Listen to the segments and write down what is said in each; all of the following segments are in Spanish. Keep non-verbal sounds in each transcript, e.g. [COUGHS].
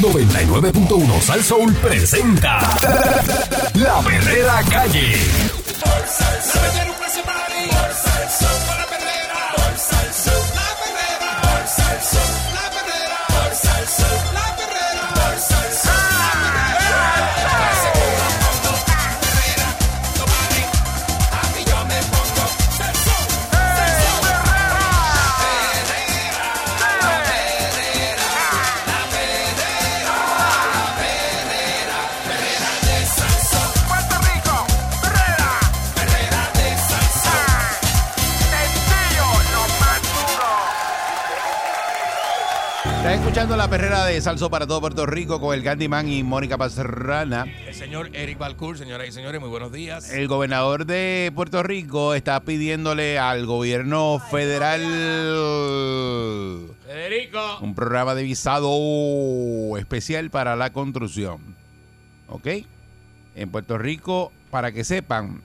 99.1 Sal Soul presenta La Verdadera Calle. Puerto escuchando la perrera de Salso para todo Puerto Rico con el Candyman y Mónica Pastrana. El señor Eric Balcour, señoras y señores, muy buenos días. El gobernador de Puerto Rico está pidiéndole al gobierno federal Federico. un programa de visado especial para la construcción. ¿Ok? En Puerto Rico, para que sepan,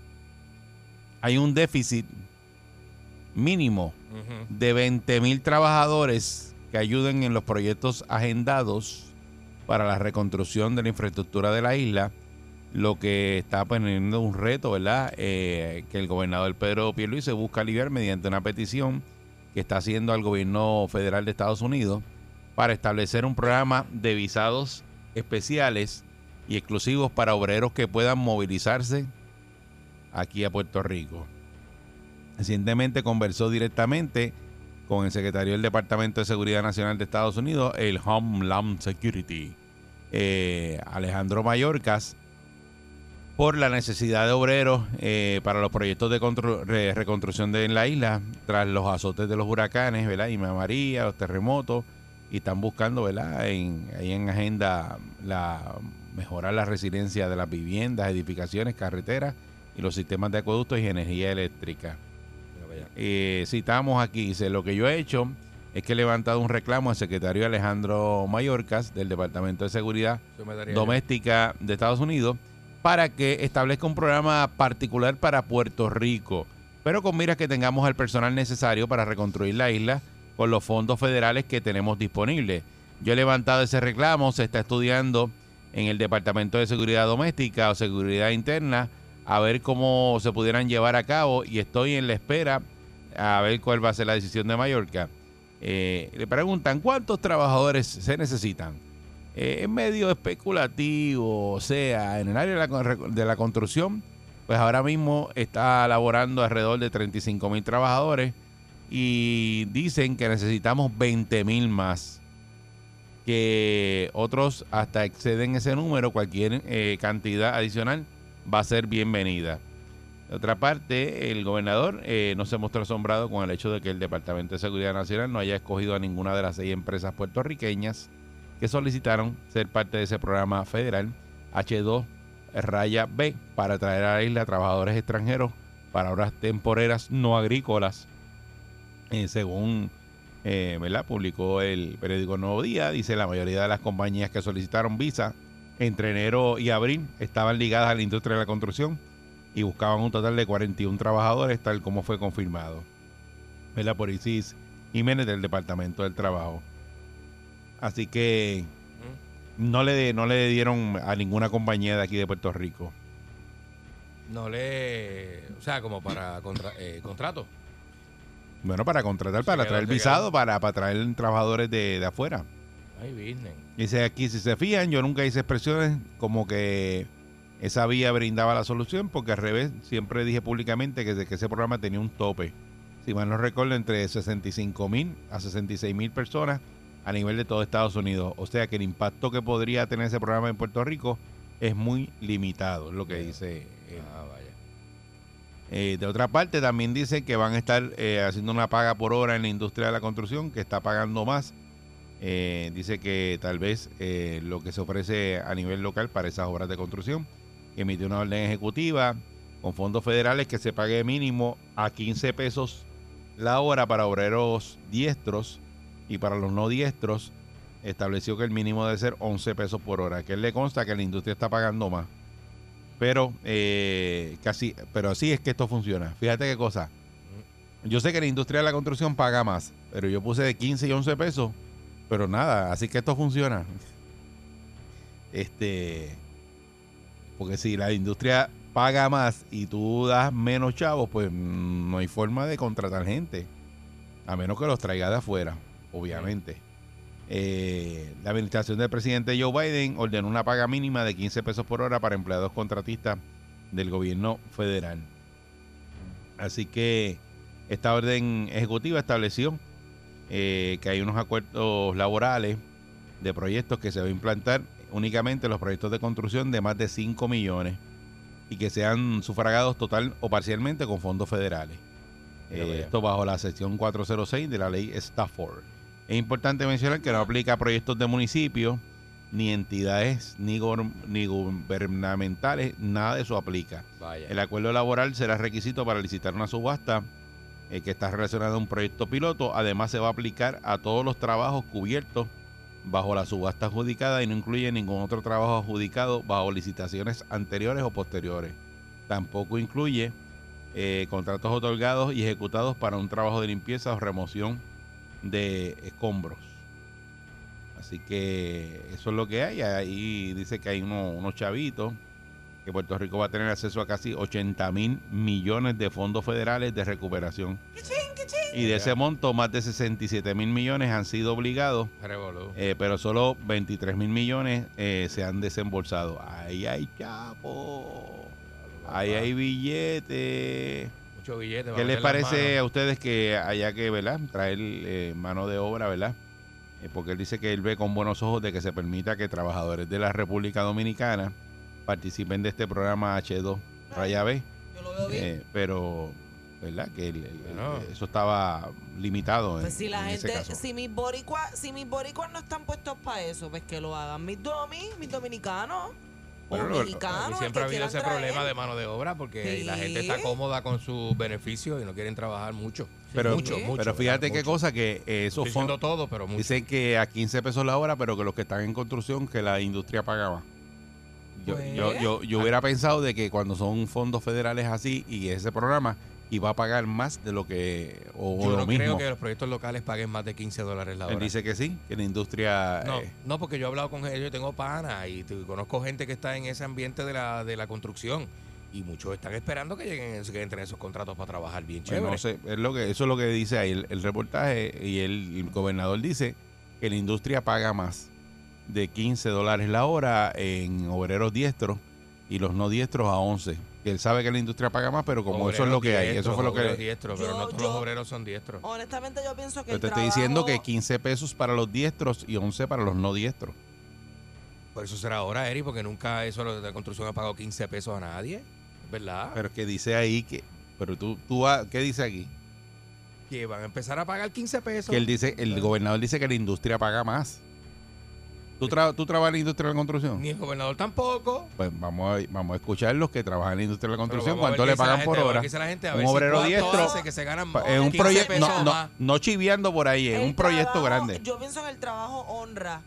hay un déficit mínimo de 20 mil trabajadores que ayuden en los proyectos agendados para la reconstrucción de la infraestructura de la isla, lo que está poniendo un reto, ¿verdad? Eh, que el gobernador Pedro Pierluisi busca aliviar mediante una petición que está haciendo al gobierno federal de Estados Unidos para establecer un programa de visados especiales y exclusivos para obreros que puedan movilizarse aquí a Puerto Rico. Recientemente conversó directamente con el secretario del Departamento de Seguridad Nacional de Estados Unidos, el Homeland Security, eh, Alejandro Mayorkas, por la necesidad de obreros eh, para los proyectos de constru- re- reconstrucción de la isla tras los azotes de los huracanes, ¿verdad? Y María, los terremotos, y están buscando, ¿verdad? En, ahí en agenda la mejorar la resiliencia de las viviendas, edificaciones, carreteras y los sistemas de acueductos y energía eléctrica. Eh, citamos aquí, dice, lo que yo he hecho es que he levantado un reclamo al secretario Alejandro Mayorkas del Departamento de Seguridad Doméstica de Estados Unidos para que establezca un programa particular para Puerto Rico, pero con miras que tengamos el personal necesario para reconstruir la isla con los fondos federales que tenemos disponibles. Yo he levantado ese reclamo, se está estudiando en el Departamento de Seguridad Doméstica o Seguridad Interna a ver cómo se pudieran llevar a cabo y estoy en la espera a ver cuál va a ser la decisión de Mallorca. Eh, le preguntan cuántos trabajadores se necesitan. Eh, es medio especulativo, o sea, en el área de la, con- de la construcción, pues ahora mismo está laborando alrededor de 35 mil trabajadores y dicen que necesitamos 20 mil más. Que otros hasta exceden ese número, cualquier eh, cantidad adicional va a ser bienvenida. De otra parte, el gobernador eh, no se mostró asombrado con el hecho de que el Departamento de Seguridad Nacional no haya escogido a ninguna de las seis empresas puertorriqueñas que solicitaron ser parte de ese programa federal H2 raya B para traer a la isla trabajadores extranjeros para horas temporeras no agrícolas. Eh, según eh, ¿verdad? publicó el periódico Nuevo Día, dice la mayoría de las compañías que solicitaron visa entre enero y abril estaban ligadas a la industria de la construcción y buscaban un total de 41 trabajadores, tal como fue confirmado ¿verdad? por Isis Jiménez del Departamento del Trabajo. Así que no le, no le dieron a ninguna compañía de aquí de Puerto Rico. No le. O sea, como para contra- eh, contrato. Bueno, para contratar, para quedó, traer visado, para, para traer trabajadores de, de afuera. Ay, business. Dice aquí, si se fían, yo nunca hice expresiones como que esa vía brindaba la solución, porque al revés, siempre dije públicamente que, que ese programa tenía un tope. Si mal no recuerdo, entre 65 mil a 66 mil personas a nivel de todo Estados Unidos. O sea que el impacto que podría tener ese programa en Puerto Rico es muy limitado, es lo que dice él. Ah, vaya. Eh, de otra parte, también dice que van a estar eh, haciendo una paga por hora en la industria de la construcción, que está pagando más. Eh, dice que tal vez lo que se ofrece a nivel local para esas obras de construcción, emitió una orden ejecutiva con fondos federales que se pague mínimo a 15 pesos la hora para obreros diestros y para los no diestros estableció que el mínimo debe ser 11 pesos por hora, que él le consta que la industria está pagando más. Pero eh, casi, pero así es que esto funciona. Fíjate qué cosa. Yo sé que la industria de la construcción paga más, pero yo puse de 15 y 11 pesos, pero nada, así que esto funciona. [LAUGHS] Este, porque si la industria paga más y tú das menos chavos, pues mm, no hay forma de contratar gente. A menos que los traiga de afuera, obviamente. Eh, la administración del presidente Joe Biden ordenó una paga mínima de 15 pesos por hora para empleados contratistas del gobierno federal. Así que esta orden ejecutiva estableció eh, que hay unos acuerdos laborales de proyectos que se va a implantar únicamente los proyectos de construcción de más de 5 millones y que sean sufragados total o parcialmente con fondos federales. Eh, esto bajo la sección 406 de la ley Stafford. Es importante mencionar que no aplica a proyectos de municipios, ni entidades, ni, gubernamentales, nada de eso aplica. Vaya. El acuerdo laboral será requisito para licitar una subasta eh, que está relacionada a un proyecto piloto. Además, se va a aplicar a todos los trabajos cubiertos bajo la subasta adjudicada y no incluye ningún otro trabajo adjudicado bajo licitaciones anteriores o posteriores. Tampoco incluye eh, contratos otorgados y ejecutados para un trabajo de limpieza o remoción de escombros. Así que eso es lo que hay. Ahí dice que hay uno- unos chavitos que Puerto Rico va a tener acceso a casi 80 mil millones de fondos federales de recuperación. Y de ese monto, más de 67 mil millones han sido obligados, eh, pero solo 23 mil millones eh, se han desembolsado. Ahí hay chapo, ahí hay billetes. Mucho billete. ¿Qué les parece a ustedes que haya que, ¿verdad? Traer eh, mano de obra, ¿verdad? Eh, porque él dice que él ve con buenos ojos de que se permita que trabajadores de la República Dominicana participen de este programa H2 Raya B. Yo lo veo bien. Eh, pero, ¿verdad? Que el- eso estaba limitado. Pues en- si la en ese gente, caso. si mis boricuas, si mis boricuas no están puestos para eso, pues que lo hagan mis domis, mis dominicanos. Bueno, lo- mexicanos. Siempre ha habido ese traer. problema de mano de obra porque la gente está cómoda con sus beneficios y no quieren trabajar mucho. Pero, mucho, mucho. pero fíjate qué mucho. cosa que eh, esos fondos todo, pero mucho. dicen que a 15 pesos la hora, pero que los que están en construcción, que la industria pagaba. Yo, Pues. yo, yo, yo hubiera pensado de que cuando son fondos federales así y ese programa iba a pagar más de lo que o, Yo lo no mismo. creo que los proyectos locales paguen más de 15 dólares la hora. Él dice que sí, que la industria No, eh, no, porque yo he hablado con ellos, yo tengo panas y te- conozco gente que está en ese ambiente de la, de la construcción y muchos están esperando que lleguen que entren esos contratos para trabajar bien chévere. no sé, es lo que, eso es lo que dice ahí el, el reportaje y el, el gobernador dice que la industria paga más de 15 dólares la hora en obreros diestros y los no diestros a 11. Que él sabe que la industria paga más, pero como eso es lo que hay, eso fue lo que... diestros, pero Yo- no todos yo- los obreros son diestros. Honestamente, yo pienso que Yo el te estoy diciendo que trabajo- 15 pesos para los diestros y 11 para los no diestros. Por eso será ahora, Eri, porque nunca eso de la construcción ha pagado 15 pesos a nadie. ¿Es ¿Verdad? Pero es que dice ahí que... Pero tú, tú ah, ¿qué dice aquí? que van a empezar a pagar 15 pesos. Que él dice, el gobernador dice que la industria paga más. ¿Tú, tra- tú trabajas en la industria de la construcción? Ni el gobernador tampoco. Pues vamos a, vamos a escuchar los que trabajan en la industria de la construcción, cuánto le pagan gente, por hora. qué dice la gente, a Un si obrero diestro, que se ganan Pa- Es un 15 proyecto, no, no, chiviando por ahí, es el un proyecto trabajo- grande. Yo pienso que el trabajo honra.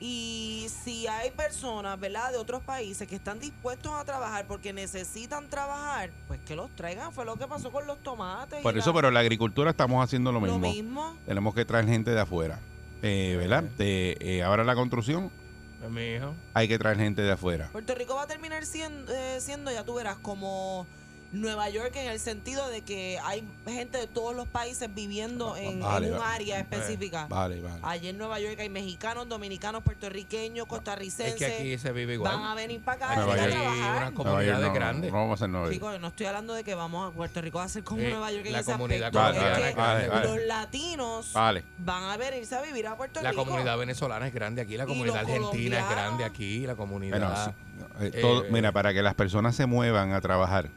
Y si hay personas, ¿verdad?, de otros países que están dispuestos a trabajar porque necesitan trabajar, pues que los traigan. Fue lo que pasó con los tomates. y Por eso, la- pero en la agricultura estamos haciendo lo mismo. Lo mismo. Tenemos que traer gente de afuera. Eh, ¿Verdad? De, eh, ahora la construcción Pues, mi hijo. hay que traer gente de afuera. Puerto Rico va a terminar siendo, eh, siendo, ya tú verás, como Nueva York en el sentido de que hay gente de todos los países viviendo en, Vale, en un va- área específica. Vale, vale. Allí en Nueva York hay mexicanos, dominicanos, puertorriqueños, Es costarricenses. que aquí se vive igual. van a venir para acá Nueva a trabajar. Unas Nueva York comunidades no. No vamos a hacer Nueva York. Chicos, no estoy hablando de que vamos a Puerto Rico a ser como Eh, Nueva York en la ese comunidad aspecto. Vale, Es vale, que vale, vale. los latinos Vale. van a venirse a vivir a Puerto La Rico. comunidad venezolana es grande aquí, la comunidad argentina es grande aquí, la comunidad. Bueno, sí, eh, todo- eh, mira, para que las personas se muevan a trabajar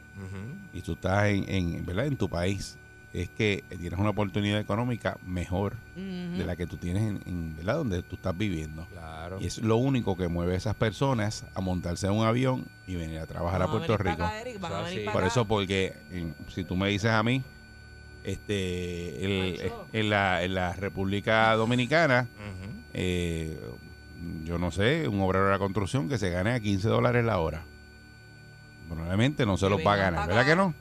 y tú estás en, en, ¿verdad? en tu país, es que tienes una oportunidad económica mejor de la que tú tienes en, en, ¿verdad? donde tú estás viviendo. Claro. Y es lo único que mueve a esas personas a montarse en un avión y venir a trabajar Van a Puerto venir Rico. acá, Eric, van a Por eso, porque en- si tú me dices a mí, este, el- en, la, en la República Dominicana, eh, yo no sé, un obrero de la construcción que se gane a 15 dólares la hora. Probablemente no se lo va a ganar, ¿verdad que no?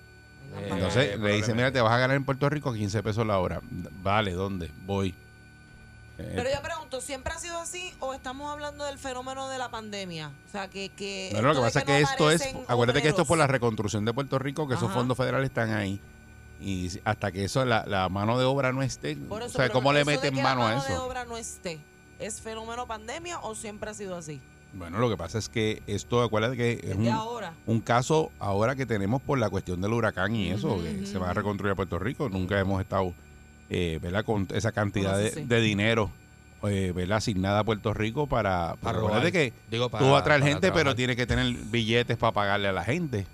Eh. Entonces le dice, mira, te vas a ganar en Puerto Rico 15 pesos la hora. Vale, ¿dónde? Voy. Eh, Pero yo pregunto, ¿siempre ha sido así o estamos hablando del fenómeno de la pandemia? O sea, que... que bueno, lo que pasa es que no esto es, acuérdate que esto es por la reconstrucción de Puerto Rico, que esos Ajá. fondos federales están ahí. Y hasta que eso, la, la mano de obra no esté, Por o eso, sea, ¿cómo le eso meten mano la a mano de eso? obra no esté, ¿es fenómeno pandemia o siempre ha sido así? Bueno, lo que pasa es que esto, acuérdate que es un, ahora. un caso ahora que tenemos por la cuestión del huracán y eso, que se va a reconstruir a Puerto Rico. Nunca hemos estado, eh, ¿verdad? Con esa cantidad Bueno, de, eso sí. de dinero, eh, ¿verdad? Asignada a Puerto Rico para... Para acuérdate que Digo, para- tú vas a traer gente, pero tienes que tener billetes para pagarle a la gente.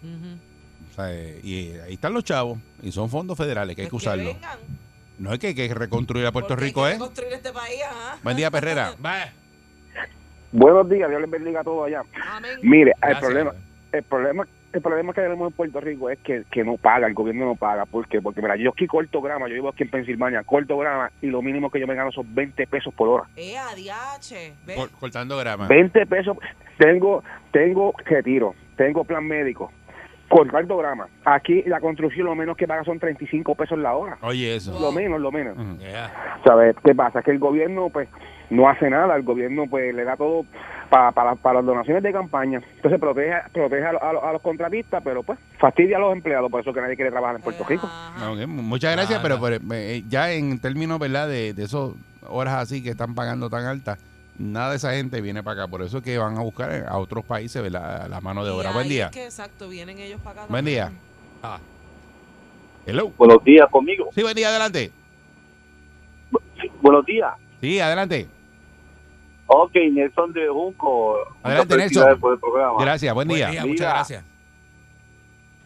O sea, eh, y ahí están los chavos y son fondos federales que hay que Pues usarlos. No es que hay que reconstruir a Puerto porque hay Rico, que ¿eh? reconstruir este país, ajá. Buen día, Perrera. [LAUGHS] Buenos días, Dios les bendiga a todos allá. Amén. Mire, el problema, el problema, el problema que tenemos en Puerto Rico es que, que no paga, el gobierno no paga. ¿Por qué? Porque mira, yo aquí corto grama, yo vivo aquí en Pensilvania, corto grama y lo mínimo que yo me gano son 20 pesos por hora. Eh, adiache. cortando grama. 20 pesos, tengo, tengo retiro, tengo plan médico, cortando grama. Aquí la construcción lo menos que paga son 35 pesos la hora. Oye, eso. Lo menos, lo menos. Yeah. ¿Sabes qué pasa? Que el gobierno pues no hace nada, el gobierno pues le da todo para para para las donaciones de campaña. Entonces protege, protege a, los- a los- a los contratistas, pero pues fastidia a los empleados, por eso que nadie quiere trabajar en Puerto Rico. Ok, muchas gracias, pero, pero, eh, ya en términos, ¿verdad? De, de esas horas así que están pagando tan altas, nada de esa gente viene para acá. Por eso es que van a buscar a otros países, ¿verdad? La mano de obra. Buen día. es que, exacto, vienen ellos para acá. Buen también. día. Ah, Hello. Buenos días conmigo. Sí, buen día, adelante. Buenos días. Sí, adelante. Ok, Nelson de Junco. Adelante, Nelson. felicidades por el programa. Gracias, buen día. Mira. muchas gracias.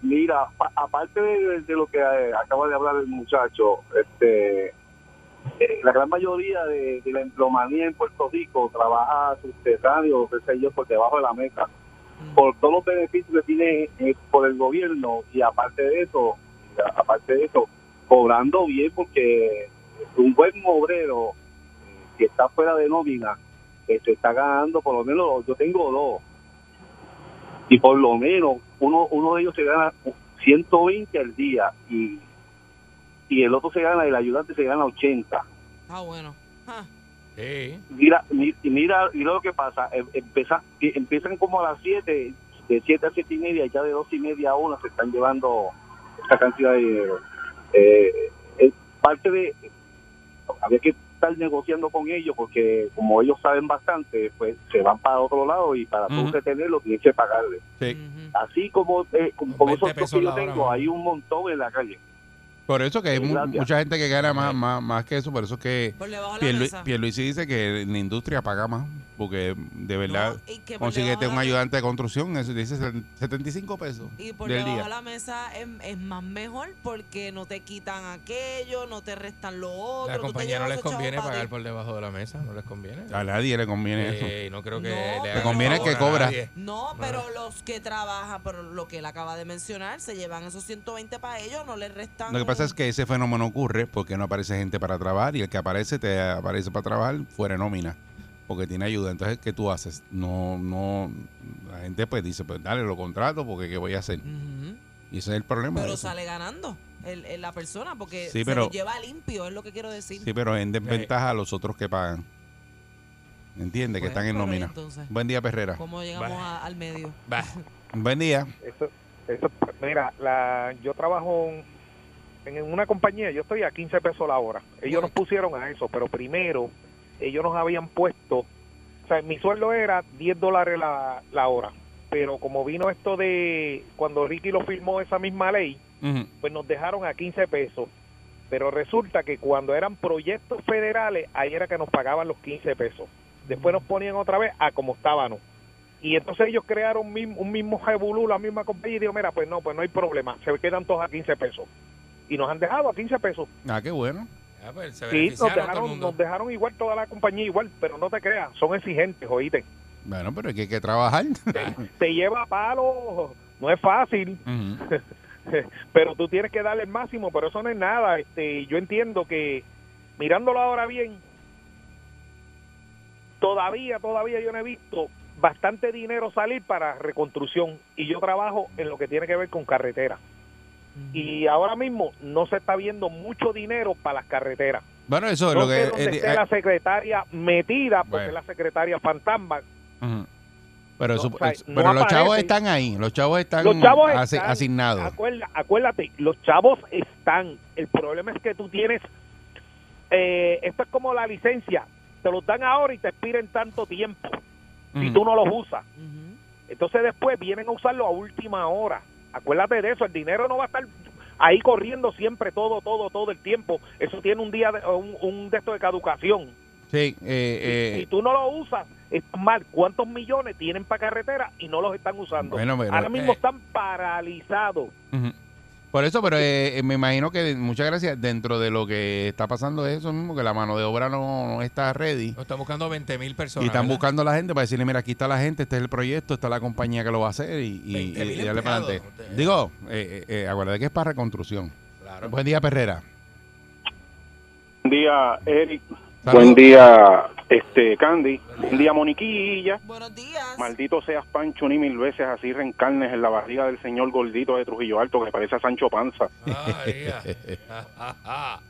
Mira, pa- aparte de, de lo que eh, acaba de hablar el muchacho, este, eh, la gran mayoría de, de la empleomanía en Puerto Rico trabaja subterráneo, qué sé yo, por debajo de la mesa, por todos los beneficios que tiene eh, por el gobierno y aparte de eso, aparte de eso, cobrando bien porque un buen obrero eh, que está fuera de nómina, eh, se está ganando por lo menos, yo tengo dos, y por lo menos uno uno de ellos se gana 120 al día y y el otro se gana el ayudante se gana 80 Ah, bueno. Ah, Sí. mira mira y lo que pasa em- empieza, empiezan como a las 7 de 7 a 7 y media ya de 2 y media a 1 se están llevando esta cantidad de dinero eh, es parte de había que estar negociando con ellos porque como ellos saben bastante pues se van para otro lado y para Ujú. tú retenerlo tienes que pagarle Sí. así como, eh, como, como 20 esos que yo tengo, hay un montón en la calle. Por eso que hay mu- Gracias. mucha gente que gana más, Sí. más, más que eso. Por eso es que Por debajo de la Pierlu- mesa. Pierluisi dice que la industria paga más. Porque de verdad, No, y que por consíguete debajo un de la- ayudante de construcción, eso dice 75 pesos Y por del debajo día. de la mesa es, es más mejor porque no te quitan aquello, no te restan lo otro. La tú te compañía no llevas les esos chavos conviene pa' pagar ti. por debajo de la mesa, no les conviene. A nadie le conviene eso. Eh, no creo que No, le hagan conviene favor que a cobra. nadie. No, pero los que trabajan, pero lo que él acaba de mencionar, se llevan esos 120 para ellos, no les restan. Lo que pasa es que ese fenómeno ocurre porque no aparece gente para trabajar y el que aparece te aparece para trabajar fuera de nómina porque tiene ayuda. Entonces, ¿qué tú haces? No, no, la gente pues dice, pues dale, lo contrato porque ¿qué voy a hacer? Ujú. Y ese es el problema. Pero sale ganando el, el- la persona porque Sí, se pero- los lleva limpio, es lo que quiero decir. Sí, pero en desventaja a los otros que pagan. ¿Entiendes? que Pues, están en nómina. entonces, Buen día, Perrera. ¿Cómo llegamos a- al medio? Va. Buen día. Eso, eso, mira, la, yo trabajo en una compañía, yo estoy a 15 pesos la hora. Ellos nos pusieron a eso, pero primero ellos nos habían puesto, o sea, mi sueldo era 10 dólares la, la hora, pero como vino esto de cuando Ricky lo firmó esa misma ley, pues nos dejaron a 15 pesos. Pero resulta que cuando eran proyectos federales, ahí era que nos pagaban los 15 pesos. Después nos ponían otra vez a como estábamos. Y entonces ellos crearon un mismo, un mismo revolú, la misma compañía, y digo, mira, pues no, pues no hay problema, se quedan todos a 15 pesos. Y nos han dejado a 15 pesos. Ah, qué bueno. Ah, pues, se Sí, nos beneficiaron todo el dejaron, mundo. nos dejaron igual toda la compañía igual, pero no te creas, son exigentes, oíste. Bueno, pero es que hay que trabajar. Te lleva a palo, no es fácil. [LAUGHS] Pero tú tienes que darle el máximo, pero eso no es nada. Este, yo entiendo que mirándolo ahora bien, todavía, todavía yo no he visto bastante dinero salir para reconstrucción y yo trabajo en lo que tiene que ver con carretera. Y ahora mismo no se está viendo mucho dinero para las carreteras. Bueno, eso es No lo que... dónde eh, esté eh, la secretaria metida, porque Bueno. es la secretaria fantasma. Pero, No, sup- o sea, eh, no pero los chavos están ahí, los chavos están, Los chavos están, asignados. Acuérdate, los chavos están. El problema es que tú tienes. eh, esto es como la licencia. Te los dan ahora y te expira en tanto tiempo. Si Ujú. tú no los usas. Entonces después vienen a usarlo a última hora. Acuérdate de eso. El dinero no va a estar ahí corriendo siempre, todo, todo, todo el tiempo. Eso tiene un día, de, un, un de esto de caducación. Sí, eh, si eh, tú no lo usas, es mal. ¿Cuántos millones tienen para carretera y no los están usando? Bueno, pero, Ahora mismo eh, están paralizados. Por eso, pero eh, eh, me imagino que, muchas gracias, dentro de lo que está pasando es eso mismo, que la mano de obra no, no está ready. No, están buscando 20 mil personas. Y están ¿verdad? buscando a la gente para decirle, mira, aquí está la gente, este es el proyecto, está la compañía que lo va a hacer y, y, 20.000 y- y darle para adelante. empleados. Digo, eh, eh, eh, acuérdate que es para reconstrucción. Claro. Buen día, Perrera. Buen día, Eric. Saludos. Buen día, este Candy. Buen día, Moniquilla. Buenos días. Maldito seas Pancho ni mil veces así reencarnes en la barriga del señor gordito de Trujillo Alto que parece a Sancho Panza.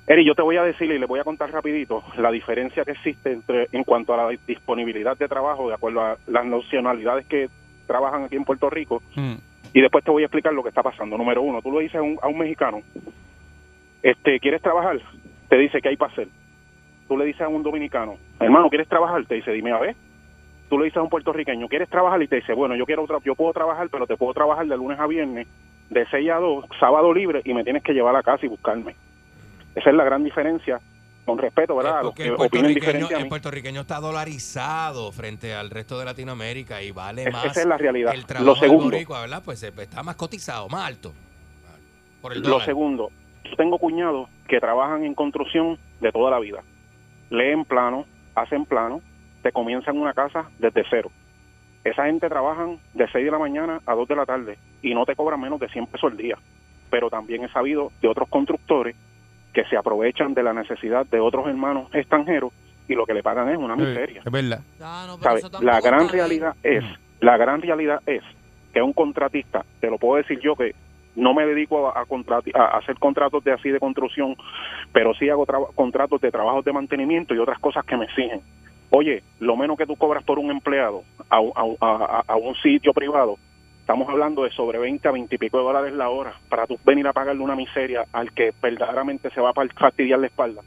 Eri, yo te voy a decir y le voy a contar rapidito la diferencia que existe entre en cuanto a la disponibilidad de trabajo de acuerdo a las nacionalidades que trabajan aquí en Puerto Rico Mm, y después te voy a explicar lo que está pasando. Número uno, tú le dices a un, a un mexicano, este, ¿quieres trabajar? Te dice, ¿qué hay para hacer? Tú le dices a un dominicano, hermano, ¿quieres trabajar? Te dice, dime a ver. Tú le dices a un puertorriqueño, ¿quieres trabajar? Y te dice, bueno, yo quiero yo puedo trabajar, pero te puedo trabajar de lunes a viernes, de 6 a 2, sábado libre, y me tienes que llevar a casa y buscarme. Esa es la gran diferencia, con respeto, ¿verdad? A los porque que el puertorriqueño, a el puertorriqueño está dolarizado frente al resto de Latinoamérica y vale Es- más. esa es la realidad. El Lo trabajo del segundo. boricua, ¿verdad? Pues eh, está más cotizado, más alto. Por el Lo segundo, yo tengo cuñados que trabajan en construcción de toda la vida. Leen plano, hacen plano, te comienzan una casa desde cero. Esa gente trabajan de 6 de la mañana a 2 de la tarde y no te cobran menos de 100 pesos al día. Pero también he sabido de otros constructores que se aprovechan de la necesidad de otros hermanos extranjeros y lo que le pagan es una miseria. es verdad. La gran realidad es, la gran realidad es que un contratista, te lo puedo decir yo que no me dedico a, a, contrati- a hacer contratos de así de construcción, pero sí hago contratos de trabajos de mantenimiento y otras cosas que me exigen. Oye, lo menos que tú cobras por un empleado a, un- a- sitio privado, estamos hablando de sobre 20 a 20 y pico de dólares la hora para tú venir a pagarle una miseria al que verdaderamente se va a fastidiar la espalda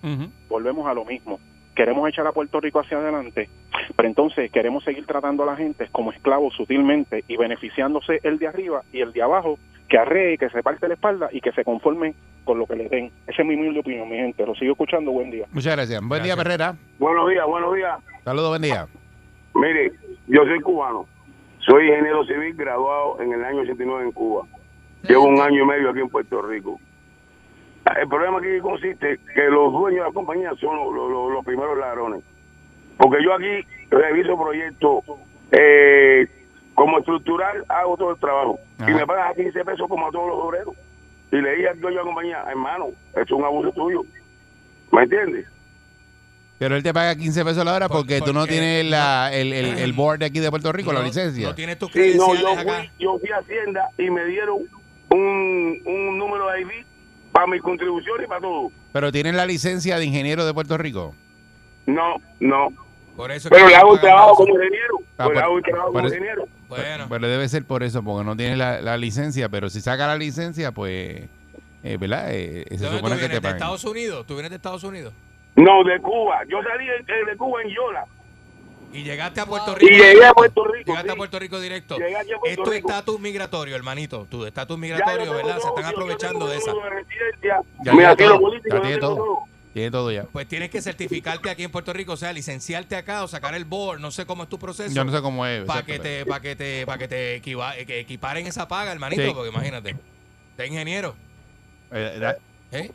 volvemos a lo mismo. Queremos echar a Puerto Rico hacia adelante, pero entonces queremos seguir tratando a la gente como esclavos sutilmente y beneficiándose el de arriba y el de abajo que arree, que se parte la espalda y que se conforme con lo que le den. Esa es mi humilde opinión, mi gente. Lo sigo escuchando. Buen día. Muchas gracias. Buen día. Perrera. Buenos días, buenos días. Saludos, buen día. Mire, yo soy cubano. Soy ingeniero civil graduado en el año 89 en Cuba. Llevo un año y medio aquí en Puerto Rico. El problema aquí consiste que los dueños de la compañía son los, los- los primeros ladrones. Porque yo aquí reviso proyectos eh, como estructural, hago todo el trabajo. Ajá. Y me pagan a 15 pesos como a todos los obreros. Y le dije al dueño de la compañía, hermano, es un abuso tuyo. ¿Me entiendes? Pero él te paga 15 pesos la hora Por- porque, tú no tienes la, el, el, el board de aquí de Puerto Rico, la licencia. No tienes tus Sí, no, credenciales yo acá. fui, yo fui a Hacienda y me dieron un, un número de ID para mi contribución y para todo. Pero tienes la licencia de ingeniero de Puerto Rico. No, no. Por eso Pero que le hago un trabajo como ingeniero. Ah, Pues le por- hago un trabajo como eso- ingeniero. Bueno, Pero debe ser por eso, porque no tienes la, la licencia. Pero si saca la licencia, pues, eh, ¿verdad? Eh, se ¿de dónde tú supone que vienes? te ¿De paguen. Estados Unidos? ¿Tú vienes de Estados Unidos? No, de Cuba. Yo salí de, de Cuba en Yola Y llegaste a Puerto. Rico. y llegué a Puerto Rico. Llegaste a. Puerto Rico directo. Llegué aquí a Puerto Es tu Rico. estatus migratorio, hermanito. Tu estatus migratorio, ¿verdad? Se están aprovechando de esa. número de residencia, Ya mi tiene político, tiene todo. Tiene todo ya. Pues tienes que certificarte aquí en Puerto Rico, o sea, licenciarte acá o sacar el board, no sé cómo es tu proceso. Yo no sé cómo es. Para que te, para que te, para que te equiva- eh, que equiparen esa paga, hermanito, Sí. porque imagínate. De ingeniero, eh, ¿eh?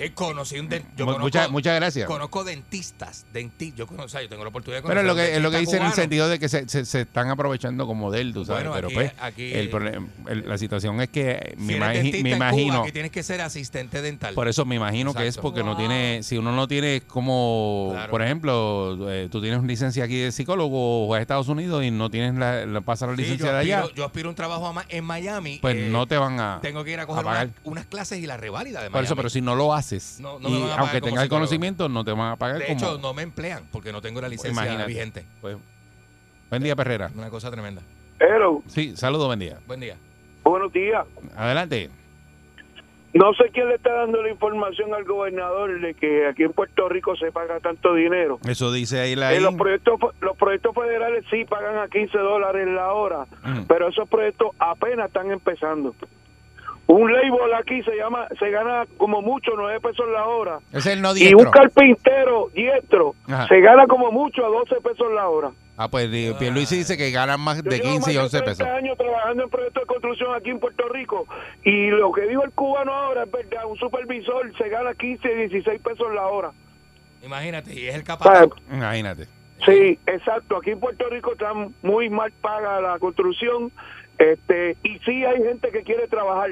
Eh, conocí un den- yo mu- conozco, muchas, muchas gracias. conozco dentistas, dentistas, yo conozco, sea, yo tengo la oportunidad de Pero es lo conocer que, es lo que dentista dice en el sentido de que se, se, se están aprovechando como de él, tú sabes. Bueno, pero aquí- pues, aquí, el eh, problema- el- la situación es que Si me, imagi- dentista me imagino. Cuba, que tienes que ser asistente dental. Por eso me imagino que es porque no tiene, si uno no tiene como, Claro. por ejemplo, eh, tú tienes licencia aquí de psicólogo o a Estados Unidos y no tienes la, la pasa la Sí, licencia de allá, yo aspiro a un trabajo en Miami. pues eh, no te van a, Tengo que ir a a coger pagar. unas, unas clases y la reválida de Por eso, pero si no lo haces haces. No, no y me van a pagar aunque como tengas el psicólogo. conocimiento, no te van a pagar De como... hecho, no me emplean porque no tengo la licencia Imagínate. vigente. Pues, buen día, Perrera. Una cosa tremenda. Hello, Sí, saludos, buen día. Buen día. buenos días. Adelante. No sé quién le está dando la información al gobernador de que aquí en Puerto Rico se paga tanto dinero. Eso dice ahí la... En los proyectos los proyectos federales sí pagan a 15 dólares la hora, Ujú. pero esos proyectos apenas están empezando. Un label aquí se llama se gana como mucho 9 pesos la hora Ese es el no y un carpintero diestro Ajá. se gana como mucho a 12 pesos la hora. Ah, pues Pierluisi dice que ganan más Yo de llevo 15 y más 11 de 30 pesos. años trabajando en proyectos de construcción aquí en Puerto Rico y lo que dijo el cubano ahora es verdad, un supervisor se gana 15 y 16 pesos la hora. Imagínate, y es el capataz. Imagínate. Sí, exacto. Aquí en Puerto Rico está muy mal paga la construcción, este, y sí hay gente que quiere trabajar,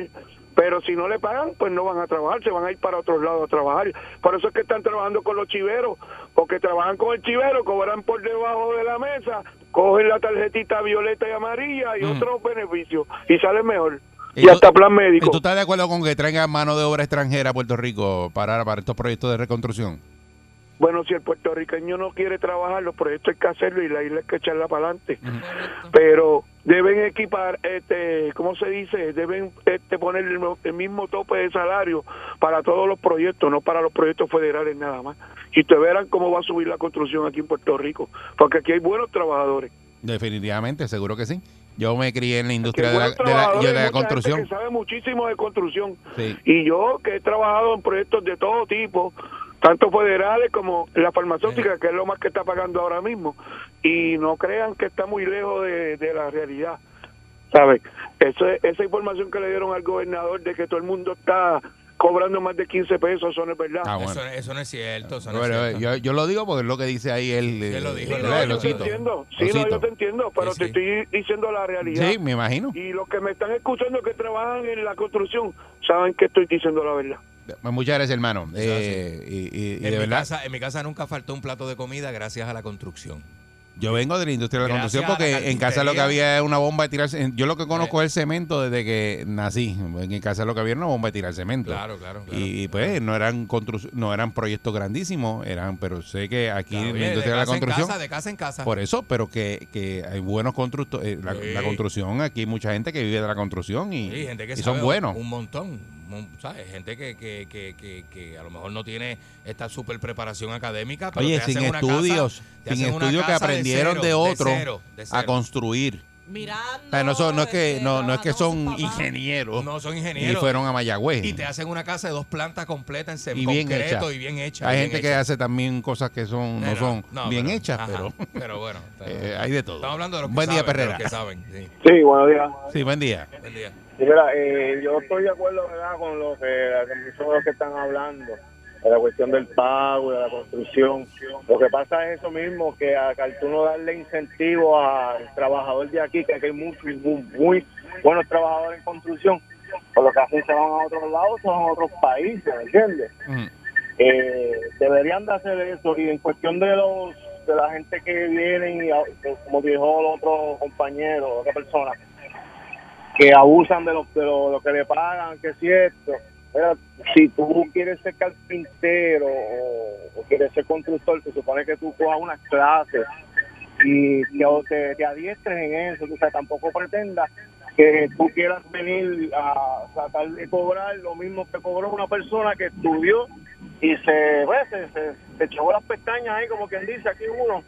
pero si no le pagan, pues no van a trabajar, se van a ir para otros lados a trabajar. Por eso es que están trabajando con los chiveros, porque trabajan con el chivero, cobran por debajo de la mesa, cogen la tarjetita violeta y amarilla y Mm. otros beneficios, y salen mejor. ¿Y Y, tú- hasta plan ¿Y médico. tú estás de acuerdo con que traigan mano de obra extranjera a Puerto Rico para, para estos proyectos de reconstrucción? Bueno, si el puertorriqueño no quiere trabajar, los proyectos hay que hacerlo y la isla hay que echarla para adelante. Pero deben equipar, este, ¿cómo se dice? Deben este, poner el, el mismo tope de salario para todos los proyectos, no para los proyectos federales nada más. Y ustedes verán cómo va a subir la construcción aquí en Puerto Rico, porque aquí hay buenos trabajadores. Definitivamente, seguro que sí. Yo me crié en la industria de la, de yo de construcción. que sabe muchísimo de construcción. Sí. Y yo que he trabajado en proyectos de todo tipo, tanto federales como la farmacéutica, que es lo más que está pagando ahora mismo. Y no crean que está muy lejos de, de la realidad. ¿Sabes? Esa información que le dieron al gobernador de que todo el mundo está cobrando más de 15 pesos, eso no es verdad. Ah, bueno. Eso, eso no es cierto. Eso no Bueno, es cierto. yo, yo lo digo porque es lo que dice ahí él. Sí, lo eh, dijo, Sí, lo no, ¿verdad? yo Lo te entiendo. Sí, no, yo te entiendo, pero Sí, te estoy diciendo la realidad. Sí, me imagino. Y los que me están escuchando que trabajan en la construcción saben que estoy diciendo la verdad. Muchas gracias, hermano. Eh, y, y- y en, de mi verdad, casa, en mi casa nunca faltó un plato de comida gracias a la construcción. yo vengo de la industria de la Gracias construcción la porque en casa lo que había es una bomba de tirar. Yo lo que conozco Eh. es el cemento desde que nací. En casa lo que había era una bomba de tirar cemento. Claro, claro, claro. Y, y, pues no eran constru- no eran proyectos grandísimos, eran, pero sé que aquí Claro, en la oye, industria de, la en construcción, casa, de casa en casa. por eso, pero que, que hay buenos constructores, la, Sí. la construcción, aquí hay mucha gente que vive de la construcción y, Sí, gente que y son buenos. Un montón. ¿Sabes? Gente que, que, que, que, a lo mejor no tiene esta super preparación académica. Pero Oye, te sin hacen una estudios, casa- te sin hacen una estudios que casa aprendieron de, cero, otro cero, de a construir. Mirando. O sea, no, son- no es que este, no, no es que son ingenieros No son y ingenieros. fueron a Mayagüez. Y te hacen una casa de dos plantas completas en Y bien concreto hecha. y bien hecha. Hay bien gente que hace también cosas que son no Eh, son no, bien pero- hechas, ajá, pero pero bueno. [LAUGHS] pero- eh, hay de todo. Estamos hablando de los que Buen día, saben, los Perrera. que saben. Sí. Sí, buenos días. Sí, buen día. Buen día. Sí, mira, eh, yo estoy de acuerdo ¿verdad? con lo que muchos de los que están hablando de la cuestión del pago, de la construcción. Lo que pasa es eso mismo, que al tú no darle incentivo al trabajador de aquí, que aquí hay muchos muy, muy buenos trabajadores en construcción, por lo que hacen se van a otros lados, se van a otros países, ¿me entiendes? Eh, deberían de hacer eso y en cuestión de los de la gente que viene y a- como dijo el otro compañero otra persona que abusan de lo, de lo, lo que le pagan que es cierto Si tú quieres ser carpintero o, quieres ser constructor se supone que tú cojas unas clases y que te, te adiestres en eso o sea tampoco pretendas que tú quieras venir a tratar de cobrar lo mismo que cobró una persona que estudió y se, pues, se, se, se echó las pestañas ahí, como quien dice, aquí uno.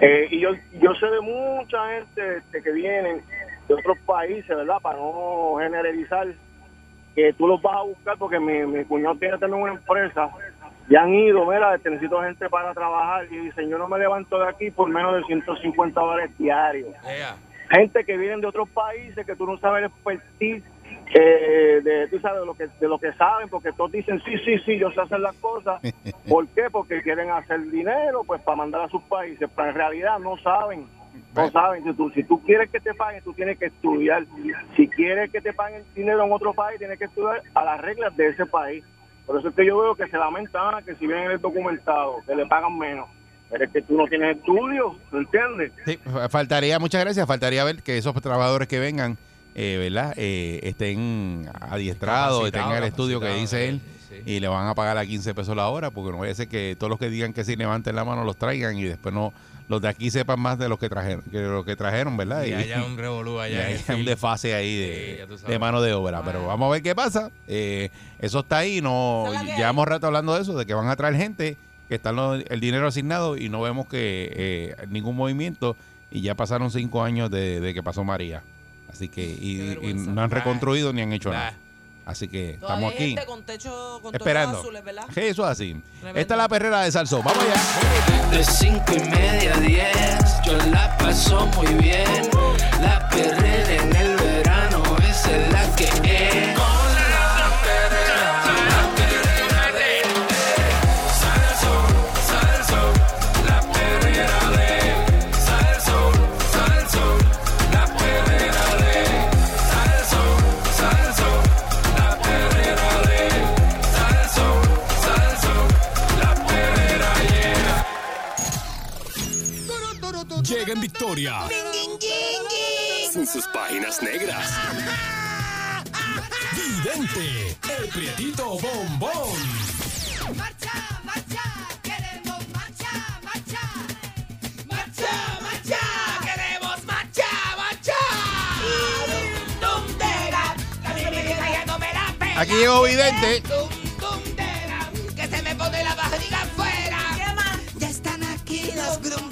Eh, y yo, yo sé de mucha gente este, que vienen de otros países, ¿verdad? Para no generalizar, que tú los vas a buscar porque mi, mi cuñado tiene también una empresa. Y han ido, mira, necesito gente para trabajar. Y dicen, yo no me levanto de aquí por menos de 150 dólares diarios. Gente que vienen de otros países que tú no sabes el expertise eh, de tú sabes de lo que de lo que saben porque todos dicen sí sí sí yo sé hacer las cosas. [LAUGHS] ¿por qué? porque quieren hacer dinero pues para mandar a sus países pero en realidad no saben no saben si tú si tú quieres que te paguen tú tienes que estudiar si quieres que te paguen dinero en otro país tienes que estudiar a las reglas de ese país por eso es que yo veo que se lamentan que si vienen el documentado que le pagan menos pero es que tú no tienes estudios ¿me entiendes? Sí, fa- faltaría, muchas gracias, faltaría ver que esos trabajadores que vengan, eh, ¿verdad? Eh, estén adiestrados, estén en el estudio que dice él. Sí. y le van a pagar a 15 pesos la hora, porque no vaya a ser que todos los que digan que sí levanten la mano los traigan y después no los de aquí sepan más de los que trajeron, que de lo que trajeron, ¿verdad? Y [LAUGHS] haya un revolú y allá. el haya un desfase ahí de, mano de obra. Pero vamos a ver qué pasa. Eh, eso está ahí. no. Llevamos rato hablando de eso, de que van a traer gente, que está los- el dinero asignado y no vemos que eh, ningún movimiento. Y ya pasaron cinco años de, de que pasó María. Así que, y, y no han Ah. reconstruido ni han hecho Ah. nada. Así que Todavía estamos hay aquí gente con techo, con esperando. azules, ¿verdad? Sí, eso es así. Tremendo. Esta es la perrera de Salsón. Vamos allá. De cinco y media a diez, yo la paso muy bien. La perrera en el verano, esa es la que es. En victoria. Sin sus páginas negras. Vidente, el prietito bombón. Marcha, marcha, queremos marcha, marcha. Marcha, marcha, queremos marcha, marcha. Dum, dera, a mí me está yéndome la pena. Aquí llegó Vidente. Dum, dum, dera, que se me pone la barriga afuera. Ya están aquí los grumberos,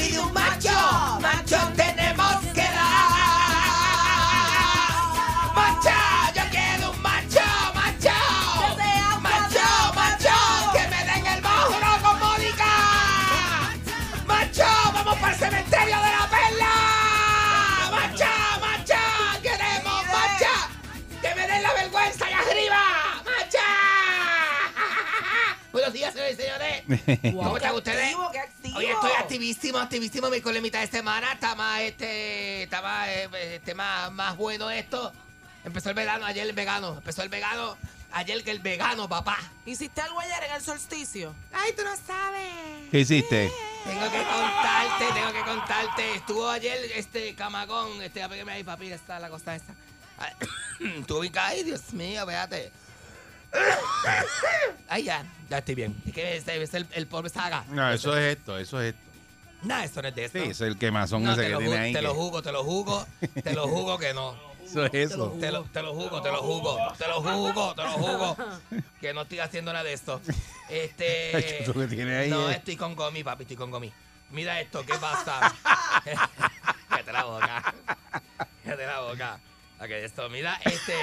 pide un macho, macho tenemos que dar. Macho, yo quiero un macho, macho. Macho, macho, que me den el mojro con Mónica. Macho, vamos para el cementerio de la perla. Macho, macho, queremos macha. Que me den la vergüenza allá arriba. Macha. [LAUGHS] Buenos días, señores y señores. [LAUGHS] ¿Cómo están ustedes? Activo. Oye, estoy activísimo, activísimo. Mi la mitad de semana está más, este, está más, eh, este, más, más bueno esto. Empezó el verano, ayer el vegano. Empezó el vegano, ayer que el vegano, papá. ¿Hiciste algo ayer en el solsticio? Ay, tú no sabes. ¿Qué hiciste? Tengo que contarte, tengo que contarte. Estuvo ayer este camagón, este, apégueme ahí, papi, está la cosa esa. Ay, [COUGHS] Estuvo bien, ay, Dios mío, véate. Ay, ya, ya estoy bien. Es que es, es el, el pobre saga. No, eso es esto, eso es esto. No, eso no es de Sí, esto. eso es el quemazón No, ese que tiene ahí. te lo jugo, te lo jugo, te lo jugo que no. Eso es eso. Te lo, te lo jugo, te lo jugo, te lo jugo, te lo jugo. Que no estoy haciendo nada de esto. Este. [LAUGHS] Eso que tiene ahí No, es- estoy con gomi, papi, estoy con gomi. Mira esto, ¿qué pasa? [LAUGHS] Cállate la boca. Cállate la boca. Ok, esto, mira, este.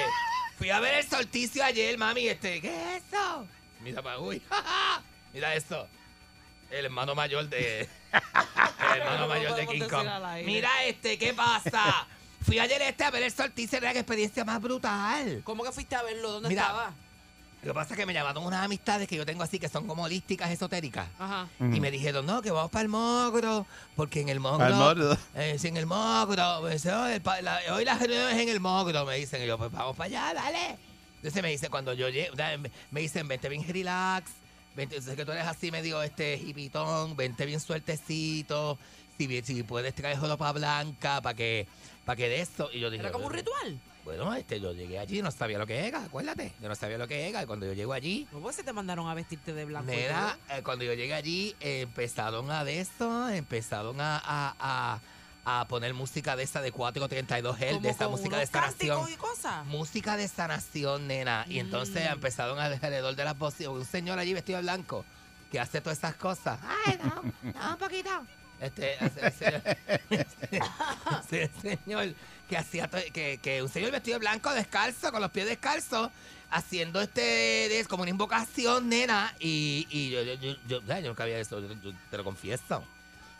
Fui a ver el solsticio ayer, mami, este. ¿Qué es eso? Mira, pa, uy. [LAUGHS] Mira esto. El hermano mayor de. [LAUGHS] El hermano No mayor de King Kong. Mira este, ¿qué pasa? [LAUGHS] Fui ayer este a ver el solsticio, era la experiencia más brutal. ¿Cómo que fuiste a verlo? ¿Dónde Mira. estaba? Lo que pasa es que me llamaron unas amistades que yo tengo así que son como holísticas, esotéricas. Ajá. Y me dijeron, no, que vamos para el Mogro, porque en el Mogro... Mogro. Eh, sí, en el Mogro. me dice, "Oh, el pa- la- hoy la reunión es en el Mogro, me dicen. Y yo, pues vamos para allá, dale. Entonces me dicen, cuando yo llego, me dicen, vente bien relax, vente, sé que tú eres así medio este hipitón, vente bien sueltecito, si, si puedes traer ropa blanca para que, para que de esto. Y yo dije, ¿Era como un ritual? Bueno, este, yo llegué allí, no sabía lo que era, acuérdate. Yo no sabía lo que era. Y cuando yo llego allí, ¿Cómo se te mandaron a vestirte de blanco? y Mira, eh, cuando yo llegué allí, eh, empezaron a de esto, empezaron a, a, a, a poner música de esa de 432 todo? Hz, de esa con música de y cosas. Música de sanación, nena. Y entonces Mm. empezaron alrededor de las bocinas. Un señor allí vestido de blanco que hace todas esas cosas. Ay, no, no, un poquito. Este, ese [LAUGHS] señor que hacía que, que un señor vestido de blanco descalzo, con los pies descalzos, haciendo este de- como una invocación, nena. Y, y yo, yo, yo, yo, yo nunca había eso, te lo confieso.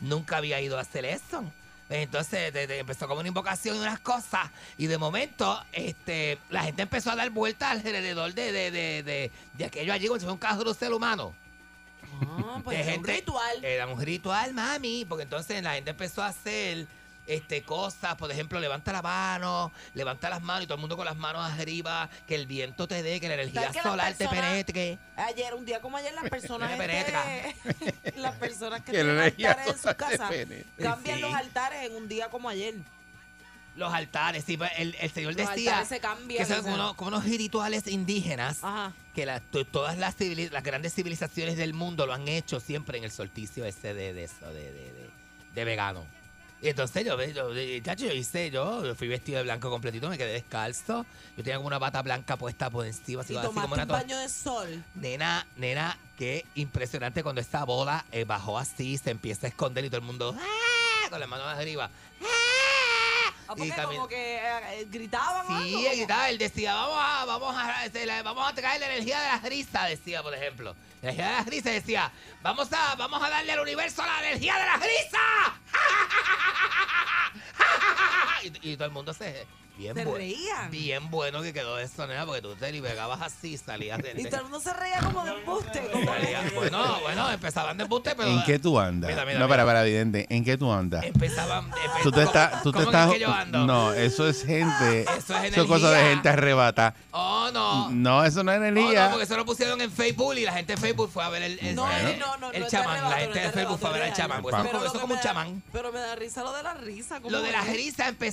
Nunca había ido a hacer eso. Entonces de- de- empezó como una invocación y unas cosas. Y de momento, este, la gente empezó a dar vueltas alrededor de, de, de, de, de aquello allí, como si fuera un carrusel humano. Ah, pues era un ritual. Era un ritual, mami, porque entonces la gente empezó a hacer este, cosas, por ejemplo, levanta la mano, levanta las manos y todo el mundo con las manos arriba, que el viento te dé, que la energía ¿Sabes que las solar te penetre. Ayer, un día como ayer, las [LAUGHS] personas, este, [LAUGHS] las personas que Que tienen altares en su solar te casa penetre. cambian Sí. los altares en un día como ayer. Los altares, sí, pues, el, el Señor Los decía se cambian, que son como unos, como unos rituales indígenas Ajá. que la- todas las, las grandes civilizaciones del mundo lo han hecho siempre en el solsticio ese de, de eso, de, de, de, de vegano. Y entonces yo, yo, yo, chacho, yo hice, yo fui vestido de blanco completito, me quedé descalzo. Yo tenía como una bata blanca puesta por encima, así, Y así como tomaste una un baño de sol. Nena, nena, qué impresionante cuando esta bola eh, bajó así, se empieza a esconder y todo el mundo ¡ah! con las manos arriba. Ah, Y porque cami- como que eh, gritaban Sí, él gritaba, él decía, vamos a, vamos a, la- vamos a traer la energía de las risas, decía, por ejemplo. La energía de las risas decía, vamos a, vamos a darle al universo la energía de las risas. ハハハハ! Y, y todo el mundo se bien Se reían. Bien bueno que quedó eso, nena, porque tú te liberabas así, salías de, Y todo el mundo se reía como de embuste. Como bueno, bueno, empezaban de embuste, pero ¿En qué tú andas? Mira, mira, no, mira. para, para, evidente. ¿En qué tú andas? empezaban empe- Tú te ¿cómo- estás, tú te cómo que estás, es que yo ando? no, eso es gente, Eso es eso es cosa de energía. gente arrebata. Oh, no. No, eso no es Oh, energía. no, porque eso lo pusieron en Facebook y la gente de Facebook fue a ver el, el, No, el- no, no, el chamán. la gente de Facebook fue a ver al chamán. Pues eso, es como un chamán. Pero me da risa lo de la risa. ¿cómo Lo de la risa empezó,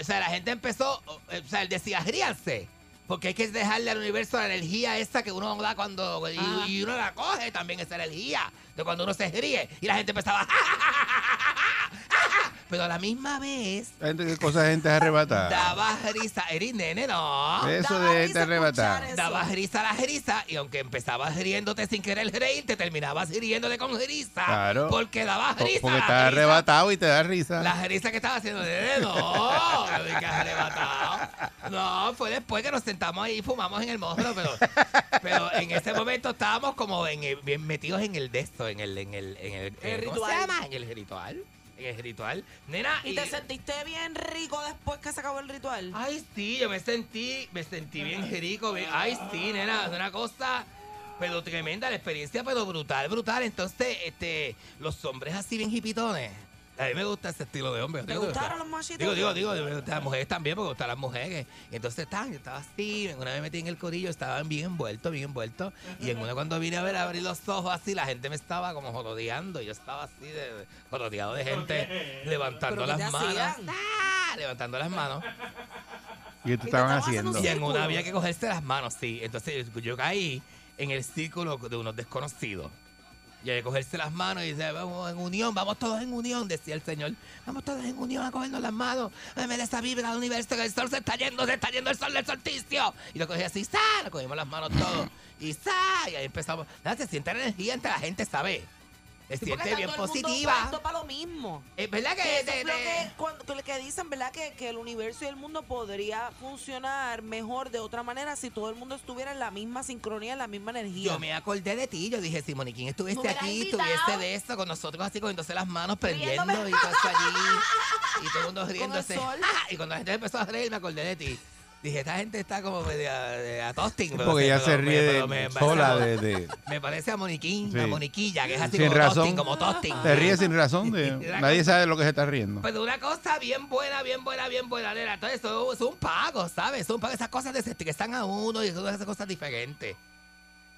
o sea, la gente empezó, o sea, él decía, ríanse. Porque hay que dejarle al universo la energía esa que uno da cuando. Y, Ajá. y uno la coge también, esa energía. De cuando uno se ríe. Y la gente empezaba. Pero a la misma vez. Gente, ¿Qué cosa de gente arrebata? Daba risa. Eres nene, no. Eso Daba de gente arrebata. escuchar eso. Dabas risa a la risa y aunque empezabas riéndote sin querer reír, te terminabas riéndote con risa. Claro. Porque dabas risa. Porque estás arrebatado y te da risa. La risa que estaba haciendo, nene, no, que arrebatado. No, fue después que nos sentamos ahí y fumamos en el monstruo, pero, [LAUGHS] pero en ese momento estábamos como en el- bien metidos en el de esto, en el, en el, en el, en El ¿cómo se llama? En el ritual. En el ritual. Nena, ¿Y te sentiste bien rico después que se acabó el ritual? Ay, sí, yo me sentí, me sentí bien rico. bien- Ay, sí, nena, es una cosa, pero tremenda la experiencia, pero brutal, brutal. Entonces, este, los hombres así bien hipitones. A mí me gusta ese estilo de hombre. ¿Te Digo, gustaron digo, los machitos? Digo, digo, digo, gustan las mujeres también, porque gustan las mujeres. Y entonces estaban, yo estaba así, una vez me metí en el corillo, estaban bien envueltos, bien envueltos. Y en una cuando vine a ver abrir los ojos así, la gente me estaba como jorodeando. y Yo estaba así, de, de- jorodeado de gente levantando ¿Pero qué las manos. ¡Ah! Levantando las manos. ¿Y te estaban haciendo? Y en una había que cogerse las manos, sí. Entonces yo caí en el círculo de unos desconocidos. Y hay que cogerse las manos y dice, vamos en unión, vamos todos en unión, decía el Señor. Vamos todos en unión a cogernos las manos. Dame esa vibra del universo que el sol se está yendo, se está yendo el sol del solsticio. Y lo cogí así, ¡sa! Lo cogimos las manos todos. Y ¡sa! Y ahí empezamos. Nada, se siente energía entre la gente, ¿sabe? Se siente bien positiva. para lo mismo. Es verdad que... Que eso de- es lo de- que, cuando- que dicen, ¿verdad? Que, que el universo y el mundo podría funcionar mejor de otra manera si todo el mundo estuviera en la misma sincronía, en la misma energía. Yo me acordé de ti, yo dije, si Moniquín Me hubieras aquí, invitado. estuviese de eso, con nosotros así cogiéndose las manos, prendiendo Riéndome. y todo eso allí, y todo el mundo [LAUGHS] riéndose. sol. [LAUGHS] y cuando la gente empezó a reír, me acordé de ti. Dije, esta gente está como media de, a tosting. pero Porque sí, ella pero se ríe pero de, me parece sola de, de- [LAUGHS] Me parece a Moniquín, Sí. a Moniquilla, que es así sin como razón. tosting, como tosting. Te ríes sin razón. De, [LAUGHS] nadie sabe de lo que se está riendo. Pero una cosa bien buena, bien buena, bien buena, nena. Entonces, eso es un pago, ¿sabes? Es un pago. Esas cosas desestresan a uno y son esas cosas diferentes.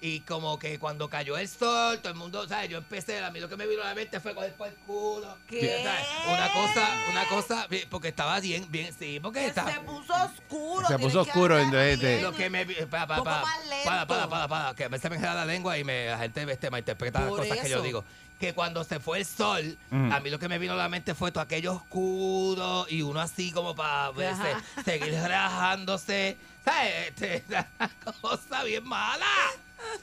Y como que cuando cayó el sol, todo el mundo, ¿sabes? Yo empecé, a mí lo que me vino a la mente fue coger por el culo. ¿Qué? ¿sabes? Una cosa, una cosa, porque estaba bien, bien, sí, porque Que estaba... se puso oscuro. Se puso oscuro, entonces. Lo que me vi- pa, pa, Poco pa, más lento. para, para, para, para, que a veces me queda la lengua y me, la gente este, malinterpreta las Por cosas que yo digo. Que cuando se fue el sol, Mm. a mí lo que me vino a la mente fue todo aquello oscuro y uno así como para seguir relajándose. ¿Sabes? Este, [LAUGHS] una cosa bien mala.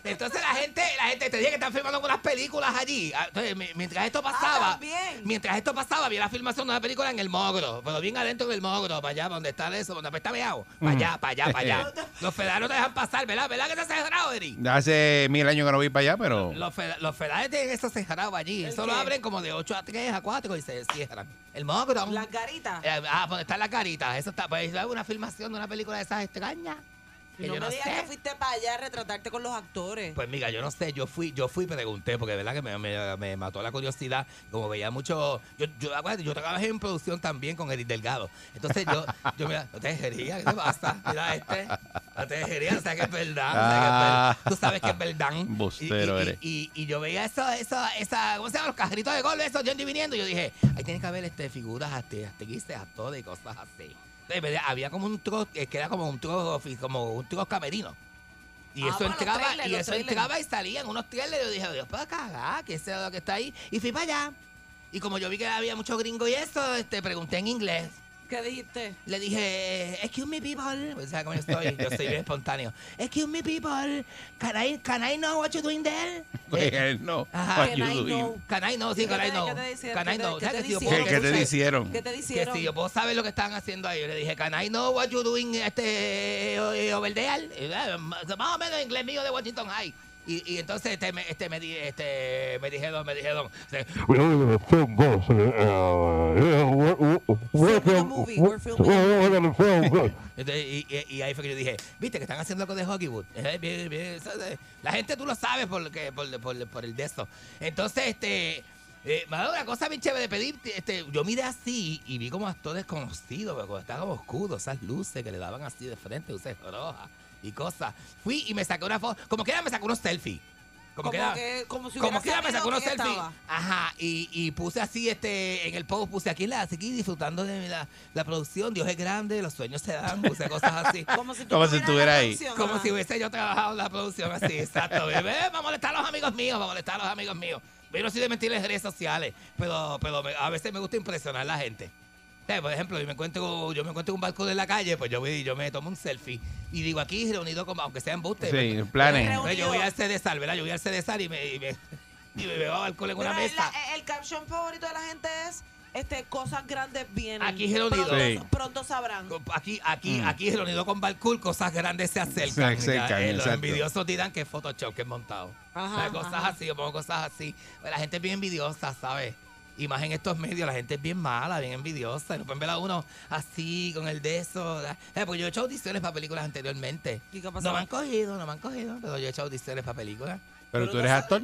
Entonces la gente, la gente te dije que están filmando unas películas allí. Ah, Entonces, mi- mientras esto pasaba, también. mientras esto pasaba, había la filmación de una película en el Mogro, pero bien adentro del Mogro, para allá, donde está eso, donde está meado. Para allá, para allá, para allá. [LAUGHS] Los federales no te dejan pasar, ¿verdad? ¿Verdad que te has cerrado, Eri? Hace mil años que no voy para allá, pero Los, feda- los federales tienen eso cerrado allí. ¿El Eso lo qué? abren como de 8 a 3, a 4 y se cierran. El Mogro. Las garitas. Eh, ah, donde están las caritas. Eso está, pues una filmación de una película de esas extrañas. Que no yo me no digas sé. que fuiste para allá a retratarte con los actores. Pues mira, yo no sé, yo fui, yo fui y pregunté, porque de verdad que me, me- me mató la curiosidad, como veía mucho, yo, yo, acuérdate, yo trabajé en producción también con Edith Delgado. Entonces yo, yo mira, no te dejería, ¿qué te pasa? Mira este, no te dejería, o sea que es verdad, o sea que es verdad. tú sabes que es verdad. Y- Bustero y, eres. y, y, y yo veía eso, eso, esa, ¿cómo se llama? Los cajeritos de gol, esos, yendo y viniendo, y yo dije, ahí tiene que haber este, figuras, este, actrices, actores y cosas así. ¿Verdad? había como un trozo, que era como un trozo, como un trozo camerino. Y Ah, eso bueno, entraba, trailers, y eso trailers. entraba y salían unos trailers. Yo dije, Dios, para cagar, que ese es lo que está ahí. Y fui para allá. Y como yo vi que había mucho gringo y eso, este, pregunté en inglés. ¿Qué dijiste? Le dije, excuse me people. O sea, como yo estoy, yo soy bien espontáneo. Excuse me people. Can I, can I know what you're doing there? Pues él no. Ajá. What you doing? Can I know? Sí, ¿Qué can I know. qué te hicieron? Can I ¿Qué te- know? qué O sea, te que si yo hicieron? puedo- ¿Qué- te hicieron? ¿Qué te Que si yo puedo saber lo que estaban haciendo ahí. Yo le dije, can I know what you're doing, este, eh, over there? Eh, Más o menos inglés mío de Washington High. Y, y entonces este, me, este, me, di- este, me dijeron, me dijeron, este, Entonces, y, y- y ahí fue que yo dije, viste que están haciendo algo de Hollywood. Eh, bien, bien, eso de- la gente tú lo sabes por, que, por, por, por el de esto. Entonces, este, eh, me ha dado una cosa bien chévere de pedir. Este, yo miré así y vi como actores conocidos, pero como estaba como oscuro, esas luces que le daban así de frente, luces rojas y cosas. Fui y me saqué una foto, como que era me sacó unos selfies. Como, Como que era- que- como si como hubiera que era me sacó unos selfies. estaba. Ajá, y, y puse así este en el post, puse aquí, la, aquí disfrutando de la, la producción. Dios es grande, los sueños se dan, puse cosas así. [LAUGHS] Como si, estuviera ahí. Como si hubiese yo trabajado en la producción así, exacto. Bebé, va a molestar a los amigos míos, va a molestar a los amigos míos. Yo no soy de mentirles en redes sociales, pero, pero me- a veces me gusta impresionar a la gente. Por ejemplo, yo me encuentro, yo me encuentro en un balcón en la calle, pues yo, voy- yo me tomo un selfie y digo aquí reunido como, aunque sea embuste. Sí, pues, en planes. pues, yo voy al CDSAR, ¿verdad? Yo voy al CDSAR y me, y me, y me veo al balcón en una Mira, mesa. la- el caption favorito de la gente es este cosas grandes vienen. Aquí reunido. Pronto, Sí. pronto sabrán. Aquí, aquí, Mm. aquí reunido con Balcool, cosas grandes se acercan. Se acercan, Ya, eh, los envidiosos dirán que es Photoshop, que es montado. Ajá, O sea, cosas ajá. así, yo pongo cosas así. Pues la gente es bien envidiosa, ¿sabes? Y más en estos medios, la gente es bien mala, bien envidiosa. Y no pueden ver a uno así, con el de eso. Eh, porque yo he hecho audiciones para películas anteriormente. ¿Y qué No me han cogido, no me han cogido, pero yo he hecho audiciones para películas. Pero tú eres actor.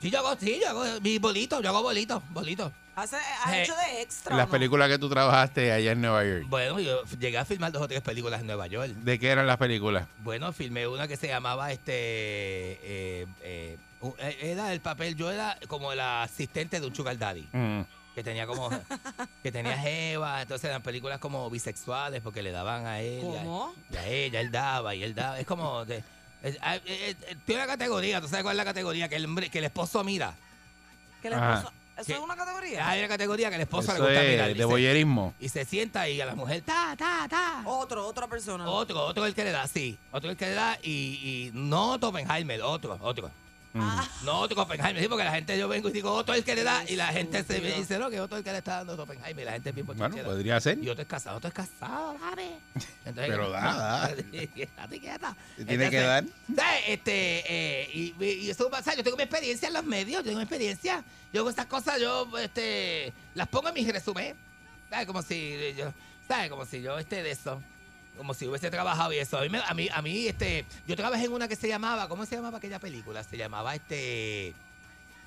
Sí, yo hago, sí, yo hago mis bolitos, yo hago bolitos, bolitos. Hace- ¿Has Eh, hecho de extra? Las no? películas que tú trabajaste allá en Nueva York. Bueno, yo llegué a filmar dos o tres películas en Nueva York. ¿De qué eran las películas? Bueno, filmé una que se llamaba este. eh, eh, era el papel, yo era como el asistente de un Sugar Daddy. Mm. Que tenía como. que tenía Jeva. Entonces eran películas como bisexuales porque le daban a él. y a- ¿Cómo? Y a, ella, él daba y él daba. Es como. de- es- eh, eh, tiene una categoría, ¿tú sabes cuál es la categoría? Que el, hombre- que el esposo mira. ¿Qué le Ajá. puso? ¿Eso es una categoría? Hay una categoría que el esposo Eso le gusta es mirar. de boyerismo. Y se sienta y a la mujer, ta, ta, ta. Otro, otra persona. Otro, otro el que le da, sí. Otro el que le da y, y no Oppenheimer, otro, otro. Ah, No Oppenheimer, sí, porque la gente yo vengo y digo otro el que le da y la gente se Estúpido. dice, no, que otro el que le está dando es Oppenheimer y la gente es bien Bueno, podría ser. Y otro es casado, otro es casado, dame. [LAUGHS] Entonces, Pero da, da. [LAUGHS] Quieta. Tiene que dar. Este, eh, y, y- y eso pasa, yo tengo mi experiencia en los medios, yo tengo mi experiencia. Yo con esas cosas, yo este, las pongo en mi resumen. ¿Sabes? Como si yo, ¿sabes? Como si yo esté de eso. Como si hubiese trabajado y eso. A mí, a mí, a mí, este, yo trabajé en una que se llamaba, ¿cómo se llamaba aquella película? Se llamaba este,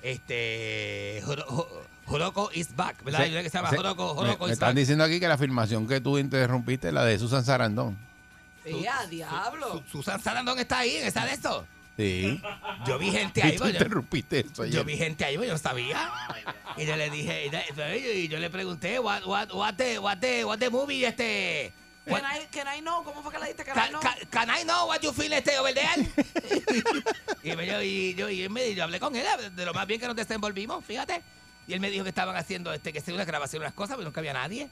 este, Joro- Jo- Joroko is back, ¿verdad? Sí, que se llama sí. Joroko, Me, Joroko me is están back. diciendo aquí que la afirmación que tú interrumpiste es la de Susan Sarandon. sí, a diablo. Su- Susan Sarandon está ahí esa de eso. Sí. Yo vi gente Y [LAUGHS] ahí, tú yo- interrumpiste eso ayer. Yo vi gente ahí, yo no sabía. Y yo le dije, y yo, y yo le pregunté, what, what, what, the, what, the, what the movie, este... Can I, can I know? ¿Cómo fue que le diste? Can, I can, know? can- can I know what you feel, este, over there? [LAUGHS] y, me, yo, y, yo, y él me, yo hablé con él de lo más bien que nos desenvolvimos, fíjate. Y él me dijo que estaban haciendo, este, que se una grabación, unas cosas, pero nunca había nadie.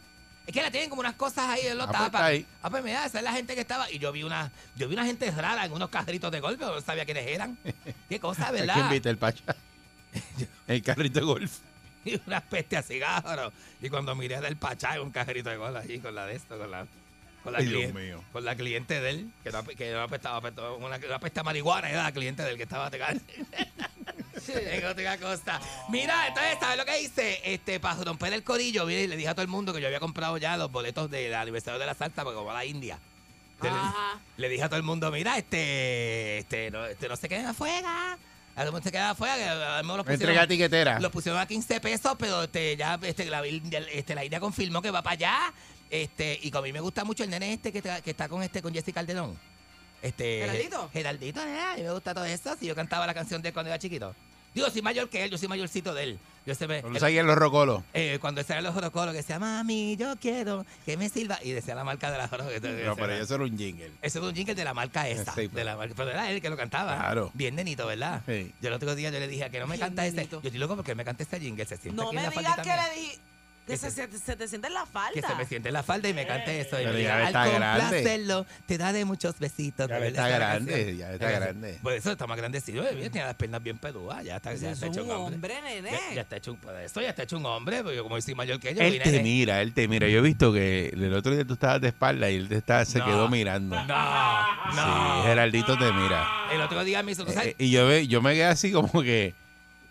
Es que la tienen como unas cosas ahí en los Ah, pues, tapas. ahí. Ah, pues mira, esa es la gente que estaba. Y yo vi una, yo vi una gente rara en unos carritos de golf, pero no sabía quiénes eran. [LAUGHS] Qué cosa, ¿A ¿verdad? quién viste el pacha? [LAUGHS] El carrito de golf. y una peste a cigarro. Y cuando miré del pachá, un cajerito de gol allí con la de esto, con la, con la, Ay, Dios cliente, mío. con la cliente de él, que no, que no apestaba, apestaba- una, una peste a marihuana, era la cliente del que estaba atacando. [LAUGHS] [LAUGHS] En otra cosa. Mira, entonces, ¿sabes lo que hice? Este, para romper el corillo, vine y le dije a todo el mundo que yo había comprado ya los boletos del aniversario de la salsa porque como a la India. Este, le, le dije a todo el mundo, mira, este, este, no, este no se queden afuera. A se queda afuera. Que a lo Entrega tiquetera. Lo pusieron a 15 pesos, pero este, ya este, la, este, la idea confirmó que va para allá. Este, y como a mí me gusta mucho el nene este que, está- que está con este con Jessica Calderón. Este, ¿Geraldito? Geraldito, a mí me gusta todo eso. Si yo cantaba la canción de él cuando era chiquito. Digo, soy mayor que él, yo soy mayorcito de él. Yo se me, No sabían los rocolos. eh, cuando era los jorocolos que decía, mami, yo quiero que me sirva. Y decía la marca de la joroca. No, pero eso era un jingle. Eso es un jingle de la marca esa. Sí, pues. de la marca, pero era él que lo cantaba. Claro. Bien nenito, ¿verdad? Sí. Yo el otro día yo le dije que no me Bien canta este. nenito. Yo estoy loco porque me canta este jingle. Se siente No me digas que le dije que se, se- te siente en la falda. Que se me siente en la falda y me cante eso. Y Pero ya diga, está al grande". complacerlo, te da de muchos besitos. Ya está grande, canción. ya está grande. Pues eso está más grandecido. eh, Tiene las piernas bien peludas. Ya está, ya es está hecho un hombre. hombre, nene. Ya, ya está hecho un, pues eso ya está hecho un hombre, porque yo como soy mayor que yo, Él te nene. mira, él te mira. Yo he visto que el otro día tú estabas de espalda y él te estaba, se No. quedó mirando. No, no. Sí, Geraldito te mira. El otro día me hizo, ¿tú sabes? Eh, y yo, ve- yo me quedé así como que.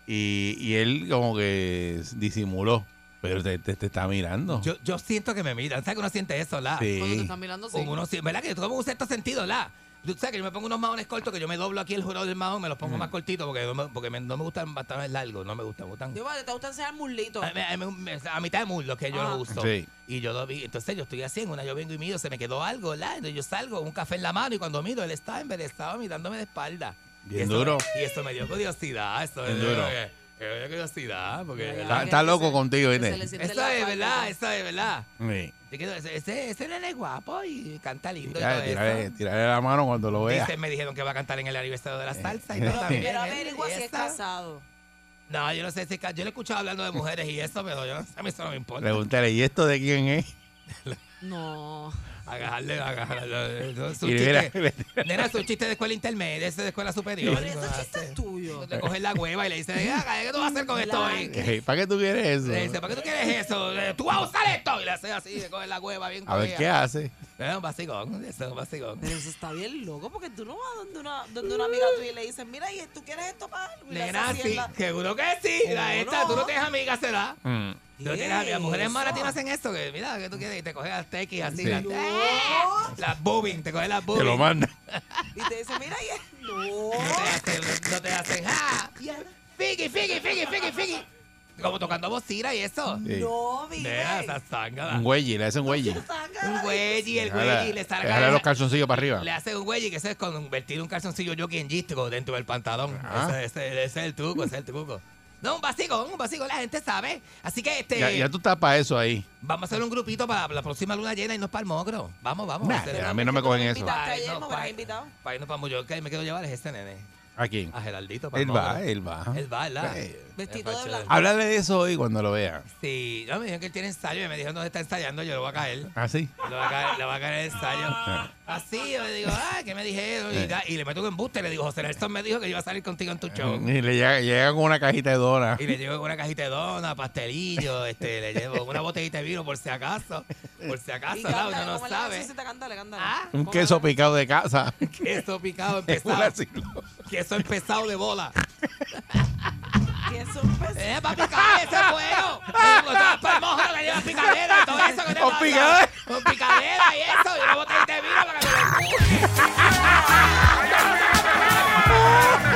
Y, y él como que disimuló. Pero te, te- te está mirando. Yo, yo siento que me miran. ¿Sabes que uno siente eso, la? Sí. Cuando te están mirando, sí. Como uno siente, ¿verdad? Que tú como un sexto sentido, la. Tú sabes que yo me pongo unos maones cortos, que yo me doblo aquí el jurado del mahón, me los pongo más cortitos porque, no me, porque me- no me gustan bastante largos, no me gustan, me gustan. Yo, vale, te gusta enseñar muslito. A, a- a- a mitad de muslo que yo Ah. lo uso. Sí. Y yo lo vi. Entonces yo estoy así, en una yo vengo y miro, se me quedó algo, ¿verdad? Entonces yo salgo, un café en la mano y cuando miro, él estaba embelesado mirándome de espalda. Bien y eso- duro. Y eso me dio curiosidad. Eso Bien me dio, duro. Curiosidad. Porque, Está, loco contigo, ¿viste? Eso es verdad, eso es verdad. Sí. Ese, ese, nene es guapo y canta lindo y Ya, todo tírale, eso. tírale la mano cuando lo veas. Dice, me dijeron que va a cantar en el aniversario de la salsa y Pero todo [LAUGHS] también. Pero averigua y si es casado. No, yo no sé si yo le he escuchado hablando de mujeres y eso, pero yo no sé, a mí eso no me importa. Pregúntale, ¿y esto de quién es? No. [LAUGHS] Agarrarle, [LAUGHS] agarrarle. Eso es un Y chiste. mira, Nena, es un chiste de escuela intermedia, ese de escuela superior. Pero ese chiste es tuyo. Te coges la hueva y le dices, "Ah, ¿qué tú vas a hacer con esto hoy? eh, ¿para qué tú quieres eso? Le dice, ¿para qué tú quieres eso? Eh, Tú vas a usar esto. Y le hace así, le coge la hueva bien A ver. ¿qué hace? Es un vacilón, eso es un vacilón. Pero eso está bien loco porque tú no vas donde una, donde una amiga tuya y le dices, mira, ¿y tú quieres esto para algo? Nena, haces sí, seguro que sí. ¿Cómo La esta, no? tú no tienes amigas, ¿será? Mm. No tienes amigas. Las mujeres malas no hacen esto, que mira, que tú quieres y te coges las tequis así. Sí. Las, ¡Ah! las boobing, te coges las Te boobing. lo manda. Y te dice, mira, y es- no. [LAUGHS] No te hacen, no te hacen, ¡ah! Figi, figi, figi, figi, figi. Como tocando bocina y eso. Sí. No, mira. esa zángana. Un güey, le hace un güey. Un güey y el güey le déjale los calzoncillos para arriba. Le hace un güey que eso es convertir un calzoncillo jockey en gistro dentro del pantalón. Ah. Ese, ese- ese es el truco, ese es el truco. No, un vacío, un vacío, la gente sabe. Así que este Ya, ya tú estás para eso ahí. vamos a hacer un grupito para la próxima luna llena y nos para el mogro. Vamos, vamos. Nah, hacer- a mí no me cogen eso. Para irnos para Mallorca y me quiero llevar es ese nene. ¿A quién? A Geraldito. para el Él va, él va. Él va, ¿verdad? Sí. Vestido Es de blanco. Háblale de eso hoy cuando lo vea. Sí, no, me dijeron que él tiene ensayo y me dijeron dónde está ensayando, yo lo voy a caer. ¿Ah, sí? Le va a caer, le va a caer el ensayo. Así, yo le digo, ah, ¿qué me dijeron? Y, da- y le meto un embuste, le digo, José Nelson me dijo que yo iba a salir contigo en tu show. Y le llega, llega con una cajita de donas. Y le llevo una cajita de dona, pastelillo, este, le llevo una botellita de vino por si acaso. Por si acaso, ¿verdad? Uno no ¿cómo le sabe. Cántale, cántale. Ah, Un ¿Cómo queso picado de casa. queso picado [LAUGHS] En un empezado. Asilo. queso empezado de bola. [LAUGHS] Queso empezado. ¡Eh, para picar ese fuego! Eh, las palmojas que lleva picadera y todo eso. ¿qué te Con picadera. Con picadera y eso. Y una botellita de vino para que me lo [LAUGHS]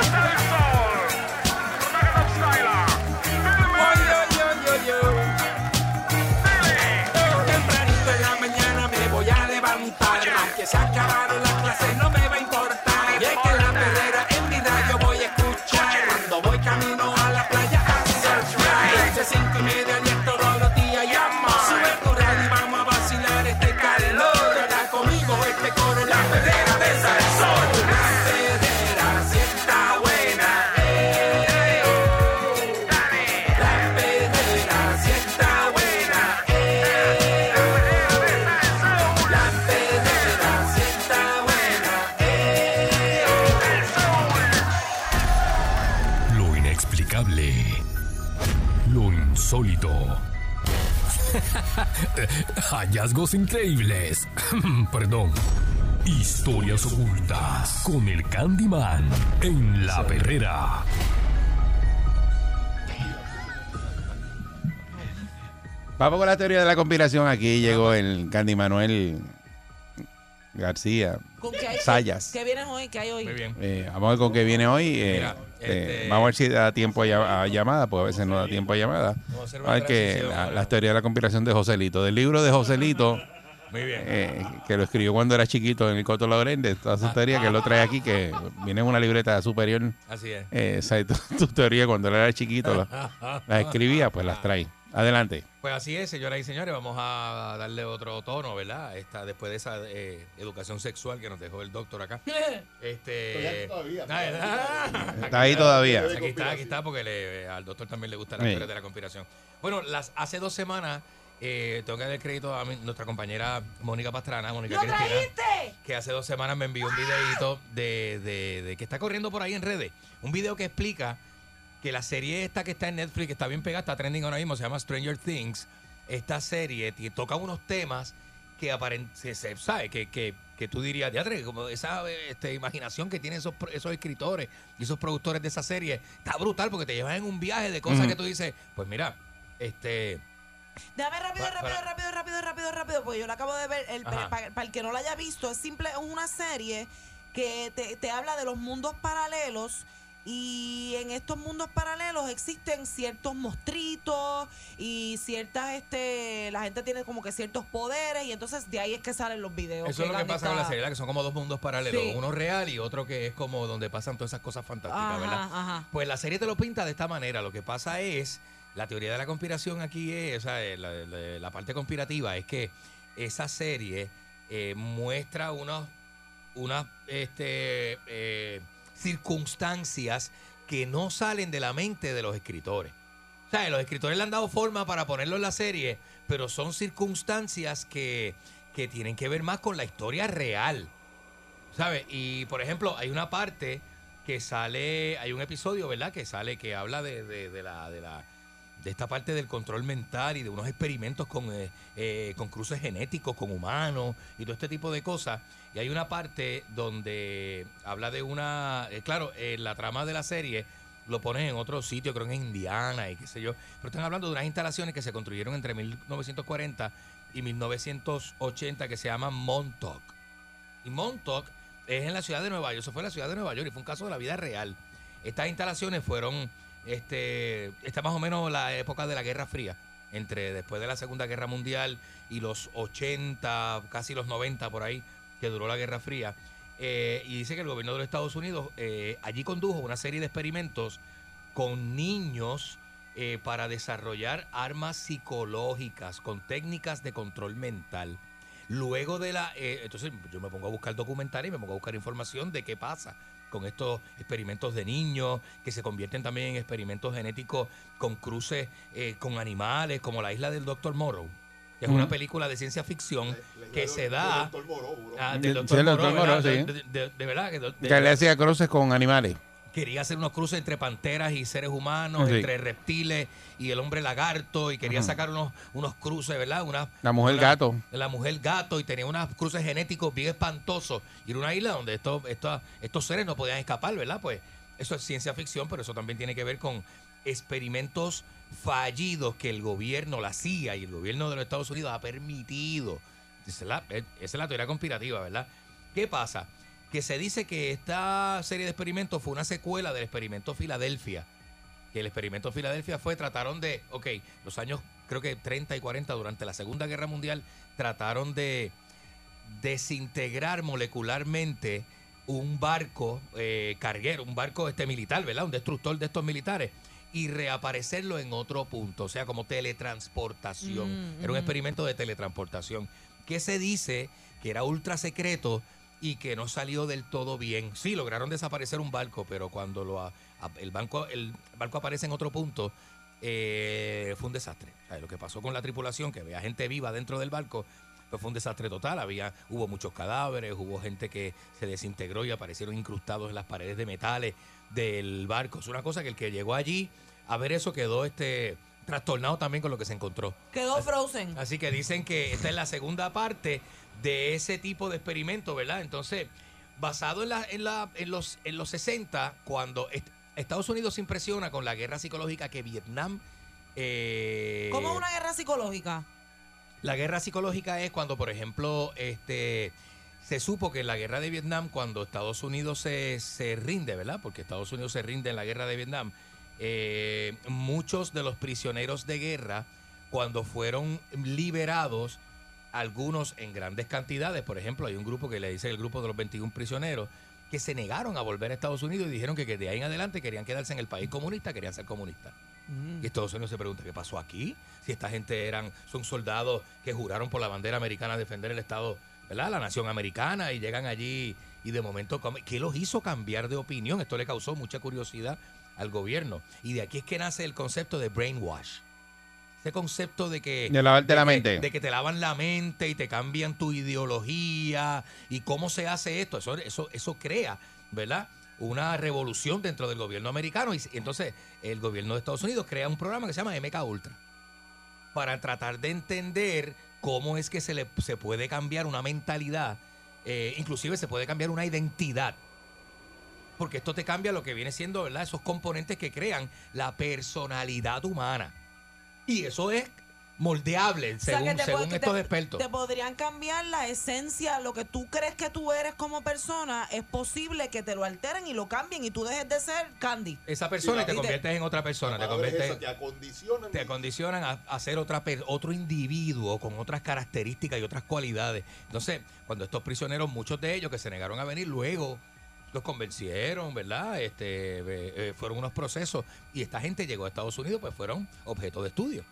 Hallazgos increíbles. [LAUGHS] Perdón. Historias ocultas con el Candyman en la perrera. Vamos con la teoría de la conspiración. Aquí llegó el Candy Manuel García, ¿Con qué hay? Sayas. ¿Qué vienen hoy? ¿Qué hay hoy? Muy bien. Eh, vamos a ver con qué viene hoy. eh, Mira, este- vamos a ver si da tiempo a, a llamada, porque a veces no da tiempo a llamada. A ver que la, ahora. la teoría de la conspiración de Joselito. Del libro de Joselito, Muy bien. eh, que lo escribió cuando era chiquito en el Coto Laurende, toda esa teoría que él lo trae aquí, que viene en una libreta superior. Así es. Eh, esa es tu, tu teoría cuando él era chiquito, la- [LAUGHS] las escribía, pues las trae. Adelante. Pues así es, señoras y señores, vamos a darle otro tono, ¿verdad? Esta, después de esa eh, educación sexual que nos dejó el doctor acá. [LAUGHS] Este. Ay, ah, Está ahí todavía. Aquí está, aquí está, porque le- al doctor también le gusta la Sí. teoría de la conspiración. Bueno, las, hace dos semanas, eh, tengo que dar el crédito a mi- nuestra compañera Mónica Pastrana, Mónica ¡Lo Cristina trajiste! que hace dos semanas me envió un videito de, de- de que está corriendo por ahí en redes. Un video que explica que la serie esta que está en Netflix, que está bien pegada, está trending ahora mismo, se llama Stranger Things. Esta serie toca unos temas que aparentemente, se sabe, que, que, que tú dirías, Diatre, como esa este, imaginación que tienen esos, esos escritores y esos productores de esa serie, está brutal porque te llevan en un viaje de cosas que tú dices, pues mira, este... Déjame rápido, Pa- rápido, para- rápido, rápido, rápido, rápido, porque yo la acabo de ver. El, para, para el que no la haya visto, es simple, es una serie que te, te habla de los mundos paralelos. Y en estos mundos paralelos existen ciertos monstruitos y ciertas, este, la gente tiene como que ciertos poderes y entonces de ahí es que salen los videos. Eso es lo que pasa con la serie, ¿verdad? que son como dos mundos paralelos, Sí. uno real y otro que es como donde pasan todas esas cosas fantásticas, Ajá, ¿verdad? ajá. Pues la serie te lo pinta de esta manera. Lo que pasa es, la teoría de la conspiración aquí es, o sea, eh, la, la- la parte conspirativa es que esa serie eh, muestra unos, unas este, eh, circunstancias que no salen de la mente de los escritores. O sea, los escritores le han dado forma para ponerlo en la serie, pero son circunstancias que, que tienen que ver más con la historia real. ¿Sabes? Y por ejemplo, hay una parte que sale, hay un episodio, ¿verdad? Que sale, que habla de, de- de la, de la de esta parte del control mental y de unos experimentos con, eh, eh, con cruces genéticos, con humanos y todo este tipo de cosas. Y hay una parte donde habla de una, eh, claro, la trama de la serie lo ponen en otro sitio, creo que en Indiana y qué sé yo, pero están hablando de unas instalaciones que se construyeron entre 1940 y 1980 que se llaman Montauk. Y Montauk es en la ciudad de Nueva York. Eso fue en la ciudad de Nueva York y fue un caso de la vida real. Estas instalaciones fueron, este, esta más o menos la época de la Guerra Fría, entre después de la Segunda Guerra Mundial y los 80, casi los 90 por ahí, que duró la Guerra Fría. Eh, y dice que el gobierno de los Estados Unidos eh, allí condujo una serie de experimentos con niños eh, para desarrollar armas psicológicas con técnicas de control mental. Luego de la... eh, entonces yo me pongo a buscar documentales y me pongo a buscar información de qué pasa con estos experimentos de niños, que se convierten también en experimentos genéticos con cruces eh, con animales, como la isla del Dr. Morrow, que es una película de ciencia ficción que se da... De, verdad que... de- Que le hacía cruces con animales. Quería hacer unos cruces entre panteras y seres humanos, Sí. entre reptiles y el hombre lagarto, y quería sacar unos, unos cruces, ¿verdad? Una, La mujer una- gato. La mujer gato, y tenía unos cruces genéticos bien espantosos. Y era una isla donde estos, estos, estos seres no podían escapar, ¿verdad? Pues eso es ciencia ficción, pero eso también tiene que ver con experimentos fallidos que el gobierno, la CIA y el gobierno de los Estados Unidos ha permitido. Esa es la, esa es la teoría conspirativa, ¿verdad? ¿Qué pasa? Que se dice que esta serie de experimentos fue una secuela del experimento Filadelfia. Que el experimento Filadelfia fue, trataron de, ok, los años creo que 30 y 40 durante la Segunda Guerra Mundial, trataron de desintegrar molecularmente un barco eh, carguero, un barco este militar, ¿verdad? Un destructor de estos militares y reaparecerlo en otro punto, o sea, como teletransportación. Mm, Era un mm. experimento de teletransportación que se dice que era ultra secreto y que no salió del todo bien. Sí, lograron desaparecer un barco, pero cuando lo a- a- el, banco, el barco aparece en otro punto, eh, fue un desastre. O sea, lo que pasó con la tripulación, que había gente viva dentro del barco, pues fue un desastre total. Había, hubo muchos cadáveres, hubo gente que se desintegró y aparecieron incrustados en las paredes de metales del barco. Es una cosa que el que llegó allí a ver eso quedó este trastornado también con lo que se encontró. Quedó frozen. Así que dicen que esta es la segunda parte de ese tipo de experimento, ¿verdad? Entonces, basado en, la, en, la, en, los, en los 60, cuando est- Estados Unidos se impresiona con la guerra psicológica que Vietnam... eh, ¿Cómo una guerra psicológica? La guerra psicológica es cuando, por ejemplo, este se supo que en la guerra de Vietnam, cuando Estados Unidos se, se rinde, ¿verdad? Porque Estados Unidos se rinde en la guerra de Vietnam, eh, muchos de los prisioneros de guerra, cuando fueron liberados, algunos en grandes cantidades, por ejemplo, hay un grupo que le dice el grupo de los 21 prisioneros, que se negaron a volver a Estados Unidos y dijeron que, que de ahí en adelante querían quedarse en el país comunista, querían ser comunistas. Y Estados Unidos se pregunta, ¿qué pasó aquí? Si esta gente eran, son soldados que juraron por la bandera americana a defender el Estado, ¿verdad? La nación americana y llegan allí y de momento, ¿cómo- ¿qué los hizo cambiar de opinión? Esto le causó mucha curiosidad al gobierno. Y de aquí es que nace el concepto de brainwash. Ese concepto de que... De lavarte la que- mente. De que te lavan la mente y te cambian tu ideología. ¿Y cómo se hace esto? Eso, eso, eso crea, ¿verdad? Una revolución dentro del gobierno americano. Y entonces el gobierno de Estados Unidos crea un programa que se llama MK Ultra. Para tratar de entender cómo es que se, le, se puede cambiar una mentalidad. eh, inclusive se puede cambiar una identidad. Porque esto te cambia lo que viene siendo, ¿verdad? Esos componentes que crean la personalidad humana. Y eso es moldeable, O sea, según, te según estos te- expertos. Te podrían cambiar la esencia, lo que tú crees que tú eres como persona, es posible que te lo alteren y lo cambien y tú dejes de ser Candy. Esa persona y te Y te- conviertes en otra persona. Te conviertes, esa, te acondicionan. te acondicionan a, a ser otra per- otro individuo con otras características y otras cualidades. Entonces, cuando estos prisioneros, muchos de ellos que se negaron a venir, luego los convencieron, ¿verdad? Este, eh, eh, fueron unos procesos y esta gente llegó a Estados Unidos, pues fueron objeto de estudio.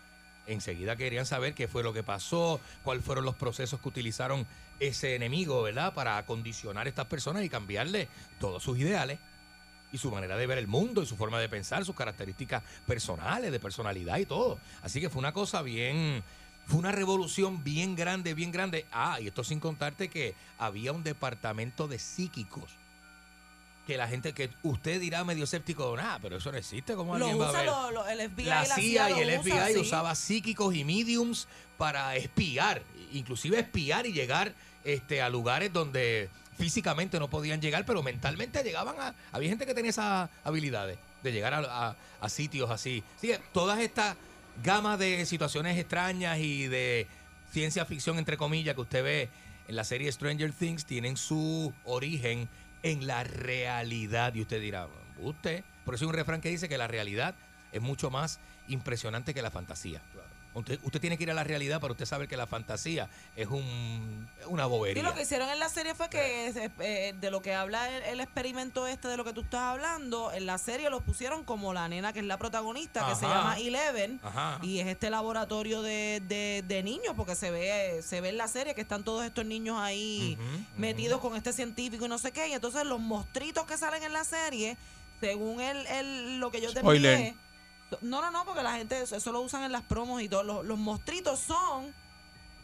Enseguida querían saber qué fue lo que pasó, cuáles fueron los procesos que utilizaron ese enemigo, ¿verdad? Para acondicionar a estas personas y cambiarle todos sus ideales y su manera de ver el mundo y su forma de pensar, sus características personales, de personalidad y todo. Así que fue una cosa bien, fue una revolución bien grande, bien grande. Ah, y esto sin contarte que había un departamento de psíquicos. Que la gente, que usted dirá medio escéptico, nada, pero eso no existe, ¿cómo Lo alguien va a usa ver? lo- lo- el FBI la y la CIA y el usa, FBI sí. usaba psíquicos y mediums para espiar, inclusive espiar y llegar este, a lugares donde físicamente no podían llegar, pero mentalmente llegaban a... Había gente que tenía esas habilidades de llegar a, a- a sitios así. Así que todas estas gamas de situaciones extrañas y de ciencia ficción, entre comillas, que usted ve en la serie Stranger Things, tienen su origen en la realidad. Y usted dirá, usted, por eso un refrán que dice que la realidad es mucho más impresionante que la fantasía. Usted, usted tiene que ir a la realidad para usted saber que la fantasía es un, una Y bobería. lo que hicieron en la serie fue que eh, de lo que habla el, el experimento este de lo que tú estás hablando, en la serie lo pusieron como la nena que es la protagonista, que se llama Eleven, Ajá. y es este laboratorio de, de- de niños, porque se ve, se ve en la serie que están todos estos niños ahí metidos con este científico y no sé qué, y entonces los mostritos que salen en la serie, según el, el- lo que yo te no, no, no, porque la gente eso, eso lo usan en las promos y todo. Los, los mostritos son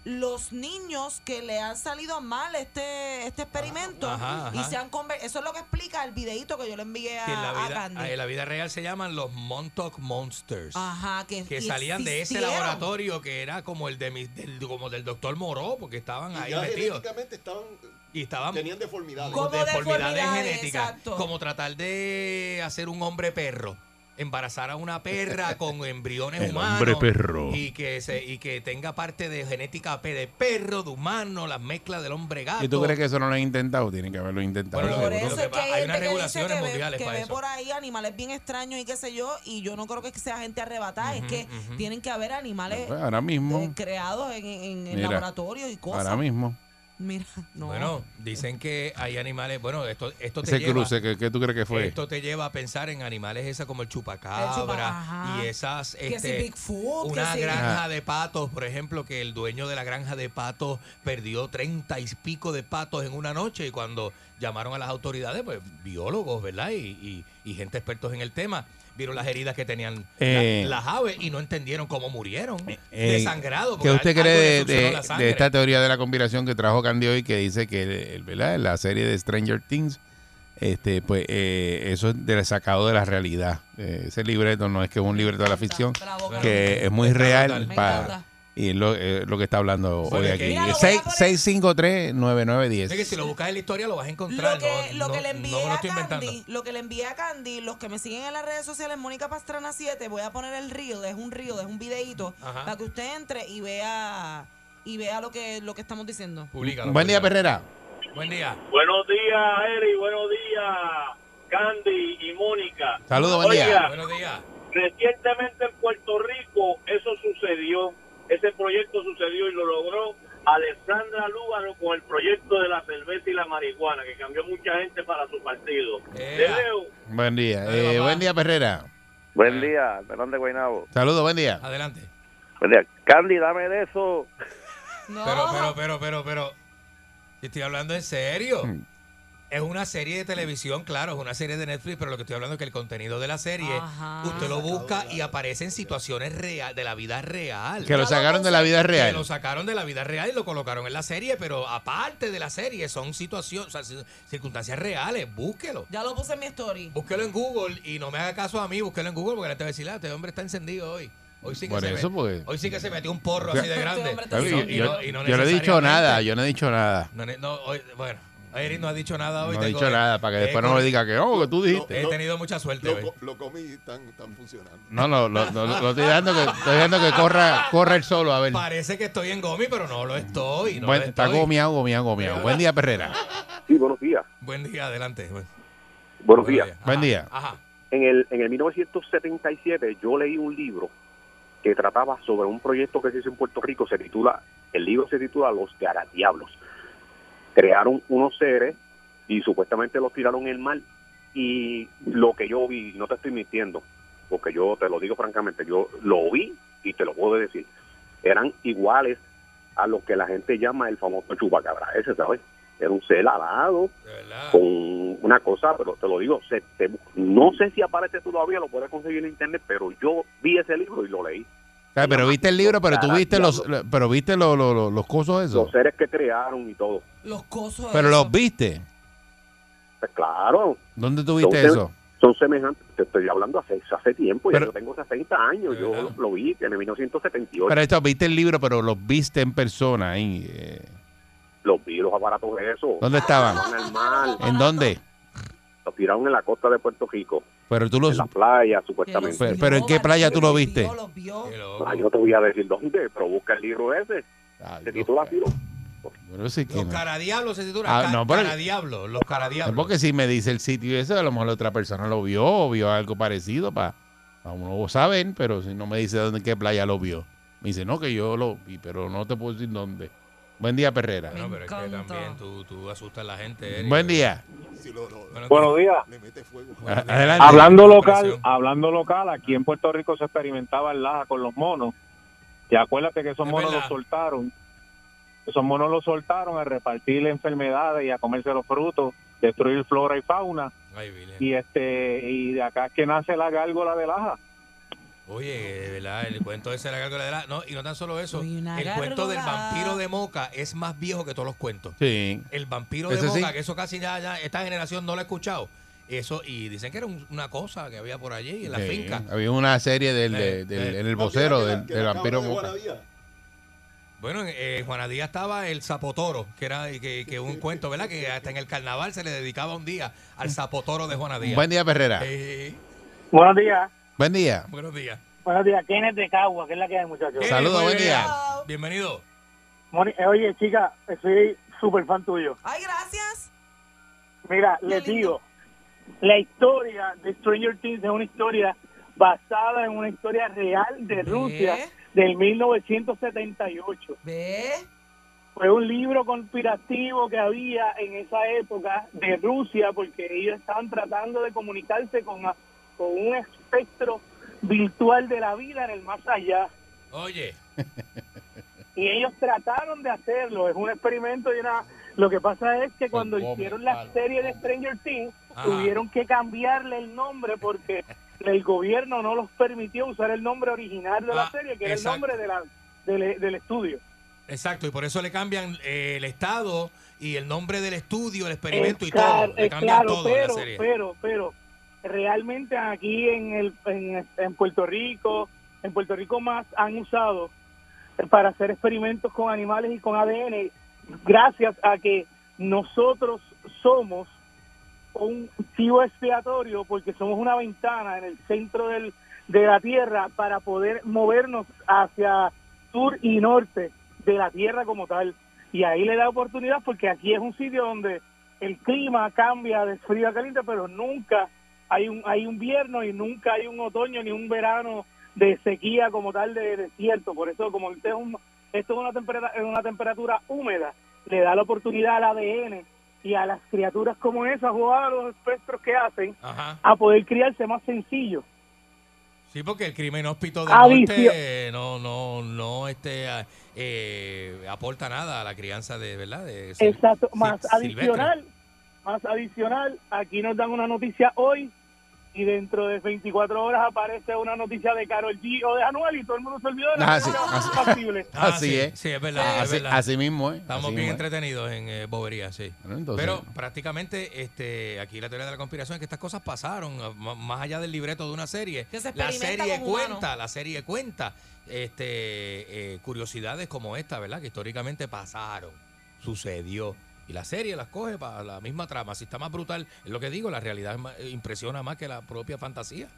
los niños que le han salido mal este este experimento Ajá, y ajá. se han conver- eso es lo que explica el videito que yo le envié a, que en la a vida, Candy. en la vida real se llaman los Montauk Monsters. Ajá, que, salían de ese laboratorio que era como el de mi- del, como del doctor Moró, porque estaban Y ahí ya metidos. genéticamente estaban, Y estaban tenían deformidades. Como deformidades, deformidades, genéticas. exacto. Como tratar de hacer un hombre perro. Embarazar a una perra [LAUGHS] con embriones El humanos. hombre perro. Y que, se, y que tenga parte de genética de perro, de humano, las mezclas del hombre gato. ¿Y tú crees que eso no lo han intentado? Tienen que haberlo intentado. Bueno, Por eso es que hay, hay gente unas que dice regulaciones que ve- mundiales que para ve eso. por ahí animales bien extraños y qué sé yo, y yo no creo que sea gente arrebatada, es que tienen que haber animales Pues ahora mismo. eh, creados en, en- en laboratorios y cosas. Ahora mismo. Mira, no. Bueno, dicen que hay animales. Bueno, esto, esto te Ese lleva. cruce, ¿qué, qué tú crees que fue? Esto te lleva a pensar en animales esas como el El chupacabra chupa- y esas Que si este, Bigfoot, que una si- granja de patos, por ejemplo, que el dueño de la granja de patos perdió treinta y pico de patos en una noche y cuando llamaron a las autoridades, pues biólogos, ¿verdad? Y, y- y gente expertos en el tema, vieron las heridas que tenían la- Eh. las aves y no entendieron cómo murieron, Eh, desangrados. ¿Qué porque usted cree de, esta teoría de la conspiración que trajo Candy hoy que dice que la serie de Stranger Things, este, pues eh, eso es de- sacado de la realidad. Eh, ese libreto no es que es un libreto de la ficción, Bravo, que es muy real para. Y es lo, eh, lo que está hablando hoy aquí. Mira, lo voy a Seis- poner- 653-9910. Es que si lo buscas en la historia lo vas a encontrar. Lo que, no, lo que no- le envié a inventando. Candy, lo que le envié a Candy, los que me siguen en las redes sociales, Mónica Pastrana 7, voy a poner el reel, es un reel, es un videíto, Ajá. para que usted entre y vea y vea lo que lo que estamos diciendo. Buen día. Perrera. Buen día. Buenos días, Eri. Buenos días, Candy y Mónica. Saludos, buen día. Oiga, Buenos días. recientemente en Puerto Rico eso sucedió. Ese proyecto sucedió y lo logró Alexandra Lúgaro con el proyecto de la cerveza y la marihuana, que cambió mucha gente para su partido. Leo. Buen día. Eh, buen día, Perrera. Buen día, Fernando de Guaynabo. Saludos, buen día. Adelante. Buen día. Candy, dame de eso. No. Pero, pero, pero, pero, pero. Estoy hablando en serio. Mm. Es una serie de televisión, claro, es una serie de Netflix, pero lo que estoy hablando es que el contenido de la serie, Ajá. usted lo busca y aparece en situaciones real, de la vida real. Que lo sacaron de la vida Que real. lo sacaron de la vida real y lo colocaron en la serie, pero aparte de la serie, son situaciones, o sea, ci- circunstancias reales. Búsquelo. Ya lo puse en mi story. Búsquelo en Google y no me haga caso a mí, búsquelo en Google porque la te va a decir, ah, este hombre está encendido hoy. Hoy sí que, Por se, pues. hoy sí que se metió un porro así de grande. hombre está Yo, Y no- yo- y no- y no yo no he dicho nada, yo no he dicho nada. no, hoy- bueno, Eric no ha dicho nada hoy. No tengo- dicho nada, para que después no me diga que no, que tú dijiste. He tenido mucha suerte Lo, hoy. lo comí y están, funcionando. No, no, lo, estoy dejando que, estoy dejando que corra, corra el solo, a ver. Parece que estoy en Gomi, pero no lo estoy. Está gomiado, gomiado, gomiado. Buen día, Perrera. Sí, buenos días. Buen día, adelante. Buen- Buenos días. Buen día. Ajá. En el, en el 1977 yo leí un libro que trataba sobre un proyecto que se hizo en Puerto Rico. Se titula, el libro se titula Los Garadiablos. Crearon unos seres y supuestamente los tiraron en el mar. Y lo que yo vi, no te estoy mintiendo, porque yo te lo digo francamente, yo lo vi y te lo puedo decir, eran iguales a lo que la gente llama el famoso chupacabra ese, ¿sabes? Era un ser alado, con una cosa, pero te lo digo, se- te- no sé si aparece todavía, lo puedes conseguir en internet, pero yo vi ese libro y lo leí. Ah, pero viste el libro, pero tú viste los, pero viste los, los, los- los cosos esos. Los seres que crearon y todo. Los cosos. Pero esos. los viste. Pues claro, ¿Dónde tú viste Son- eso? son semejantes, te estoy hablando hace, hace tiempo, ya yo tengo 60 años, yo lo, vi en el 1978, Pero esto, viste el libro, pero los viste en persona ahí. eh. los vi los aparatos esos. ¿Dónde estaban? Mar, ¿En dónde? Los tiraron en la costa de Puerto Rico, Pero tú en los... la playa, supuestamente. Pero- ¿en qué playa tú lo los viste? vio, los vio. Ah, yo te voy a decir dónde, pero busca el libro ese, se titula así, lo- pero sí que Los no. caradiablos se titula. Ah, no, pero- caradiablos, los caradiablos. Porque si me dice el sitio ese, a lo mejor la otra persona lo vio o vio algo parecido para uno saber, pero si no me dice dónde, en qué playa lo vio. Me dice, no, que yo lo vi, pero no te puedo decir dónde. Buen día, Perrera. Bueno, pero es que también tú, tú asustas a la gente. Eric. Buen día. Si lo, lo- Buenos Buenos días. le mete fuego. Buenos días. Adelante. Hablando local, hablando local, aquí en Puerto Rico se experimentaba el laja con los monos. Y acuérdate que esos Es monos verdad. los soltaron. Esos monos los soltaron a repartir enfermedades y a comerse los frutos, destruir flora y fauna. Ay. Y este y de acá es que nace la gárgola de laja. Oye, de verdad, el cuento ese de la gárgola de la... No, y no tan solo eso. Uy, el cuento del vampiro de Moca es más viejo que todos los cuentos. Sí. El vampiro de Ese sí. Moca, que eso casi ya, ya esta generación no lo ha escuchado. Eso, y dicen que era un- una cosa que había por allí en la Sí. finca. Había una serie del, de- Eh, del- eh. en el vocero del, vampiro de Moca. Bueno, en eh, Juana Díaz estaba el Zapotoro, que era que, que un cuento, ¿verdad? Que hasta en el carnaval se le dedicaba un día al Zapotoro de Juana Díaz. Buen día, Perrera. Eh, Buenos días. Buen día. buenos días. Buenos días. Kenneth de Cagua, que es la que hay, muchachos. Eh, Saludos, buen día. Bienvenido. Oye, chica, soy súper fan tuyo. Ay, gracias. Mira, les digo, la historia de Stranger Things es una historia basada en una historia real de Rusia del 1978. ¿Ve? Fue un libro conspirativo que había en esa época de Rusia porque ellos estaban tratando de comunicarse con, a- con un espectro virtual de la vida en el más allá. Oye, [LAUGHS] y ellos trataron de hacerlo, es un experimento y una... Lo que pasa es que cuando hicieron la palo. serie de Stranger Things, tuvieron que cambiarle el nombre porque [LAUGHS] el gobierno no los permitió usar el nombre original de la Ah, serie, que era el nombre de la, del, del estudio. exacto, y por eso le cambian eh, el estado y el nombre del estudio, el experimento Es y todo. Le es cambian claro, todo en la pero, serie. pero, pero, realmente aquí en, el, en, en Puerto Rico, en Puerto Rico más han usado para hacer experimentos con animales y con ADN, gracias a que nosotros somos un chivo expiatorio porque somos una ventana en el centro del, de la Tierra para poder movernos hacia sur y norte de la Tierra como tal. y ahí le da oportunidad porque aquí es un sitio donde el clima cambia de frío a caliente, pero nunca hay un hay un invierno y nunca hay un otoño ni un verano de sequía como tal de desierto. Por eso, como este es un, esto es una temperatura, es una temperatura húmeda, le da la oportunidad al ADN y a las criaturas como esas o a los espectros que hacen Ajá. a poder criarse más sencillo. Sí, porque el crimen inhóspito del Adicio- norte no, no, no este, eh, aporta nada a la crianza de, ¿verdad? De Exacto, más adicional, más adicional, aquí nos dan una noticia hoy y dentro de 24 horas aparece una noticia de Carol G o de Anuel y todo el mundo se olvidó de la Ah, así-. [LAUGHS] Ah, Así sí, es. Sí, es verdad. es Así, verdad. así mismo, ¿eh? Estamos Así bien mismo, ¿eh? entretenidos en eh, bobería, sí. Bueno, entonces- Pero prácticamente este, aquí la teoría de la conspiración es que estas cosas pasaron, ah, más allá del libreto de una serie. Se La serie cuenta, la serie cuenta este, eh, curiosidades como esta, ¿verdad? Que históricamente pasaron, sucedió. Y la serie las coge para la misma trama. Si está más brutal, es lo que digo, la realidad impresiona más que la propia fantasía.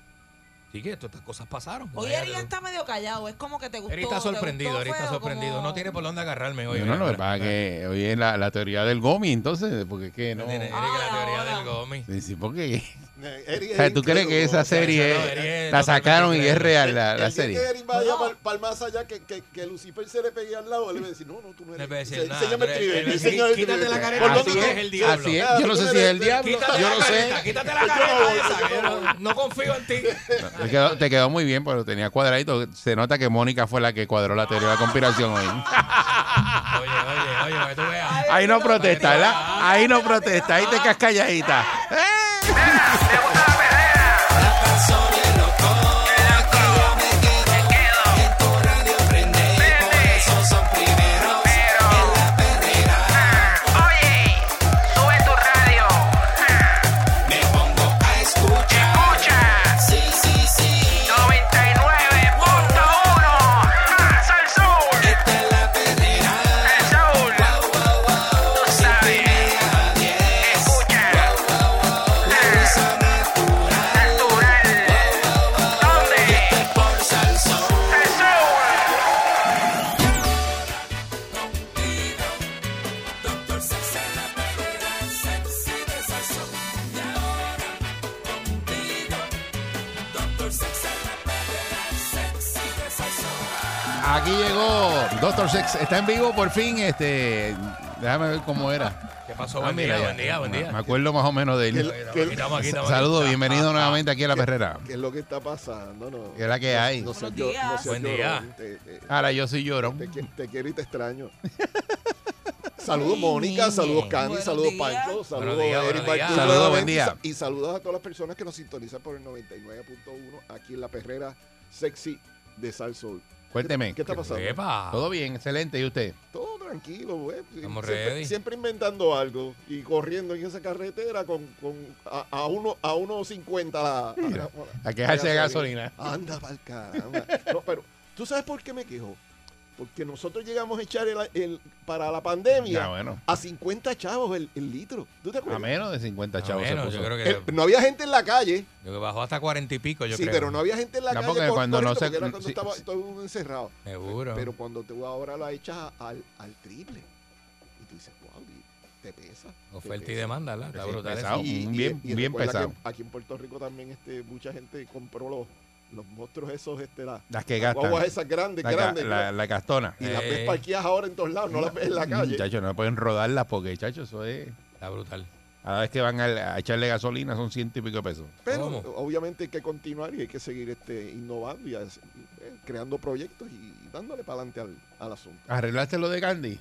Así que esto- estas cosas pasaron. Hoy Eri está medio callado, es como que te gustó. Eri está sorprendido, gustó, Eri está sorprendido. como- No tiene por dónde agarrarme hoy. No, no, pasa es que hoy es la, la teoría del gomi, entonces, porque es que no. Tiene- Eri que la teoría del gomi. Sí, sí, porque. O sea, ¿Tú crees que esa serie no, la sacaron y es real la, El la día serie? que vaya No. para, el más allá, que, que, que Lucifer se le pegue al lado, él le va a decir, no, no, tú no eres. le voy a decir Se- nada, enséñame el quítate la careta, ¿Por así es el diablo. Así es. Ah, Yo no sé si es el diablo. Quítate Yo no sé. quítate la careta no confío en ti. [LAUGHS] Te quedó, te quedó muy bien, pero tenía cuadradito. Se nota que Mónica fue la que cuadró la teoría de la conspiración hoy. [LAUGHS] Oye, oye, oye, para que tú veas. Ahí no protesta, ¿verdad? Ahí no protesta, ahí te quedas calladita. Oye, [LAUGHS] en vivo por fin. Este, déjame ver cómo era. ¿Qué pasó? Ah, Buen mira, día, ya. buen día, buen día. Me acuerdo más o menos de él. Saludos, bienvenido nuevamente aquí a la perrera. ¿Qué es lo que está pasando? No, ¿Qué es la que hay? No yo- no Buen día. Te, te- Ahora yo soy llorón. te qui- te quiero y te extraño. [LAUGHS] Saludos Mónica, saludos Candy, saludos. Pancho, saludos Eric Saludos, buen día. Y saludos a todas las personas que nos sintonizan por el 99.1 aquí en la perrera sexy de Sal Soul. Cuénteme. ¿Qué está pasando? Epa. Todo bien, excelente. ¿Y usted? Todo tranquilo, güey. Estamos siempre, ready. siempre inventando algo y corriendo en esa carretera con, con a, a uno a 1.50 la, la- A quejarse de gasolina. Anda pa'l caramba. No, pero ¿tú sabes por qué me quejo? Porque nosotros llegamos a echar el, el- para la pandemia Ya, bueno. a 50 chavos el, el litro. ¿Tú te A acuerdas? menos de 50 A chavos. se menos, puso. yo creo que, El- no había gente en la calle, yo que bajó hasta cuarenta y pico, yo sí, creo. pero no había gente en la No, calle porque por- cuando no se- porque era cuando sí, estaba sí. todo el mundo encerrado. Seguro. Pero cuando tú ahora lo echas al, al triple y tú dices, wow, y te pesa. te Oferta y pesa. demanda, ¿verdad? Está Sí, brutal. pesado. un bien- bien recuerda pesado. que aquí en Puerto Rico también este, mucha gente compró los, los monstruos esos, este, la, Las que las gastan. guaguas esas grandes, La, grandes. la, la castona. y las ves Eh. parqueadas ahora en todos lados, no las ves en la calle. Chacho, no pueden rodarlas porque, chacho, eso es. Está brutal. Cada vez que van a, a echarle gasolina son ciento y pico de pesos. Pero ¿Cómo? obviamente hay que continuar y hay que seguir este, innovando y eh, creando proyectos y dándole para adelante al, al asunto. ¿Arreglaste lo de Candy?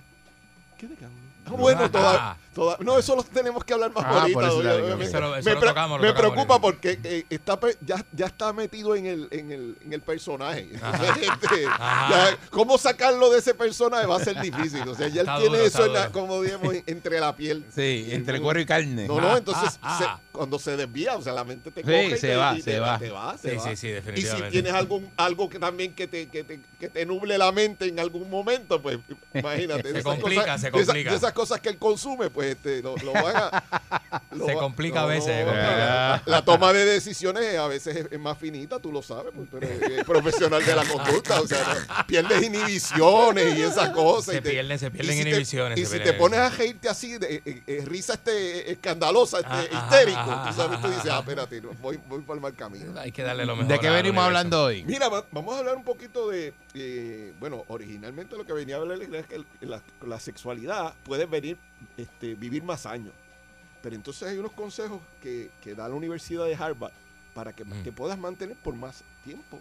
¿Qué de cambio? Ah, [LAUGHS] bueno, Ah. [LAUGHS] toda, toda- no, eso lo tenemos que hablar más Ah, ahorita. por eso me pre- tocamos, preocupa porque eh, está ya, ya está metido en el, en el, en el personaje. [LAUGHS] Este, ya, ¿Cómo sacarlo de ese personaje va a ser difícil? O sea, ya él Está tiene duro, eso, en la- como digamos, en- entre la piel. Sí, entre cuero y carne. No, no, entonces ah, se- ah. cuando se desvía, o sea, la mente te Sí, coge y se te, va, y se te va. te va, se Sí, va. sí, sí, Y si definitivamente. tienes algún algo que también que te, que te, que te nuble la mente en algún momento, pues imagínate. Se complica, cosas, se de complica. de esas cosas que él consume, pues este, lo, lo van a... [LAUGHS] lo Se complica a veces, se no, complica. la, la toma de decisiones a veces es, es más finita, tú lo sabes, porque tú eres eh, profesional de la conducta, o sea, no, pierdes inhibiciones y esas cosas. Se pierden- se y pierden si te- inhibiciones, y si te pones a reírte así, de, eh, eh, risa este, escandalosa, este, Ah, ajá, histérico, ajá, tú sabes, tú dices, ah, espérate, voy, voy por el mal camino. Hay que darle lo mejor. ¿De qué venimos hablando hoy? Mira, va- vamos a hablar un poquito de, eh, bueno, originalmente lo que venía a hablar es que la, la sexualidad puede venir, este, vivir más años. Pero entonces hay unos consejos que, que da la Universidad de Harvard para que Mm. te puedas mantener por más tiempo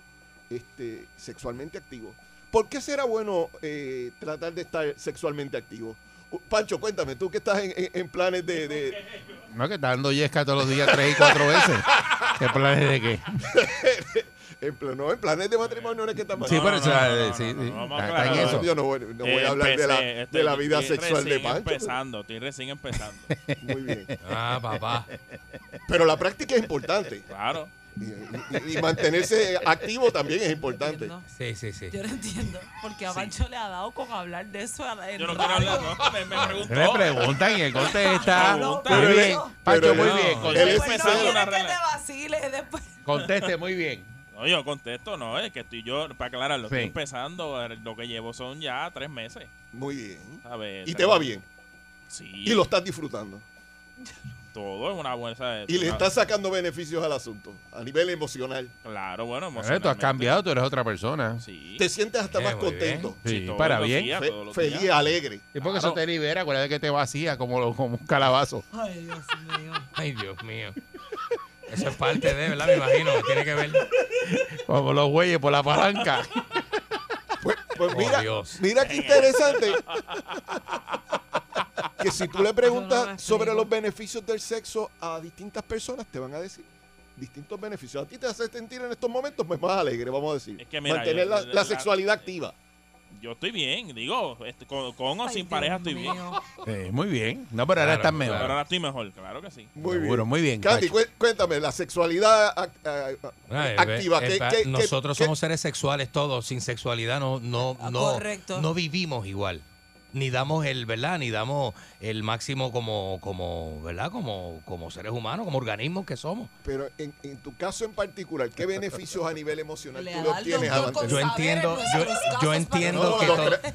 este, sexualmente activo. ¿Por qué será bueno eh, tratar de estar sexualmente activo? Pancho, cuéntame, tú que estás en, en- en planes de, de- No, que está dando yesca todos los días tres y cuatro veces. [LAUGHS] ¿Qué planes de qué? [LAUGHS] [LAUGHS] en, pl- no, en planes de matrimonio no es que estamos Sí, No, pero no, eso, no, no, sí, no, sí, no, está- a está. Yo no voy, no voy a hablar de la, de estoy- la vida estoy sexual de recién Pancho. empezando, estoy recién empezando. [LAUGHS] Muy bien. Ah, papá. Pero la práctica es importante. Claro. Y, y- y mantenerse activo también es importante. Sí, sí, sí. Yo no entiendo. Porque a Pancho le ha dado con hablar de eso. en Yo no quiero hablar, no, me, me [LAUGHS] preguntó. Le preguntan y él contesta. Pregunta. Muy bien. pero muy bien. él Conteste, es Pues no empezando quieres una que regla. te vacile después. No, yo contesto, no, es que estoy yo, para aclararlo, estoy empezando, lo que llevo son ya tres meses, Muy bien. ¿sabes? Y te va bien. Sí. Y lo estás disfrutando. Todo es una buena, ¿sabes? Y le estás sacando beneficios al asunto a nivel emocional. Claro, bueno, Bueno, tú has cambiado, tú eres otra persona. Sí. Te sientes hasta Eh, más contento. Sí, para bien. días, fe- feliz, días. alegre. Y porque Claro. eso te libera, acuérdate que te vacía como, lo- como un calabazo. Ay, Dios mío. Ay, Dios mío. Eso es parte de, ¿verdad? Me imagino. Tiene que ver. Como los güeyes por la palanca. Pues, pues Oh, mira, Dios. mira qué interesante. que si tú le preguntas sobre los beneficios del sexo a distintas personas, te van a decir distintos beneficios. A ti te hace sentir en estos momentos pues, más alegre, vamos a decir. Es que mira, Mantener yo- la, la- la la- sexualidad activa. Yo estoy bien, digo, este, con, con o Ay, sin Dios pareja estoy bien. Eh, muy bien. No, pero ahora Claro, estás mejor. Pero ahora estoy mejor, claro que sí. Muy Seguro, bien. muy bien. Candy, cuéntame, la sexualidad Ay, activa. ve- ¿qué- eh, pa- qué- qué- nosotros qué- somos seres sexuales todos, sin sexualidad no, no, Ah, no, correcto. no vivimos igual. Ni damos el, ¿verdad? Ni damos el máximo como, como, ¿verdad? Como, como seres humanos, como organismos que somos. Pero en, en tu caso en particular, ¿qué beneficios a nivel emocional Le tú al obtienes Yo entiendo- en yo- yo entiendo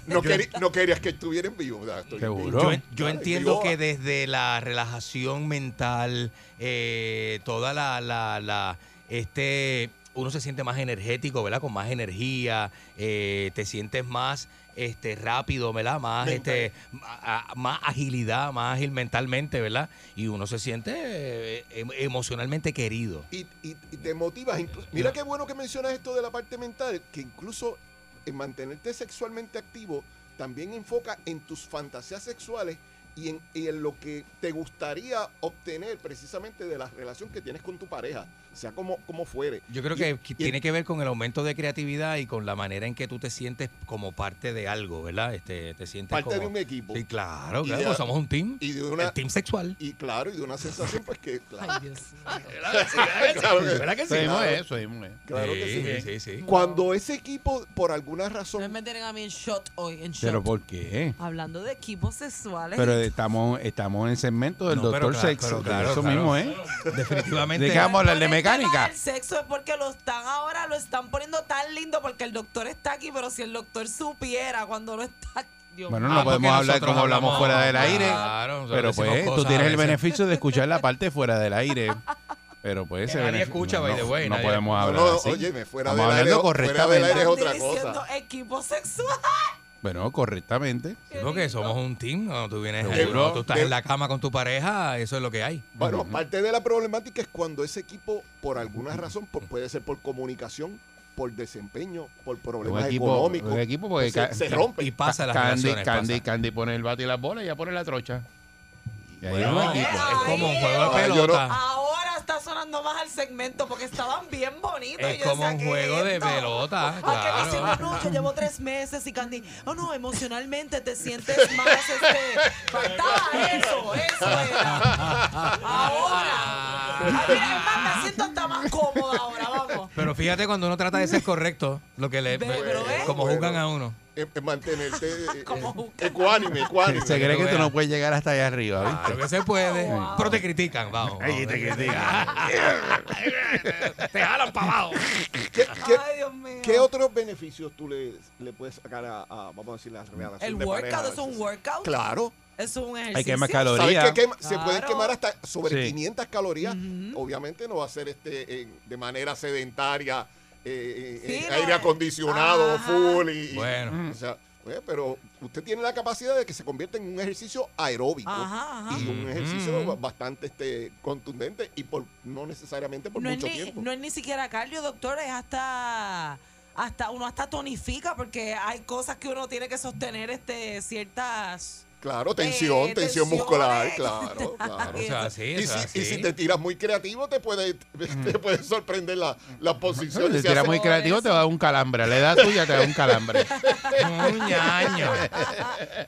No, que no, no, querías que estuvieran vivos. Seguro. Yo, yo entiendo que desde la relajación mental, eh, toda la, la, la- este, uno se siente más energético, ¿verdad? Con más energía, eh, te sientes más este rápido, ¿verdad? Más Mental. este a- a- más agilidad, más ágil mentalmente, ¿verdad? Y uno se siente eh, em- emocionalmente querido. y, y- y te motivas. inclu- Mira qué bueno que mencionas esto de la parte mental, que incluso en mantenerte sexualmente activo también enfoca en tus fantasías sexuales y en, y en lo que te gustaría obtener precisamente de la relación que tienes con tu pareja, sea como, como fuere. Yo creo Y- que y- tiene que ver con el aumento de creatividad y con la manera en que tú te sientes como parte de algo, ¿verdad? Este, te sientes parte como- de un equipo. Sí, claro, claro, de- pues somos un team. Y de una el team sexual. y claro, y de una sensación pues que claro, Ay, Dios mío. [LAUGHS] claro que- ¿Verdad que sí? Claro. eso claro que sí. sí, sí, sí. Cuando ese equipo por alguna razón me tienen a mí en shot hoy, en shot. Pero ¿por qué? Hablando de equipos sexuales. Pero estamos, estamos en el segmento del No, pero doctor claro, sexo. pero claro, eso claro. mismo, ¿eh? Definitivamente. ¿De qué vamos a hablar? ¿De tema mecánica? del sexo es porque lo están ahora, lo están poniendo tan lindo porque el doctor está aquí, pero si el doctor supiera cuando no está Dios Bueno, no Ah, podemos hablar como hablamos hablamos- fuera del aire. Claro, Pero pues tú tienes el beneficio de escuchar la parte fuera del aire. [LAUGHS] Pero pues ese nadie escucha, no, by the no, way, no nadie- podemos No, hablar no, así. óyeme, fuera del aire, fuera del aire es otra cosa. equipo sexual. Bueno, correctamente. Sí, porque somos un team. Cuando tú vienes, Seguro. tú estás De- en la cama con tu pareja, eso es lo que hay. Bueno, parte de la problemática es cuando ese equipo, por alguna razón, por- puede ser por comunicación, por desempeño, por problemas Un equipo, económicos, un equipo pues se, se rompe. Y pasa las Candy, relaciones. Candy, pasa. Candy pone el bate y las bolas y ya pone la trocha. Bueno, es como un juego de pelota. Ahora está sonando más el segmento porque estaban bien bonitos. Es y yo como decía, un ¿qué juego de pelota, Ah, que me claro. yo llevo tres meses y Candy, oh no, emocionalmente te sientes más, este, faltaba eso, eso era. Ahora, Ay, mira, es más, me siento hasta más cómoda ahora, vamos. Pero fíjate cuando uno trata de ser correcto, lo que le, Ve, pero como Bueno. juzgan a uno. En- en mantenerte [LAUGHS] eh, eh, ecuánime, ecuánime. Se cree que tú no puedes llegar hasta allá arriba, ¿viste? Claro que se puede. Pero te critican, vamos. Ahí te critican. [LAUGHS] te jalan para abajo. ¿Qué, qué- Ay, Dios mío. qué otros beneficios tú le, le puedes sacar a, a, vamos a decir, la relación El de workout, pareja? es un workout. Claro. Es un ejercicio. Hay que quemar ¿Sabes calorías. que quema- se pueden quemar hasta sobre Sí. 500 calorías? Obviamente no va a ser este en- de manera sedentaria, eh, eh, Sí, eh, aire acondicionado, Ajá. full. Y, y- Bueno. o sea, pero usted tiene la capacidad de que se convierta en un ejercicio aeróbico Ajá, ajá. y un ejercicio bastante este contundente y por no necesariamente por no, es mucho ni, tiempo. no es ni siquiera cardio, doctor, es hasta hasta uno hasta tonifica porque hay cosas que uno tiene que sostener este ciertas Claro, tensión, Eh, tensión tensiones. muscular, claro, claro. O sea, sí, y, si, y así. si te tiras muy creativo, te puede, te puede sorprender la, la posición. Si te tiras muy creativo, te va a dar un calambre. A la edad tuya te da un calambre. Un ñaño.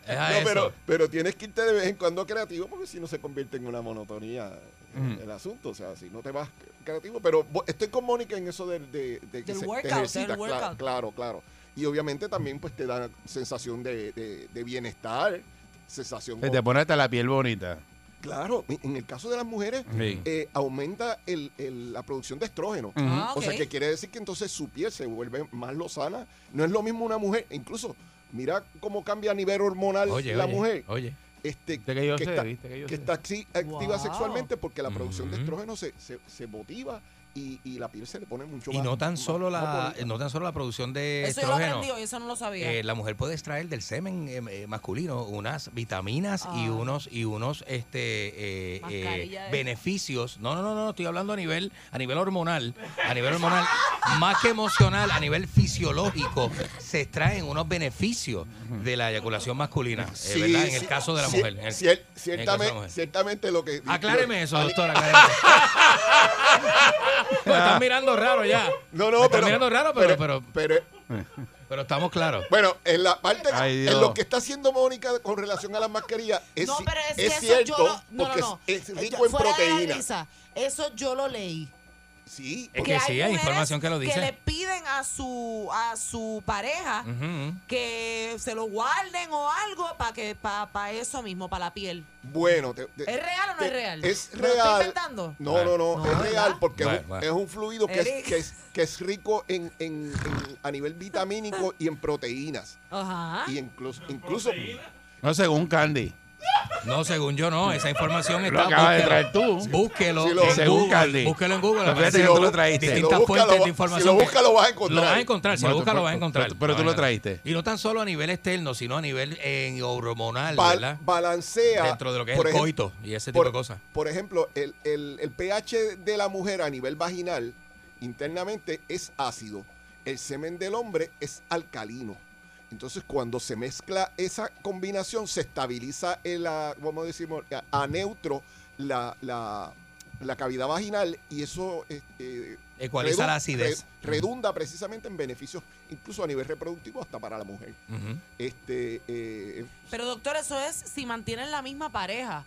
Deja No, pero, pero tienes que irte de vez en cuando creativo porque si no se convierte en una monotonía eh, el asunto. O sea, si no te vas creativo. Pero estoy con Mónica en eso de, de, de que Del se, te workout, del cla-. Claro, claro. Y obviamente también pues te da sensación de, de- de bienestar, sensación... Se te pone hasta la piel bonita. Claro, en- el caso de las mujeres, Sí. eh, aumenta el- el- la producción de estrógeno. Ah, O sea, que quiere decir que entonces su piel se vuelve más lozana. No es lo mismo una mujer, incluso mira cómo cambia a nivel hormonal Oye, la oye, mujer. Oye. Este, que yo sé, está, que que está acti- activa Wow. sexualmente porque la producción de estrógeno se, se, se motiva y, y la piel se le pone mucho Y más. no tan más- solo más la bonita. no tan solo la producción de Eso yo lo estrógeno. aprendí eso no lo sabía. Eh, la mujer puede extraer del semen eh, eh, masculino unas vitaminas y Ah. unos y unos este eh, eh, beneficios. No, no, no, no, estoy hablando a nivel a nivel hormonal, a nivel hormonal, [LAUGHS] más que emocional, a nivel fisiológico se extraen unos beneficios de la eyaculación masculina, eh, Sí, ¿verdad? En sí, el caso de la sí, mujer. En el- cier- en el caso de la ciertamente, mujer. ciertamente lo que. Acláreme eso, ani- doctor, [LAUGHS] acláreme. [LAUGHS] Me están mirando raro ya. No, Me no, están pero. mirando raro, pero, pero, pero pero estamos claros. Bueno, en la parte, Ay, en lo que está haciendo Mónica con relación a las mascarillas, es, no, pero es, que es eso cierto, yo lo, no, no, porque no. es, es Eh, rico yo- en fuera de la proteína. risa, eso yo lo leí. Sí, Es que sí, hay información que lo dice. le piden a su a su pareja que se lo guarden o algo para que para eso mismo, para la piel. bueno, te- te- ¿Es real o no te- es real? Es ¿Me lo estoy real. inventando? No, no, no, No, es ¿verdad? real porque es un- Bueno, es, bueno. un fluido que es, que es, que es rico en, en- en- a nivel vitamínico y en proteínas. Ajá. Y incluso, incluso No, según Candy. No, según yo no. Esa información Lo está. acabas de traer tú. Búsquelo. Lo- en Según Google. Búsquelo en Google. Fíjate que lo- tú lo traíste. si Distintas lo busca, fuentes lo va- de información. si lo que- busca, lo vas a encontrar. Lo vas a encontrar. Si lo buscas, lo vas a encontrar. pero- pero tú Lo lo traíste. Y no tan solo a nivel externo, sino a nivel eh, hormonal, ¿verdad? balancea. Dentro de lo que es el coito y ese tipo por, de cosas. Por ejemplo, el, el- el pH de la mujer a nivel vaginal internamente es ácido. El semen del hombre es alcalino. Entonces, cuando se mezcla esa combinación, se estabiliza el, a- vamos a decir, a, a neutro la, la- la cavidad vaginal y eso eh, Ecualiza redu- la acidez. re- redunda precisamente en beneficios, incluso a nivel reproductivo, hasta para la mujer. Este, eh, Pero doctor, eso es si mantienen la misma pareja.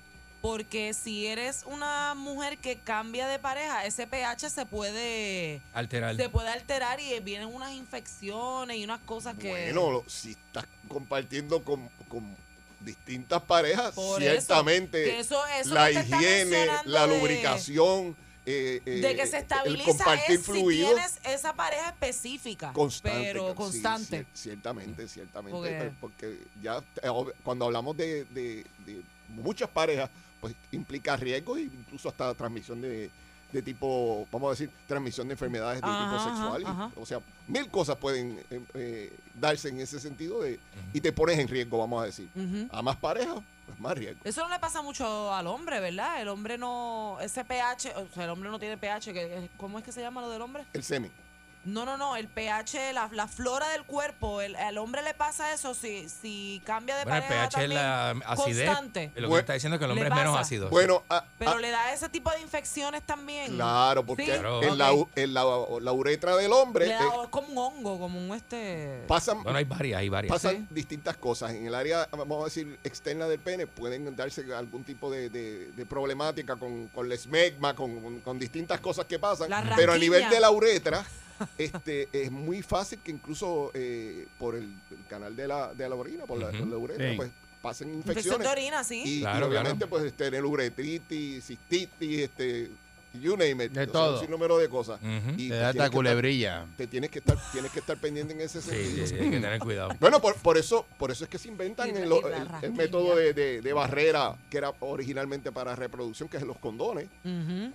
Porque si eres una mujer que cambia de pareja, ese pH se puede Alterar. se puede alterar y vienen unas infecciones y unas cosas que Bueno, lo- si estás compartiendo con, con distintas parejas, Por eso, ciertamente que eso- eso la higiene, la de- lubricación, eh, eh, de que se el estabiliza compartir es fluidos si tienes esa pareja específica, constante. pero constante. cier- ciertamente, ciertamente. Porque- ya eh, cuando hablamos de, de- de muchas parejas, pues implica riesgos e incluso hasta transmisión de, de tipo, vamos a decir, transmisión de enfermedades de Ajá, tipo ajá, sexual. y-. O sea, mil cosas pueden eh, eh, darse en ese sentido de, y te pones en riesgo, vamos a decir. A más parejas, pues más riesgo. Eso no le pasa mucho al hombre, ¿verdad? El hombre no, ese pH, o sea, el hombre no tiene pH, que, ¿cómo es que se llama lo del hombre? El semen. No, no, no, el pH, la, la flora del cuerpo, el, al hombre le pasa eso si, si cambia de Bueno, el pareja pH es la acidez. constante. Lo que Bueno, está diciendo es que el hombre es menos ácido. Bueno, ah, Pero le da ese tipo de infecciones también. claro, porque Sí, Claro. en, la, en la, la uretra del hombre Le da eh, como un hongo, como un este... pasan, Bueno, hay varias, hay varias. pasan distintas cosas. En el área, vamos a decir, externa del pene, pueden darse algún tipo de, de- de problemática con, con el esmegma, con, con- con distintas cosas que pasan. La Pero a nivel de la uretra, este es muy fácil que incluso eh, por el, el canal de la, de la orina, por la, Ujú. por la uretra, Sí. pues pasen Infección infecciones. de orina, sí. Y, y Claro, obviamente, pues tener uretritis, cistitis, este, you name it. De o sea, todo. Un sinnúmero de cosas. Ujú. Y Te da tienes esta que estar- culebrilla. te tienes que estar, tienes que estar pendiente en ese sentido. sí, sí, hay que tener [LAUGHS] cuidado. Bueno, por, por eso por eso es que se inventan la- el, método de, de- de barrera que era originalmente para reproducción, que es los condones.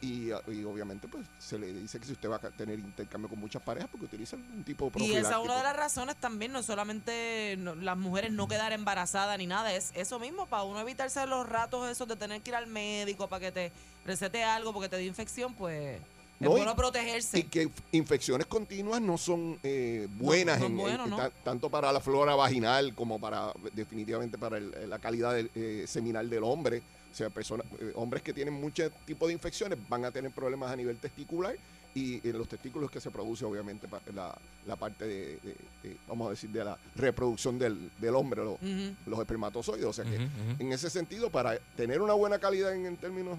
Y, y obviamente pues se le dice que si usted va a tener intercambio con muchas parejas, porque utiliza un tipo de Y esa es una de las razones también, no solamente no- las mujeres no quedar embarazadas ni nada, es eso mismo, para uno evitarse los ratos esos de tener que ir al médico para que te recete algo porque te dio infección, pues No, es y- bueno protegerse. Y que infecciones continuas no son eh, buenas, No, no es en- bueno, en- ¿no? ta- tanto para la flora vaginal como para definitivamente para el- la calidad del, eh, seminal del hombre. O sea, personas, eh, hombres que tienen muchos tipos de infecciones van a tener problemas a nivel testicular y en los testículos que se produce obviamente la, la parte de, de- de, vamos a decir, de la reproducción del, del hombre, lo- Ujú. los espermatozoides. O sea que en ese sentido, para tener una buena calidad en, en términos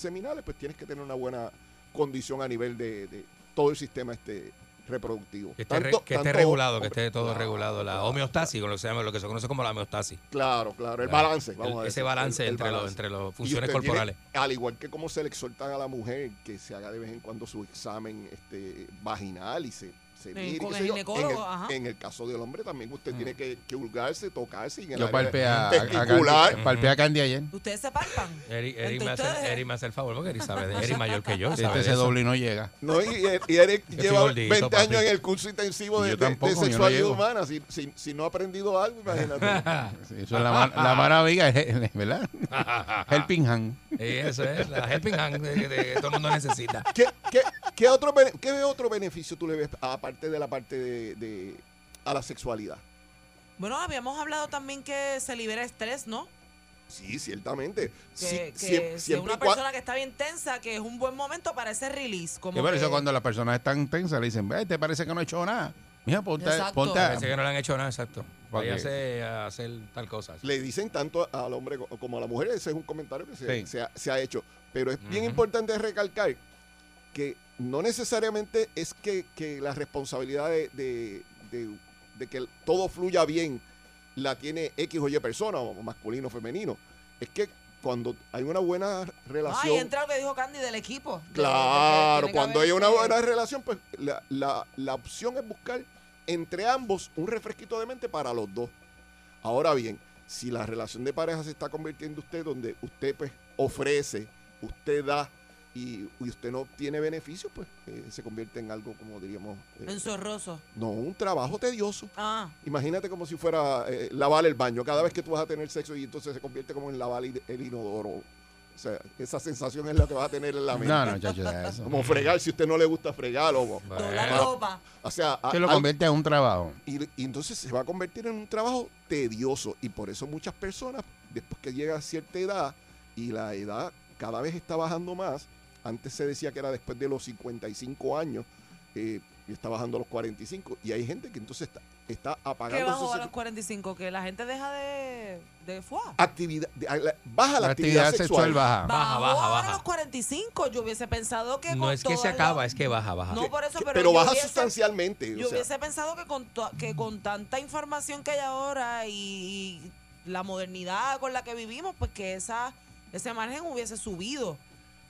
seminales, pues tienes que tener una buena condición a nivel de, de todo el sistema este reproductivo. Que esté, re- que esté regulado, que esté todo Claro, regulado. La claro. homeostasis, con lo que se llama, lo que se conoce como la homeostasis. Claro, claro, el Claro. balance. Vamos El- a ese decir, balance el- el entre, los- entre las funciones tiene- corporales. al igual que como se le exhortan a la mujer que se haga de vez en cuando su examen este, vaginal y se, se mire, con el ginecólogo, en, el, ajá. en el caso del hombre también usted tiene que, que hurgarse, tocarse. Y en el Yo área palpeé a, a, testicular. Candy, palpeé a Candy ayer. Ustedes se palpan. Eri, Eri me hace. Eri me hace el favor, porque Eri sabe de Eri mayor que yo. Este sabe de se eso. doble y no llega. No, y, y estoy lleva gordito, 20 años papi. en el curso intensivo de, de- de tampoco, no sexualidad llego. humana. Si, si, si no ha aprendido algo, imagínate. [LAUGHS] Sí, Eso es la, la maravilla, es- ¿verdad? [LAUGHS] Helping hand. Sí, eso es, la helping hand de- de- que todo el mundo necesita. ¿Qué, qué, qué otro, qué otro beneficio tú le ves aparte de la parte de, de- a la sexualidad? Bueno, habíamos hablado también que se libera estrés, ¿no? Sí, ciertamente. Que, Sí, que si una persona que está bien tensa, que es un buen momento para ese release. Como que- eso cuando las personas están tensas le dicen, ve, te parece que no he hecho nada. Mira, ponte, ponte a- Parece que no le han hecho nada, exacto. Váyase a hacer tal cosa. le dicen tanto al hombre co- como a la mujer, ese es un comentario que se, Sí. se ha, se ha hecho. Pero es bien Ujú. importante recalcar que no necesariamente es que, que la responsabilidad de, de- de- de que todo fluya bien la tiene X o Y persona, o masculino o femenino. Es que cuando hay una buena Ay, relación... entra lo que dijo Candy del equipo. Claro, que cuando hay una ese- buena relación, pues la, la- la opción es buscar entre ambos un refresquito de mente para los dos. Ahora bien, si la relación de pareja se está convirtiendo usted donde usted pues ofrece, usted da y, y usted no tiene beneficios, pues eh, se convierte en algo como diríamos, eh, Enzorroso. no, un trabajo tedioso. Ah, Imagínate como si fuera eh, lavar el baño cada vez que tú vas a tener sexo y entonces se convierte como en lavar el inodoro. O sea, esa sensación es la que vas a tener en la mente. No, no, chacho, deja eso. Como fregar si usted no le gusta fregar o, doblar Ah. ropa. o sea, Que lo convierte en un trabajo. y, y entonces se va a convertir en un trabajo tedioso y por eso muchas personas después que llega a cierta edad y la edad cada vez está bajando más, antes se decía que era después de los 55 años eh, y está bajando a los 45 y hay gente que entonces está, está ¿Qué apagando bajó su a los 45? Que la gente deja de, de fuá. actividad, de- a la- baja la, La actividad, actividad sexual. sexual baja. Baja, Bajó baja, ahora baja. a los 45. Yo hubiese pensado que No con es que se acaba, es que baja, baja. No, por eso, pero, baja hubiese- sustancialmente. o Yo sea, hubiese pensado que con, to- que con tanta información que hay ahora y, y la modernidad con la que vivimos, pues que esa ese margen hubiese subido.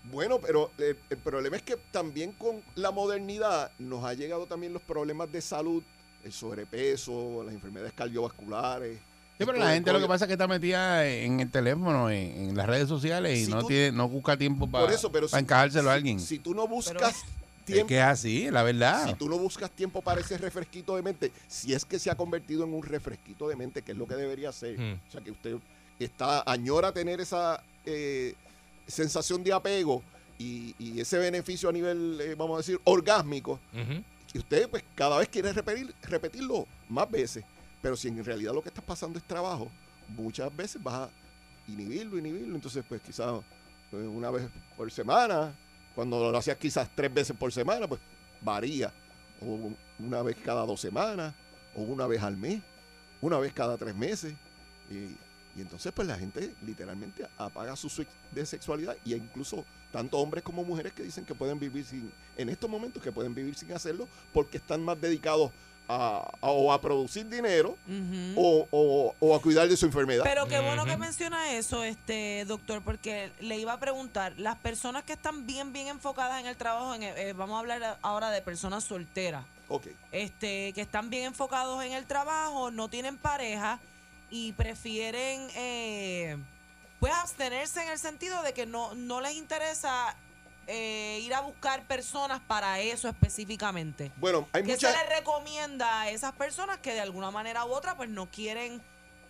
Bueno, pero eh, el problema es que también con la modernidad nos ha llegado también los problemas de salud, el sobrepeso, las enfermedades cardiovasculares. Sí, pero la gente lo que pasa es que está metida en el teléfono, en, en las redes sociales y Si no tú- tiene, no busca tiempo para, eso, pero para si- encajárselo a alguien. Si tú no buscas es tiempo, que es así, la verdad. si tú no buscas tiempo para ese refresquito de mente, si es que se ha convertido en un refresquito de mente, que es lo que debería ser, Hmm. o sea que usted está añora tener esa eh, sensación de apego y, y ese beneficio a nivel, eh, vamos a decir, orgásmico, y usted pues cada vez quiere repetir, repetirlo más veces. Pero si en realidad lo que está pasando es trabajo, muchas veces vas a inhibirlo, inhibirlo. Entonces, pues quizás eh, una vez por semana, cuando lo hacías quizás tres veces por semana, pues varía. O una vez cada dos semanas, o una vez al mes, una vez cada tres meses. Y, y entonces pues la gente literalmente apaga su sex- de sexualidad. Y incluso tanto hombres como mujeres que dicen que pueden vivir sin, en estos momentos que pueden vivir sin hacerlo porque están más dedicados a, a- o a producir dinero o, o- o a cuidar de su enfermedad. Pero qué bueno que menciona eso, este doctor, porque le iba a preguntar, las personas que están bien, bien enfocadas en el trabajo, en el- eh, vamos a hablar ahora de personas solteras, este, que están bien enfocados en el trabajo, no tienen pareja y prefieren, eh, pues, abstenerse en el sentido de que no, no les interesa eh, ir a buscar personas para eso específicamente. Bueno, hay ¿Qué muchas... se les recomienda a esas personas que de alguna manera u otra pues no quieren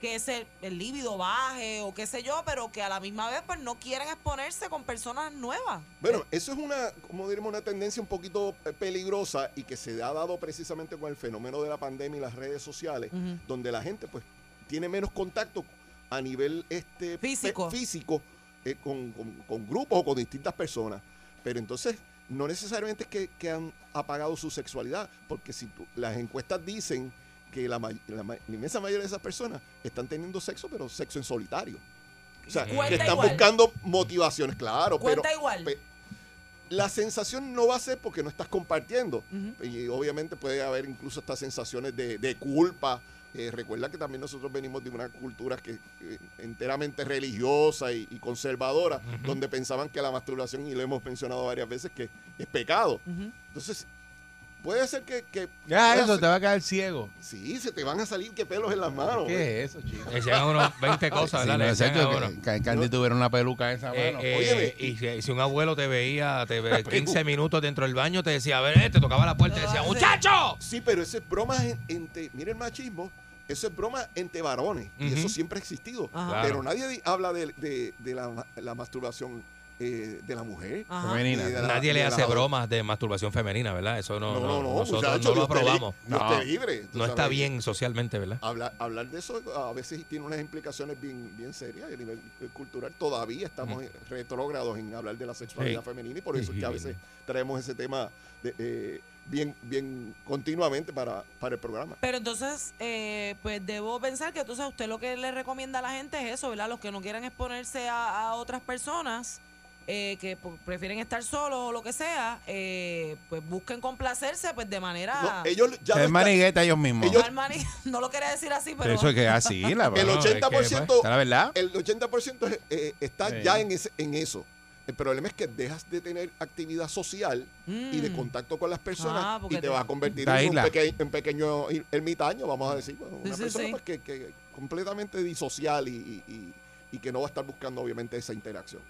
que ese el líbido baje o qué sé yo, pero que a la misma vez pues no quieren exponerse con personas nuevas? Bueno, eso es una, como diremos, una tendencia un poquito eh, peligrosa y que se ha dado precisamente con el fenómeno de la pandemia y las redes sociales, donde la gente pues tiene menos contacto a nivel este Físico. físico eh, con, con- con grupos o con distintas personas. Pero entonces no necesariamente es que, que han apagado su sexualidad, porque si tú- las encuestas dicen que la, inmensa mayoría de esas personas están teniendo sexo, pero sexo en solitario. O sea, que están igual. buscando motivaciones, claro. Cuenta pero, igual. pe- la sensación no va a ser porque no estás compartiendo. Y obviamente puede haber incluso estas sensaciones de, de culpa. Eh, recuerda que también nosotros venimos de una cultura que eh, enteramente religiosa y, y conservadora, donde pensaban que la masturbación, y lo hemos mencionado varias veces, que es pecado. Entonces, puede ser que... que Ya, eso ser- te va a quedar ciego. Sí, se te van a salir que pelos en las manos. ¿Qué es eso, chico? Le llegan unos 20 cosas, Sí, ¿verdad? no, Le exacto, llegan que- Candy tuviera una peluca esa Eh, mano. eh, Óyeme. y si, si un abuelo te veía, te ve [LAUGHS] 15 minutos dentro del baño, te decía, a ver, eh, te tocaba la puerta y decía, ¡muchacho! Sí, pero eso es broma en- entre, mire el machismo, eso es broma entre varones y eso siempre ha existido. Ajá. Pero Claro. nadie di- habla de, de- de la, la masturbación eh, de la mujer. Femenina. de la- Nadie le la hace bromas de masturbación femenina, ¿verdad? Eso no, No, no, no, nosotros muchacho, no lo li- aprobamos. Dios te libre, No está bien socialmente, ¿verdad? Hablar, hablar de eso a veces tiene unas implicaciones bien, bien serias a nivel eh, cultural. Todavía estamos retrógrados en hablar de la sexualidad Sí. femenina y por eso es que a Sí. veces traemos ese tema de, eh, bien, bien continuamente para, para el programa. Pero entonces, eh, pues debo pensar que entonces usted lo que le recomienda a la gente es eso, ¿verdad? Los que no quieran exponerse a, a otras personas, eh, que prefieren estar solos o lo que sea, eh, pues busquen complacerse pues de manera... No, ellos ya están- manigueta ellos mismos. Mani- [LAUGHS] no lo quería decir así, pero... Eso es que es así, la [LAUGHS] el bueno, 80%, es que, pues, la verdad. el 80% es, eh, está Sí. ya en, ese- en eso. El problema es que dejas de tener actividad social y de Mm. contacto con las personas Ah, y te te- vas a convertir en un, peque- en pequeño er- ermitaño, vamos a decir. bueno, una sí, persona sí. pues, que, que completamente disocial y, y- y- y que no va a estar buscando obviamente esa interacción.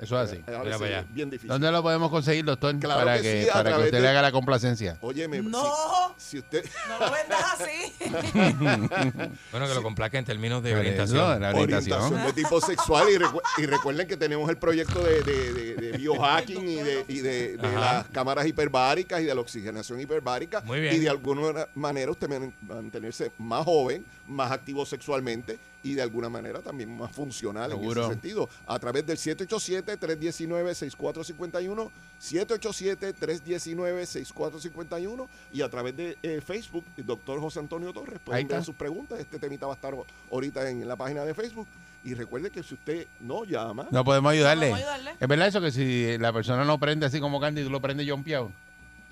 Eso es así. Eh, a veces es bien difícil. ¿Dónde lo podemos conseguir, doctor? Claro para que que, sí, a para que usted de- le haga la complacencia. Óyeme, No. si, si usted... No lo vendas así. [LAUGHS] Bueno, que lo complaque en términos de orientación. eso, la orientación. de tipo sexual y, recu- y recuerden que tenemos el proyecto de, de- de- de biohacking y de, y de- de Ajá. las cámaras hiperbáricas y de la oxigenación hiperbárica Muy bien. y de alguna manera usted man- mantenerse más joven, más activo sexualmente y de alguna manera también más funcional en ese sentido. A través del 787-319-6451, 787-319-6451 y a través de eh, Facebook, el doctor José Antonio Torres, pueden enviar sus preguntas. Este temita va a estar ahorita en la página de Facebook. Y recuerde que si usted no llama, No podemos ayudarle. Podemos ayudarle. Es verdad eso que si la persona no prende así como Candy, tú lo prendes jompeado.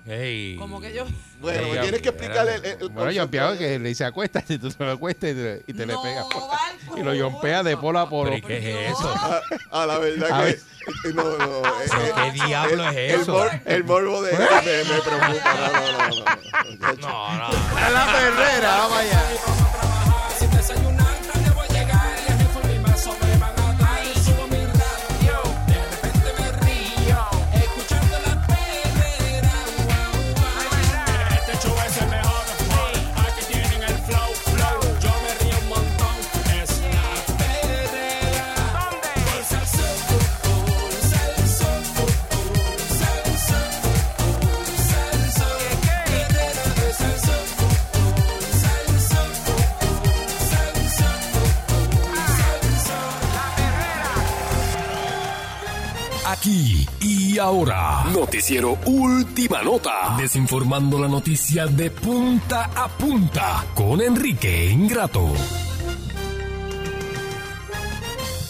Ey. Como que yo... bueno, me Ella- tienes que explicarle el, el Bueno, concepto jompeado de- que le dice acuéstate y tú te lo acuestas y te, y te No, le pegas. Y lo yompea de polo a polo. ¿Pero qué es eso? a, a la verdad A que ver. eh, no, no, eh, ¿Pero eh, qué diablo el, es el eso? mor- el morbo de me, me preocupa. No, no, no, no, no. No, no. A la perrera, vamos allá. Aquí y ahora. Noticiero Última Nota. Desinformando la noticia de punta a punta con Enrique Ingrato.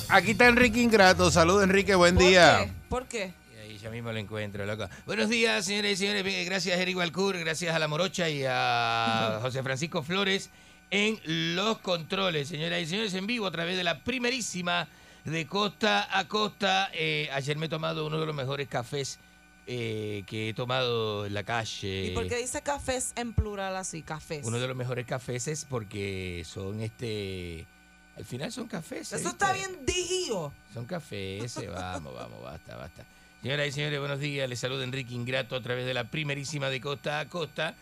Aquí está Enrique Ingrato. Saludos, Enrique. Buen ¿Por día. qué? ¿Por qué? Y ahí ya mismo lo encuentro, loco. Buenos días, señores y señores. Gracias a Eric Balcour, gracias a La Morocha y a [LAUGHS] José Francisco Flores en los controles, señoras y señores, en vivo a través de la primerísima de costa a costa. Eh, ayer me he tomado uno de los mejores cafés eh, que he tomado en la calle. ¿Y por qué dice cafés en plural así? Cafés. Uno de los mejores cafés es porque son este. Al final son cafés. Eso ¿viste? está bien digido. Son cafés, vamos, vamos, basta, basta. Señoras y señores, buenos días. Les saluda Enrique Ingrato a través de la primerísima de costa a costa.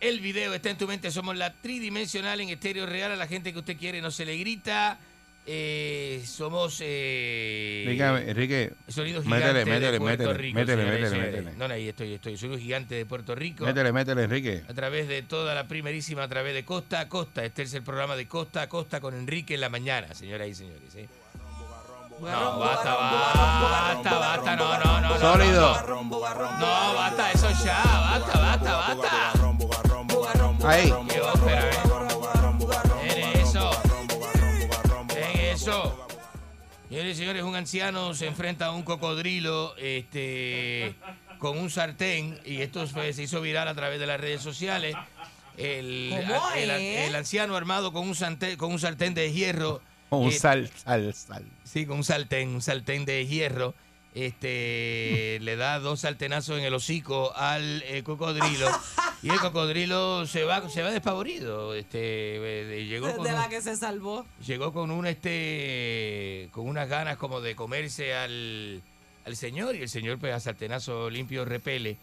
El video está en tu mente. Somos la tridimensional en estéreo real. A la gente que usted quiere no se le grita. Eh, somos. Eh, Dígame, Enrique, Sonido métele, gigante métele, de Puerto métele, Rico. métele, métele, señores. métele. No, no, ahí estoy, estoy. Sonido gigante de Puerto Rico. métele, métele, Enrique. A través de toda la primerísima, a través de Costa a Costa. Este es el programa de Costa a Costa con Enrique en la mañana, señoras y señores. ¿eh? No, basta, basta, basta, no, no, no. no, Sólido. No, no, basta, eso ya, basta, basta, basta. Ahí. Qué ópera, ¿eh? Señores y señores, un anciano se enfrenta a un cocodrilo este, con un sartén y esto fue- se hizo viral a través de las redes sociales. El, ¿Cómo el- es? el anciano armado con un, sartén, con un sartén de hierro. Un eh, sal, sal, sal. Sí, con un sartén, un sartén de hierro. Este [LAUGHS] le da dos sartenazos en el hocico al eh, cocodrilo y el cocodrilo se va se va despavorido. Este eh, llegó con de un- la que se salvó. llegó con un este con unas ganas como de comerse al, al señor y el señor pues a sartenazo limpio repele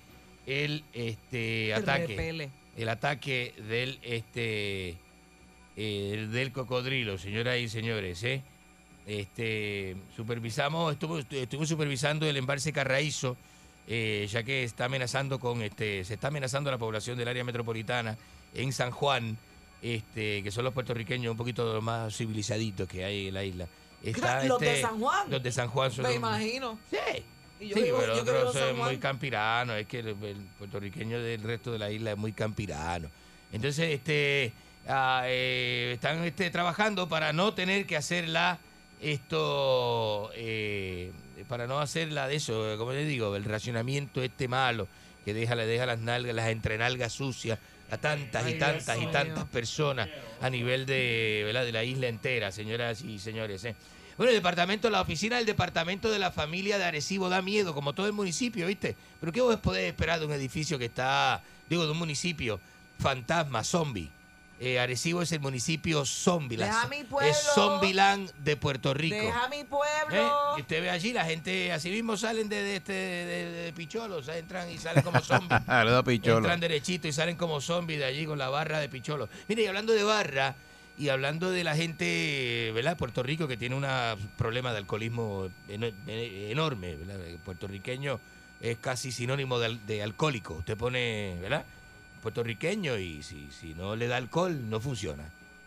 el este ataque Repele. el ataque del este eh, del cocodrilo señoras y señores ¿eh? Este supervisamos estuvo estuvimos supervisando el embalse Carraízo eh, ya que está amenazando con este se está amenazando a la población del área metropolitana en San Juan este que son los puertorriqueños un poquito los más civilizaditos que hay en la isla Está, Los de este, San Juan. los de San Juan son Me los- imagino. Sí. Y yo sí, pero otros son muy campiranos, es que el, el puertorriqueño del resto de la isla es muy campirano. Entonces, este, ah, eh, están este, trabajando para no tener que hacer la, esto, eh, para no hacer la de eso, como les digo, el racionamiento este malo que deja, le deja las nalgas, las entrenalgas sucias a tantas y tantas y tantas personas a nivel de, ¿verdad? de la isla entera, señoras y señores. ¿eh? Bueno, el departamento, la oficina del departamento de la familia de Arecibo da miedo, como todo el municipio, ¿viste? Pero ¿qué vos podés esperar de un edificio que está, digo, de un municipio fantasma, zombie? Eh, Arecibo es el municipio zombie. Deja mi pueblo. Es Zombieland de Puerto Rico. Deja mi ¿Eh? pueblo. Y usted ve allí, la gente así mismo salen de, de este, de, de Picholo, o sea, entran y salen como zombies. [LAUGHS] Entran derechito y salen como zombies de allí con la barra de Picholo. Mire, y hablando de barra y hablando de la gente, ¿verdad? Puerto Rico que tiene un problema de alcoholismo eh, enorme, ¿verdad? El puertorriqueño es casi sinónimo de alcohólico. Usted pone, ¿verdad? Puertorriqueño y si, si no le da alcohol, no funciona.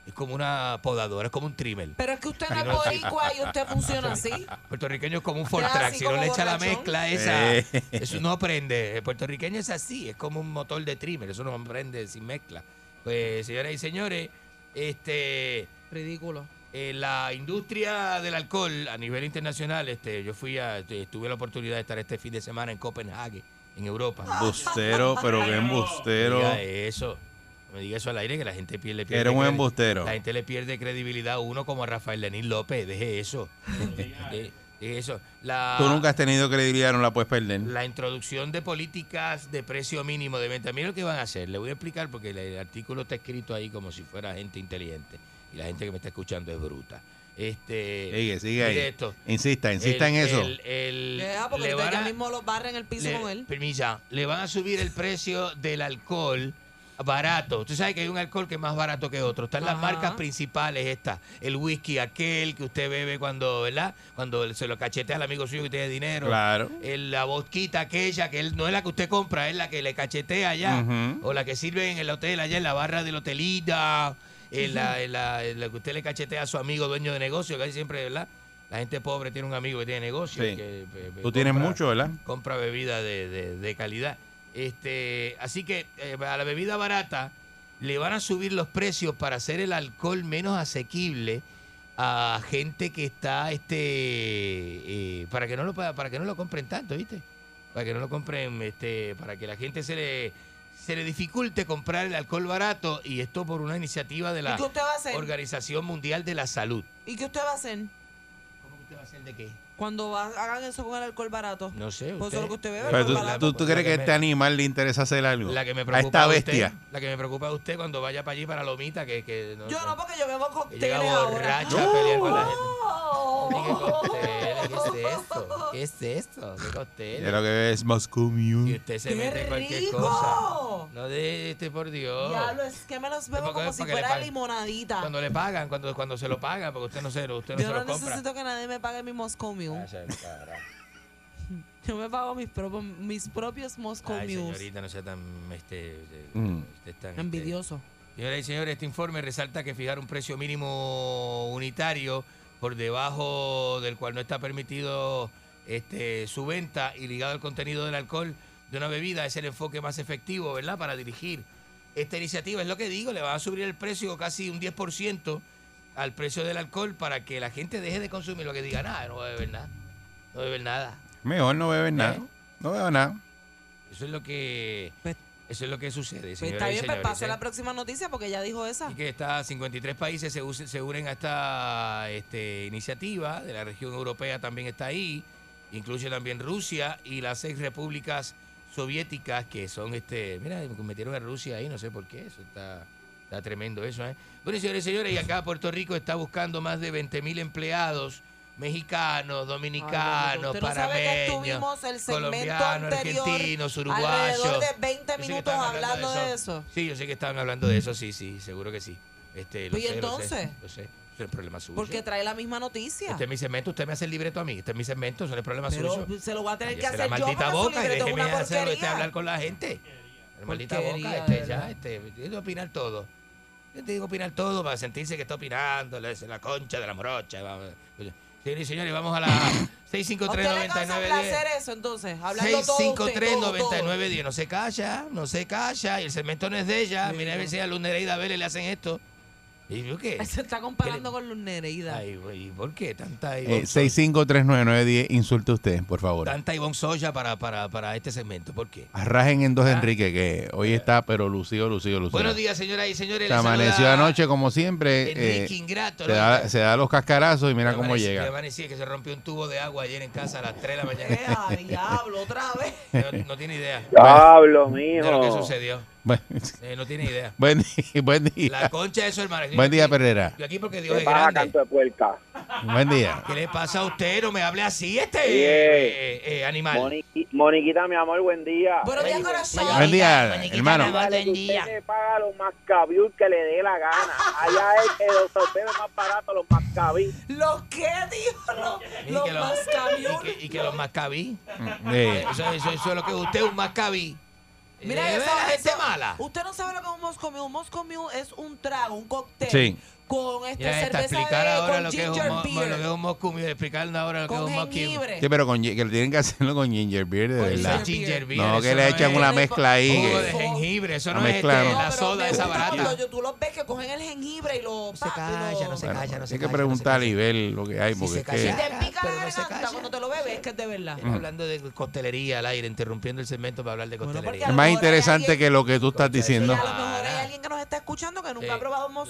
Es como una podadora, es como un trimmer. Pero es que usted no es [LAUGHS] boricua y usted funciona así. Puertorriqueño es como un Fortrack. así Si no le echa la mezcla esa, Eh. eso no prende. El puertorriqueño es así, es como un motor de trimmer. Eso no prende sin mezcla. Pues, señoras y señores, este. Ridículo. eh, la industria del alcohol a nivel internacional, este, yo fui a, tuve la oportunidad de estar este fin de semana en Copenhague, en Europa. [LAUGHS] Embustero, pero qué embustero. Diga eso. No me diga eso al aire que la gente pierde, pierde Era un embustero. La gente le pierde credibilidad a uno como a Rafael Lenín López. Deje eso. De- [LAUGHS] deje eso. La, Tú nunca has tenido credibilidad, no la puedes perder. la introducción de políticas de precio mínimo de venta. Mira lo que van a hacer. Le voy a explicar porque el artículo está escrito ahí como si fuera gente inteligente. Y la gente que me está escuchando es bruta. Este, Sigue, sigue ahí. esto. Insista, insista El- en eso. el- el- Deja porque le usted van ya a- mismo lo barra en el piso le, con él. permisa, le van a subir el precio del alcohol barato. Usted sabe que hay un alcohol que es más barato que otro. Están las marcas principales estas. El whisky aquel que usted bebe cuando, ¿verdad? Cuando se lo cachetea al amigo suyo que tiene dinero. Claro. El- la vodquita aquella que él, no es la que usted compra, es la que le cachetea allá. O la que sirve en el hotel allá en la barra del hotelita. En la, en la- en la que usted le cachetea a su amigo dueño de negocio, casi siempre, ¿verdad? La gente pobre tiene un amigo que tiene negocio. Sí. que, eh, eh, Tú tienes mucho, ¿verdad? compra bebida de, de- de calidad. Este, así que eh, a la bebida barata le van a subir los precios para hacer el alcohol menos asequible a gente que está este eh, para que no lo para que no lo compren tanto, ¿viste? Para que no lo compren este para que la gente se le se le dificulte comprar el alcohol barato y esto por una iniciativa de ¿Y la a? Organización Mundial de la Salud. ¿Y qué usted va a hacer? ¿Cómo usted va a hacer de qué? Cuando va- hagan eso con el alcohol barato. No sé, Pues eso es lo que usted bebe. Pero tú, barato. tú- tú crees que a este animal le interesa hacer algo? La que me a preocupa esta de usted, bestia. la que me preocupa de usted cuando vaya para allí para Lomita que, que no, Yo no, porque yo bebo cócteles borracha a pelear con la gente. ¿Qué es esto? ¿Qué es esto? ¿Qué cócteles? Ya lo que es Moscow Mule. Y usted se ¡Qué mete en cualquier rico! cosa. No de este, por Dios. Diablo, es que me los bebo Porque- como si fuera limonadita. Cuando le pagan, cuando, cuando se lo pagan, porque usted no se lo, usted no Yo se no lo compra. necesito que nadie me pague mi Moscow Mule. [LAUGHS] Yo me pago mis, propios mis propios Moscow Ay, Mules. señorita, no sea tan, este, Mm. usted es tan, este, Envidioso. Señoras y señores, este informe resalta que fijar un precio mínimo unitario por debajo del cual no está permitido este, su venta y ligado al contenido del alcohol de una bebida es el enfoque más efectivo, ¿verdad? Para dirigir esta iniciativa. Es lo que digo, le va a subir el precio casi un 10% al precio del alcohol para que la gente deje de consumir lo que diga, nada, no voy a beber nada. No voy a beber nada. Mejor no beber nada. ¿Eh? No bebo nada. Eso es lo que eso es lo que sucede, Pues está bien, pues pase ¿eh? la próxima noticia porque ya dijo esa. Y que está 53 países se unen a esta este, iniciativa, de la región europea también está ahí, incluye también Rusia y las seis repúblicas soviéticas que son, este mira, metieron a Rusia ahí, no sé por qué, eso está, está tremendo eso, ¿eh? Bueno, señores y señores, y acá Puerto Rico está buscando más de 20 mil empleados mexicanos, dominicanos, que panameños, el colombianos, argentinos, alrededor uruguayos. de 20 Yo sé que minutos hablando de eso. Sí, yo sé que estaban hablando de eso, sí, sí, seguro que sí. Este, lo ¿Y sé, lo entonces? sé, Lo sé, Eso es el problema suyo. Porque trae la misma noticia. Este es mi segmento, usted me hace el libreto a mí. Este es mi segmento, eso no es problema Pero suyo. se lo voy a tener que Cállese hacer la yo maldita su boca y déjeme una hacer este, hablar con la gente. La maldita boca, este, de ya, este, tiene que opinar todo. Yo te digo opinar todo para sentirse que está opinando, la, la concha de la morocha. Señores y señores, vamos a la ¿A usted le causa 653-9910. placer eso entonces? Hablando todo usted, todo, todo. 653-9910. No se calla, no se calla. Y el segmento no es de ella. Mira a ver si a Luz Nereida Vélez le hacen esto. ¿Y yo qué? Se está comparando con Luz Nereida. Ay, güey, ¿por qué tanta Eh, Ivonne 6539910, insulte usted, por favor. Tanta Ivonne Soya para, para, para este segmento. ¿Por qué? Arrajen en dos Enrique, que hoy está, pero lucido, lucido, lucido. Buenos días, señoras y señores. Se amaneció anoche, como siempre. Enrique eh, Ingrato. se, da, se da los cascarazos y mira Yo cómo amanecí- llega. amanecí que se rompió un tubo de agua ayer en casa a las 3 de la [LAUGHS] mañana. ¡Eh, diablo, otra vez! No, no tiene idea. Diablo, De lo que mijo. sucedió. Buen, Eh, no tiene idea. [LAUGHS] buen día, buen día. La concha de su hermano. Buen día, Perrera. Yo aquí porque Dios ¿Qué es pasa, grande. canto de puerca? Buen día. ¿Qué le pasa a usted? No me hable así, este Oye. eh, eh, animal. Moniqui- Moniquita, mi amor, buen día. Buenos días, corazón. Buen día, Moniquita, hermano. amor. Buen día. usted le paga a los mascabiul que le dé la gana. Allá es que los solteros más baratos, los mascabiul. ¿Los qué, dijo? Los, Y los que los- y que, y que los mascabí. Eh, Eso, eso, eso es lo que usted es un mascabí. Mira, ¿De eso, veras, gente eso- mala. Usted no sabe lo que es un Moscow Mule. Un Moscow Mule es un trago, un cóctel. Sí. Con este Mira, esta, cerveza explicar de, ahora con lo que, es un, ginger beer. lo que es un moscú, mira, explicarle ahora lo que es un mosquito. sí, pero con, que tienen que hacerlo con ginger beer, de Con verdad. ginger Ginger beer, No, eso que le echan es una mezcla ahí. Jugo de jengibre, eso no es este, no. la soda esa barata. yo- tú los ves que cogen el jengibre y lo... se y calla, no se Bueno, calla, no se hay que calla, preguntar no y ver lo que hay, porque es. Si te pica la garganta cuando te lo bebes, es que es de verdad. Hablando de costelería al aire, interrumpiendo el segmento para hablar de costelería. Es más interesante que lo que tú estás diciendo. a lo mejor hay alguien que nos está escuchando que nunca ha probado un Mule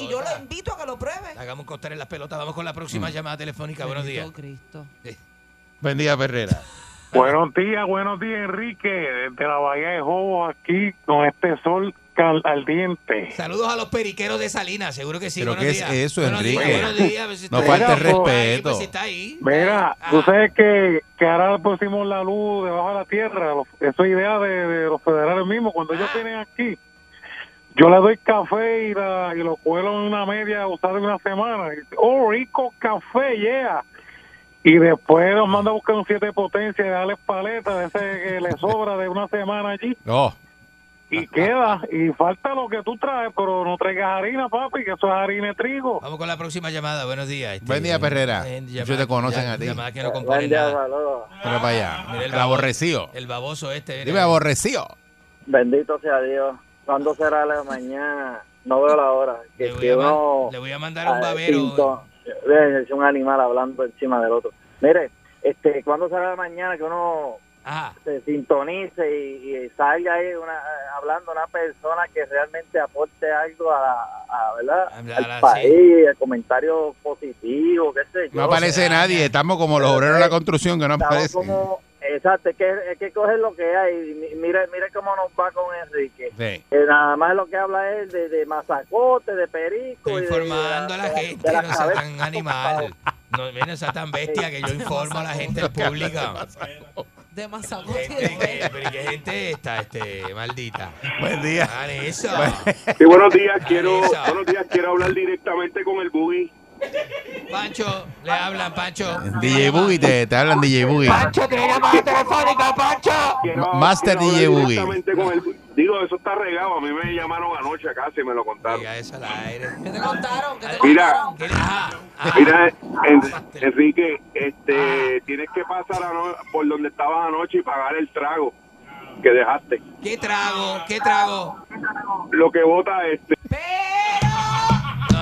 y yo lo. Invito a que lo pruebe. Hagamos un costel en las pelotas. Vamos con la próxima llamada telefónica. Buenos días. Cristo. Buen día, Perrera. [LAUGHS] Buenos días, buenos días, Enrique, desde la Bahía de Jobo, aquí con este sol cal- ardiente. Saludos a los periqueros de Salinas, seguro que sí. ¿Pero buenos qué es días. eso, buenos Enrique? Días, buenos días, pues, si No Ahí, respeto. pues, si está ahí. Mira, Ah. tú sabes que, que ahora pusimos la luz debajo de la tierra, eso es idea de, de los federales mismos, cuando ellos Ah. vienen aquí, yo le doy café y, la, y lo cuelo en una media usada en una semana. Y oh, rico café, yeah. Y después los manda a buscar un siete potencia y darles paleta de ese que le sobra de una semana allí. No, y queda y falta lo que tú traes pero no traigas harina papi que eso es harina de trigo Vamos con la próxima llamada. Buenos días. Este, Buen día, Perrera. eh, llamada- te conocen ya- a ti. llamada que no Buen día, nada. saludos. Pero para allá. Mira el El aborrecido. El baboso este. mira. Dime aborrecido. Bendito sea Dios. ¿Cuándo será la mañana? No veo la hora. Que Le voy, si uno le voy a mandar a un babero. sinto- es un animal hablando encima del otro. Mire, este, cuando salga la mañana que uno se sintonice y, y salga ahí una, hablando una persona que realmente aporte algo a, a, ¿verdad? Al país, el comentario positivo, qué sé yo. No aparece nadie. Estamos como los obreros de la construcción que no aparecen. como, exacto, es que, es que coger lo que hay. Mire, mire cómo nos va con Enrique. Sí. Que nada más lo que habla es de, de mazacote, de perico. y de- informando a la gente, de la no sea tan animal. No, no sea tan bestia que yo informo a la gente del público. De mazacote. Gente, pero ¿y qué gente esta, este, maldita? Buen día. Hagan eso. Sí, buenos días, quiero, buenos días, quiero hablar directamente con el Boogie. Pancho, le hablan, Pancho. DJ Boogie, te, te hablan DJ Boogie. tiene llamada telefónica, Pancho. Quiero- Master quiero DJ Boogie. el- Digo, eso está regado. A mí me llamaron anoche acá y me lo contaron. Diga eso al aire. ¿Qué te contaron? ¿Qué te Mira, contaron? mira, En- Enrique, este, tienes que pasar ano- por donde estabas anoche y pagar el trago que dejaste. ¿Qué trago? ¿Qué trago? Lo que vota este.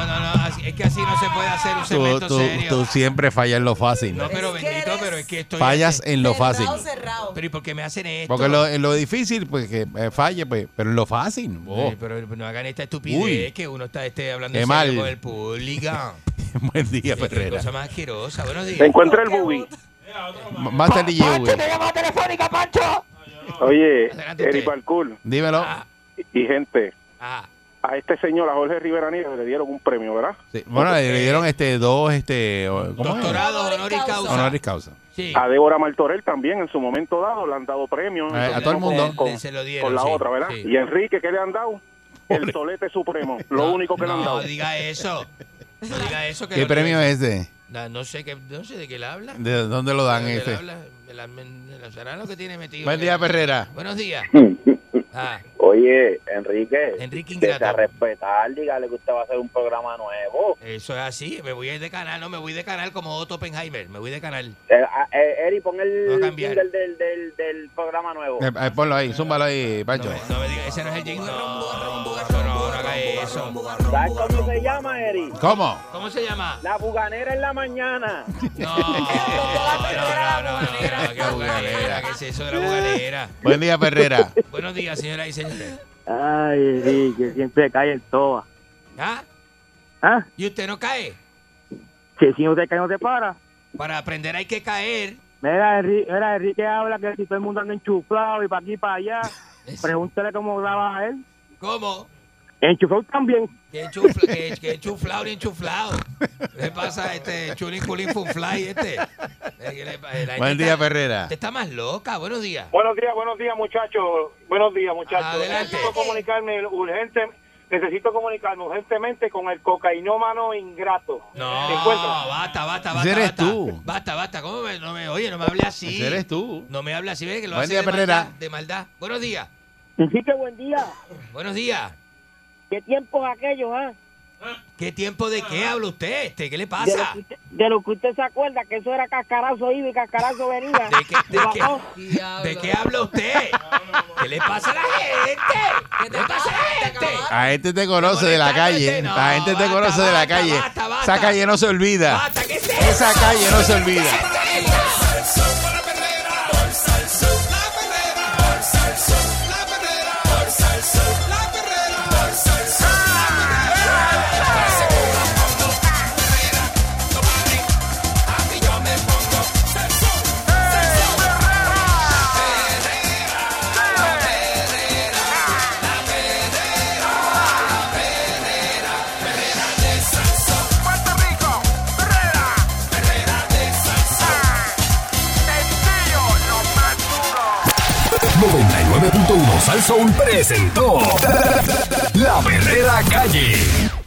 No, no, no, es que así no se puede hacer un Tú, segmento tú- serio. tú siempre fallas en lo fácil. No, pero bendito, pero es que estoy... Fallas en lo fácil. Pero ¿y por qué me hacen esto? Porque lo, en lo difícil, pues que eh, falle, pues, pero en lo fácil. oh. Pero no hagan esta estupidez Uy. que uno está este, hablando en serio mal. con el público. [LAUGHS] Buen día, Ferrera. cosa más asquerosa. Buenos días. Se encuentra el Boogie. M- Master DJ Boogie. llamada telefónica, Pancho! Oye, usted. Balcour Dímelo. y gente, Ah, a este señor, a Jorge Rivera Nieves, le dieron un premio, ¿verdad? Sí, Bueno, le, le dieron este dos, este, doctorado honoris causa. Honoris causa. Sí. A Débora Martorell también en su momento dado le han dado premios. A- a todo el mundo. Con, Se lo dieron, con la sí, otra, ¿verdad? sí. Y Enrique, ¿qué le han dado? El tolete supremo, lo único que le han No, dado. diga eso. No diga eso. Que ¿Qué premio es ese? No, no sé, qué, no sé de qué le habla. ¿De dónde lo dan ¿De qué le ese? habla? De la- de la- ¿Será lo que tiene metido? Buen día, Ferrera. Buenos días. Ah, Oye, Enrique, Enrique Ingrato. respetar, dígale que usted va a hacer un programa nuevo. Eso es así. Me voy a ir de canal. No, me voy de canal como Otto Oppenheimer. Me voy de canal. Eh, ah, eh, Eri, pon el a jingle del, del, del programa nuevo. Eh, eh, ponlo ahí, zúmbalo ahí, Pancho. No me diga, ese no es el jingle. No, no, no, no haga eso. ¿Sabes cómo se llama, Eri? ¿Cómo? ¿Cómo se llama? La buganera en la mañana. No, [LAUGHS] no, no, no, no, no, qué buganera, ¿qué es eso de la buganera? Buen día, Ferrera. [LAUGHS] Buenos días, señoras y señores. Ay, sí, que siempre cae en toa. ¿Ah? ¿Ah? ¿Y usted no cae? Que si te cae, no te para. Para aprender hay que caer. Mira, Enrique, mira, Enrique habla que si todo el mundo anda enchuflado y para aquí y para allá. [LAUGHS] Pregúntale cómo graba a él. ¿Cómo? Enchuflado también. Que enchufla, que, que enchuflado ni enchuflado. ¿Qué le pasa a este chulín culín funfly este? Eh, ¿qué le pa- la Buen día, Ferrera. Usted está más loca. Buenos días. Buenos días, buenos días, muchachos. Buenos días, muchachos. Adelante. Necesito comunicarme urgente, necesito comunicarme urgentemente con el cocainómano ingrato. No, ¿Se encuentra? basta, basta, Ese basta. eres basta. tú. Basta, basta. ¿Cómo me, no me, oye, no me hable así. Ese eres tú. No me hable así, ve que lo Buen hace día, de Ferrera. maldad, de maldad. Buenos días. Enrique, buen día. Buenos días. ¿Qué tiempos aquellos, ah? ¿Qué tiempo de qué habla usted? Este? ¿Qué le De lo, pasa? que usted, de lo que usted se acuerda, que eso era cascarazo iba y cascarazo venía. ¿De qué, de, qué, bajó. ¿De qué habla usted? ¿Qué le pasa a la gente? ¿Qué le pasa a la gente? A este te conoce de la calle. No, La gente te basta, conoce de la basta, calle. basta. Esa calle no se olvida. Basta, ¿qué es Esa calle no se olvida. 101.1 Salsoul presentó [LAUGHS] La Verdadera Calle.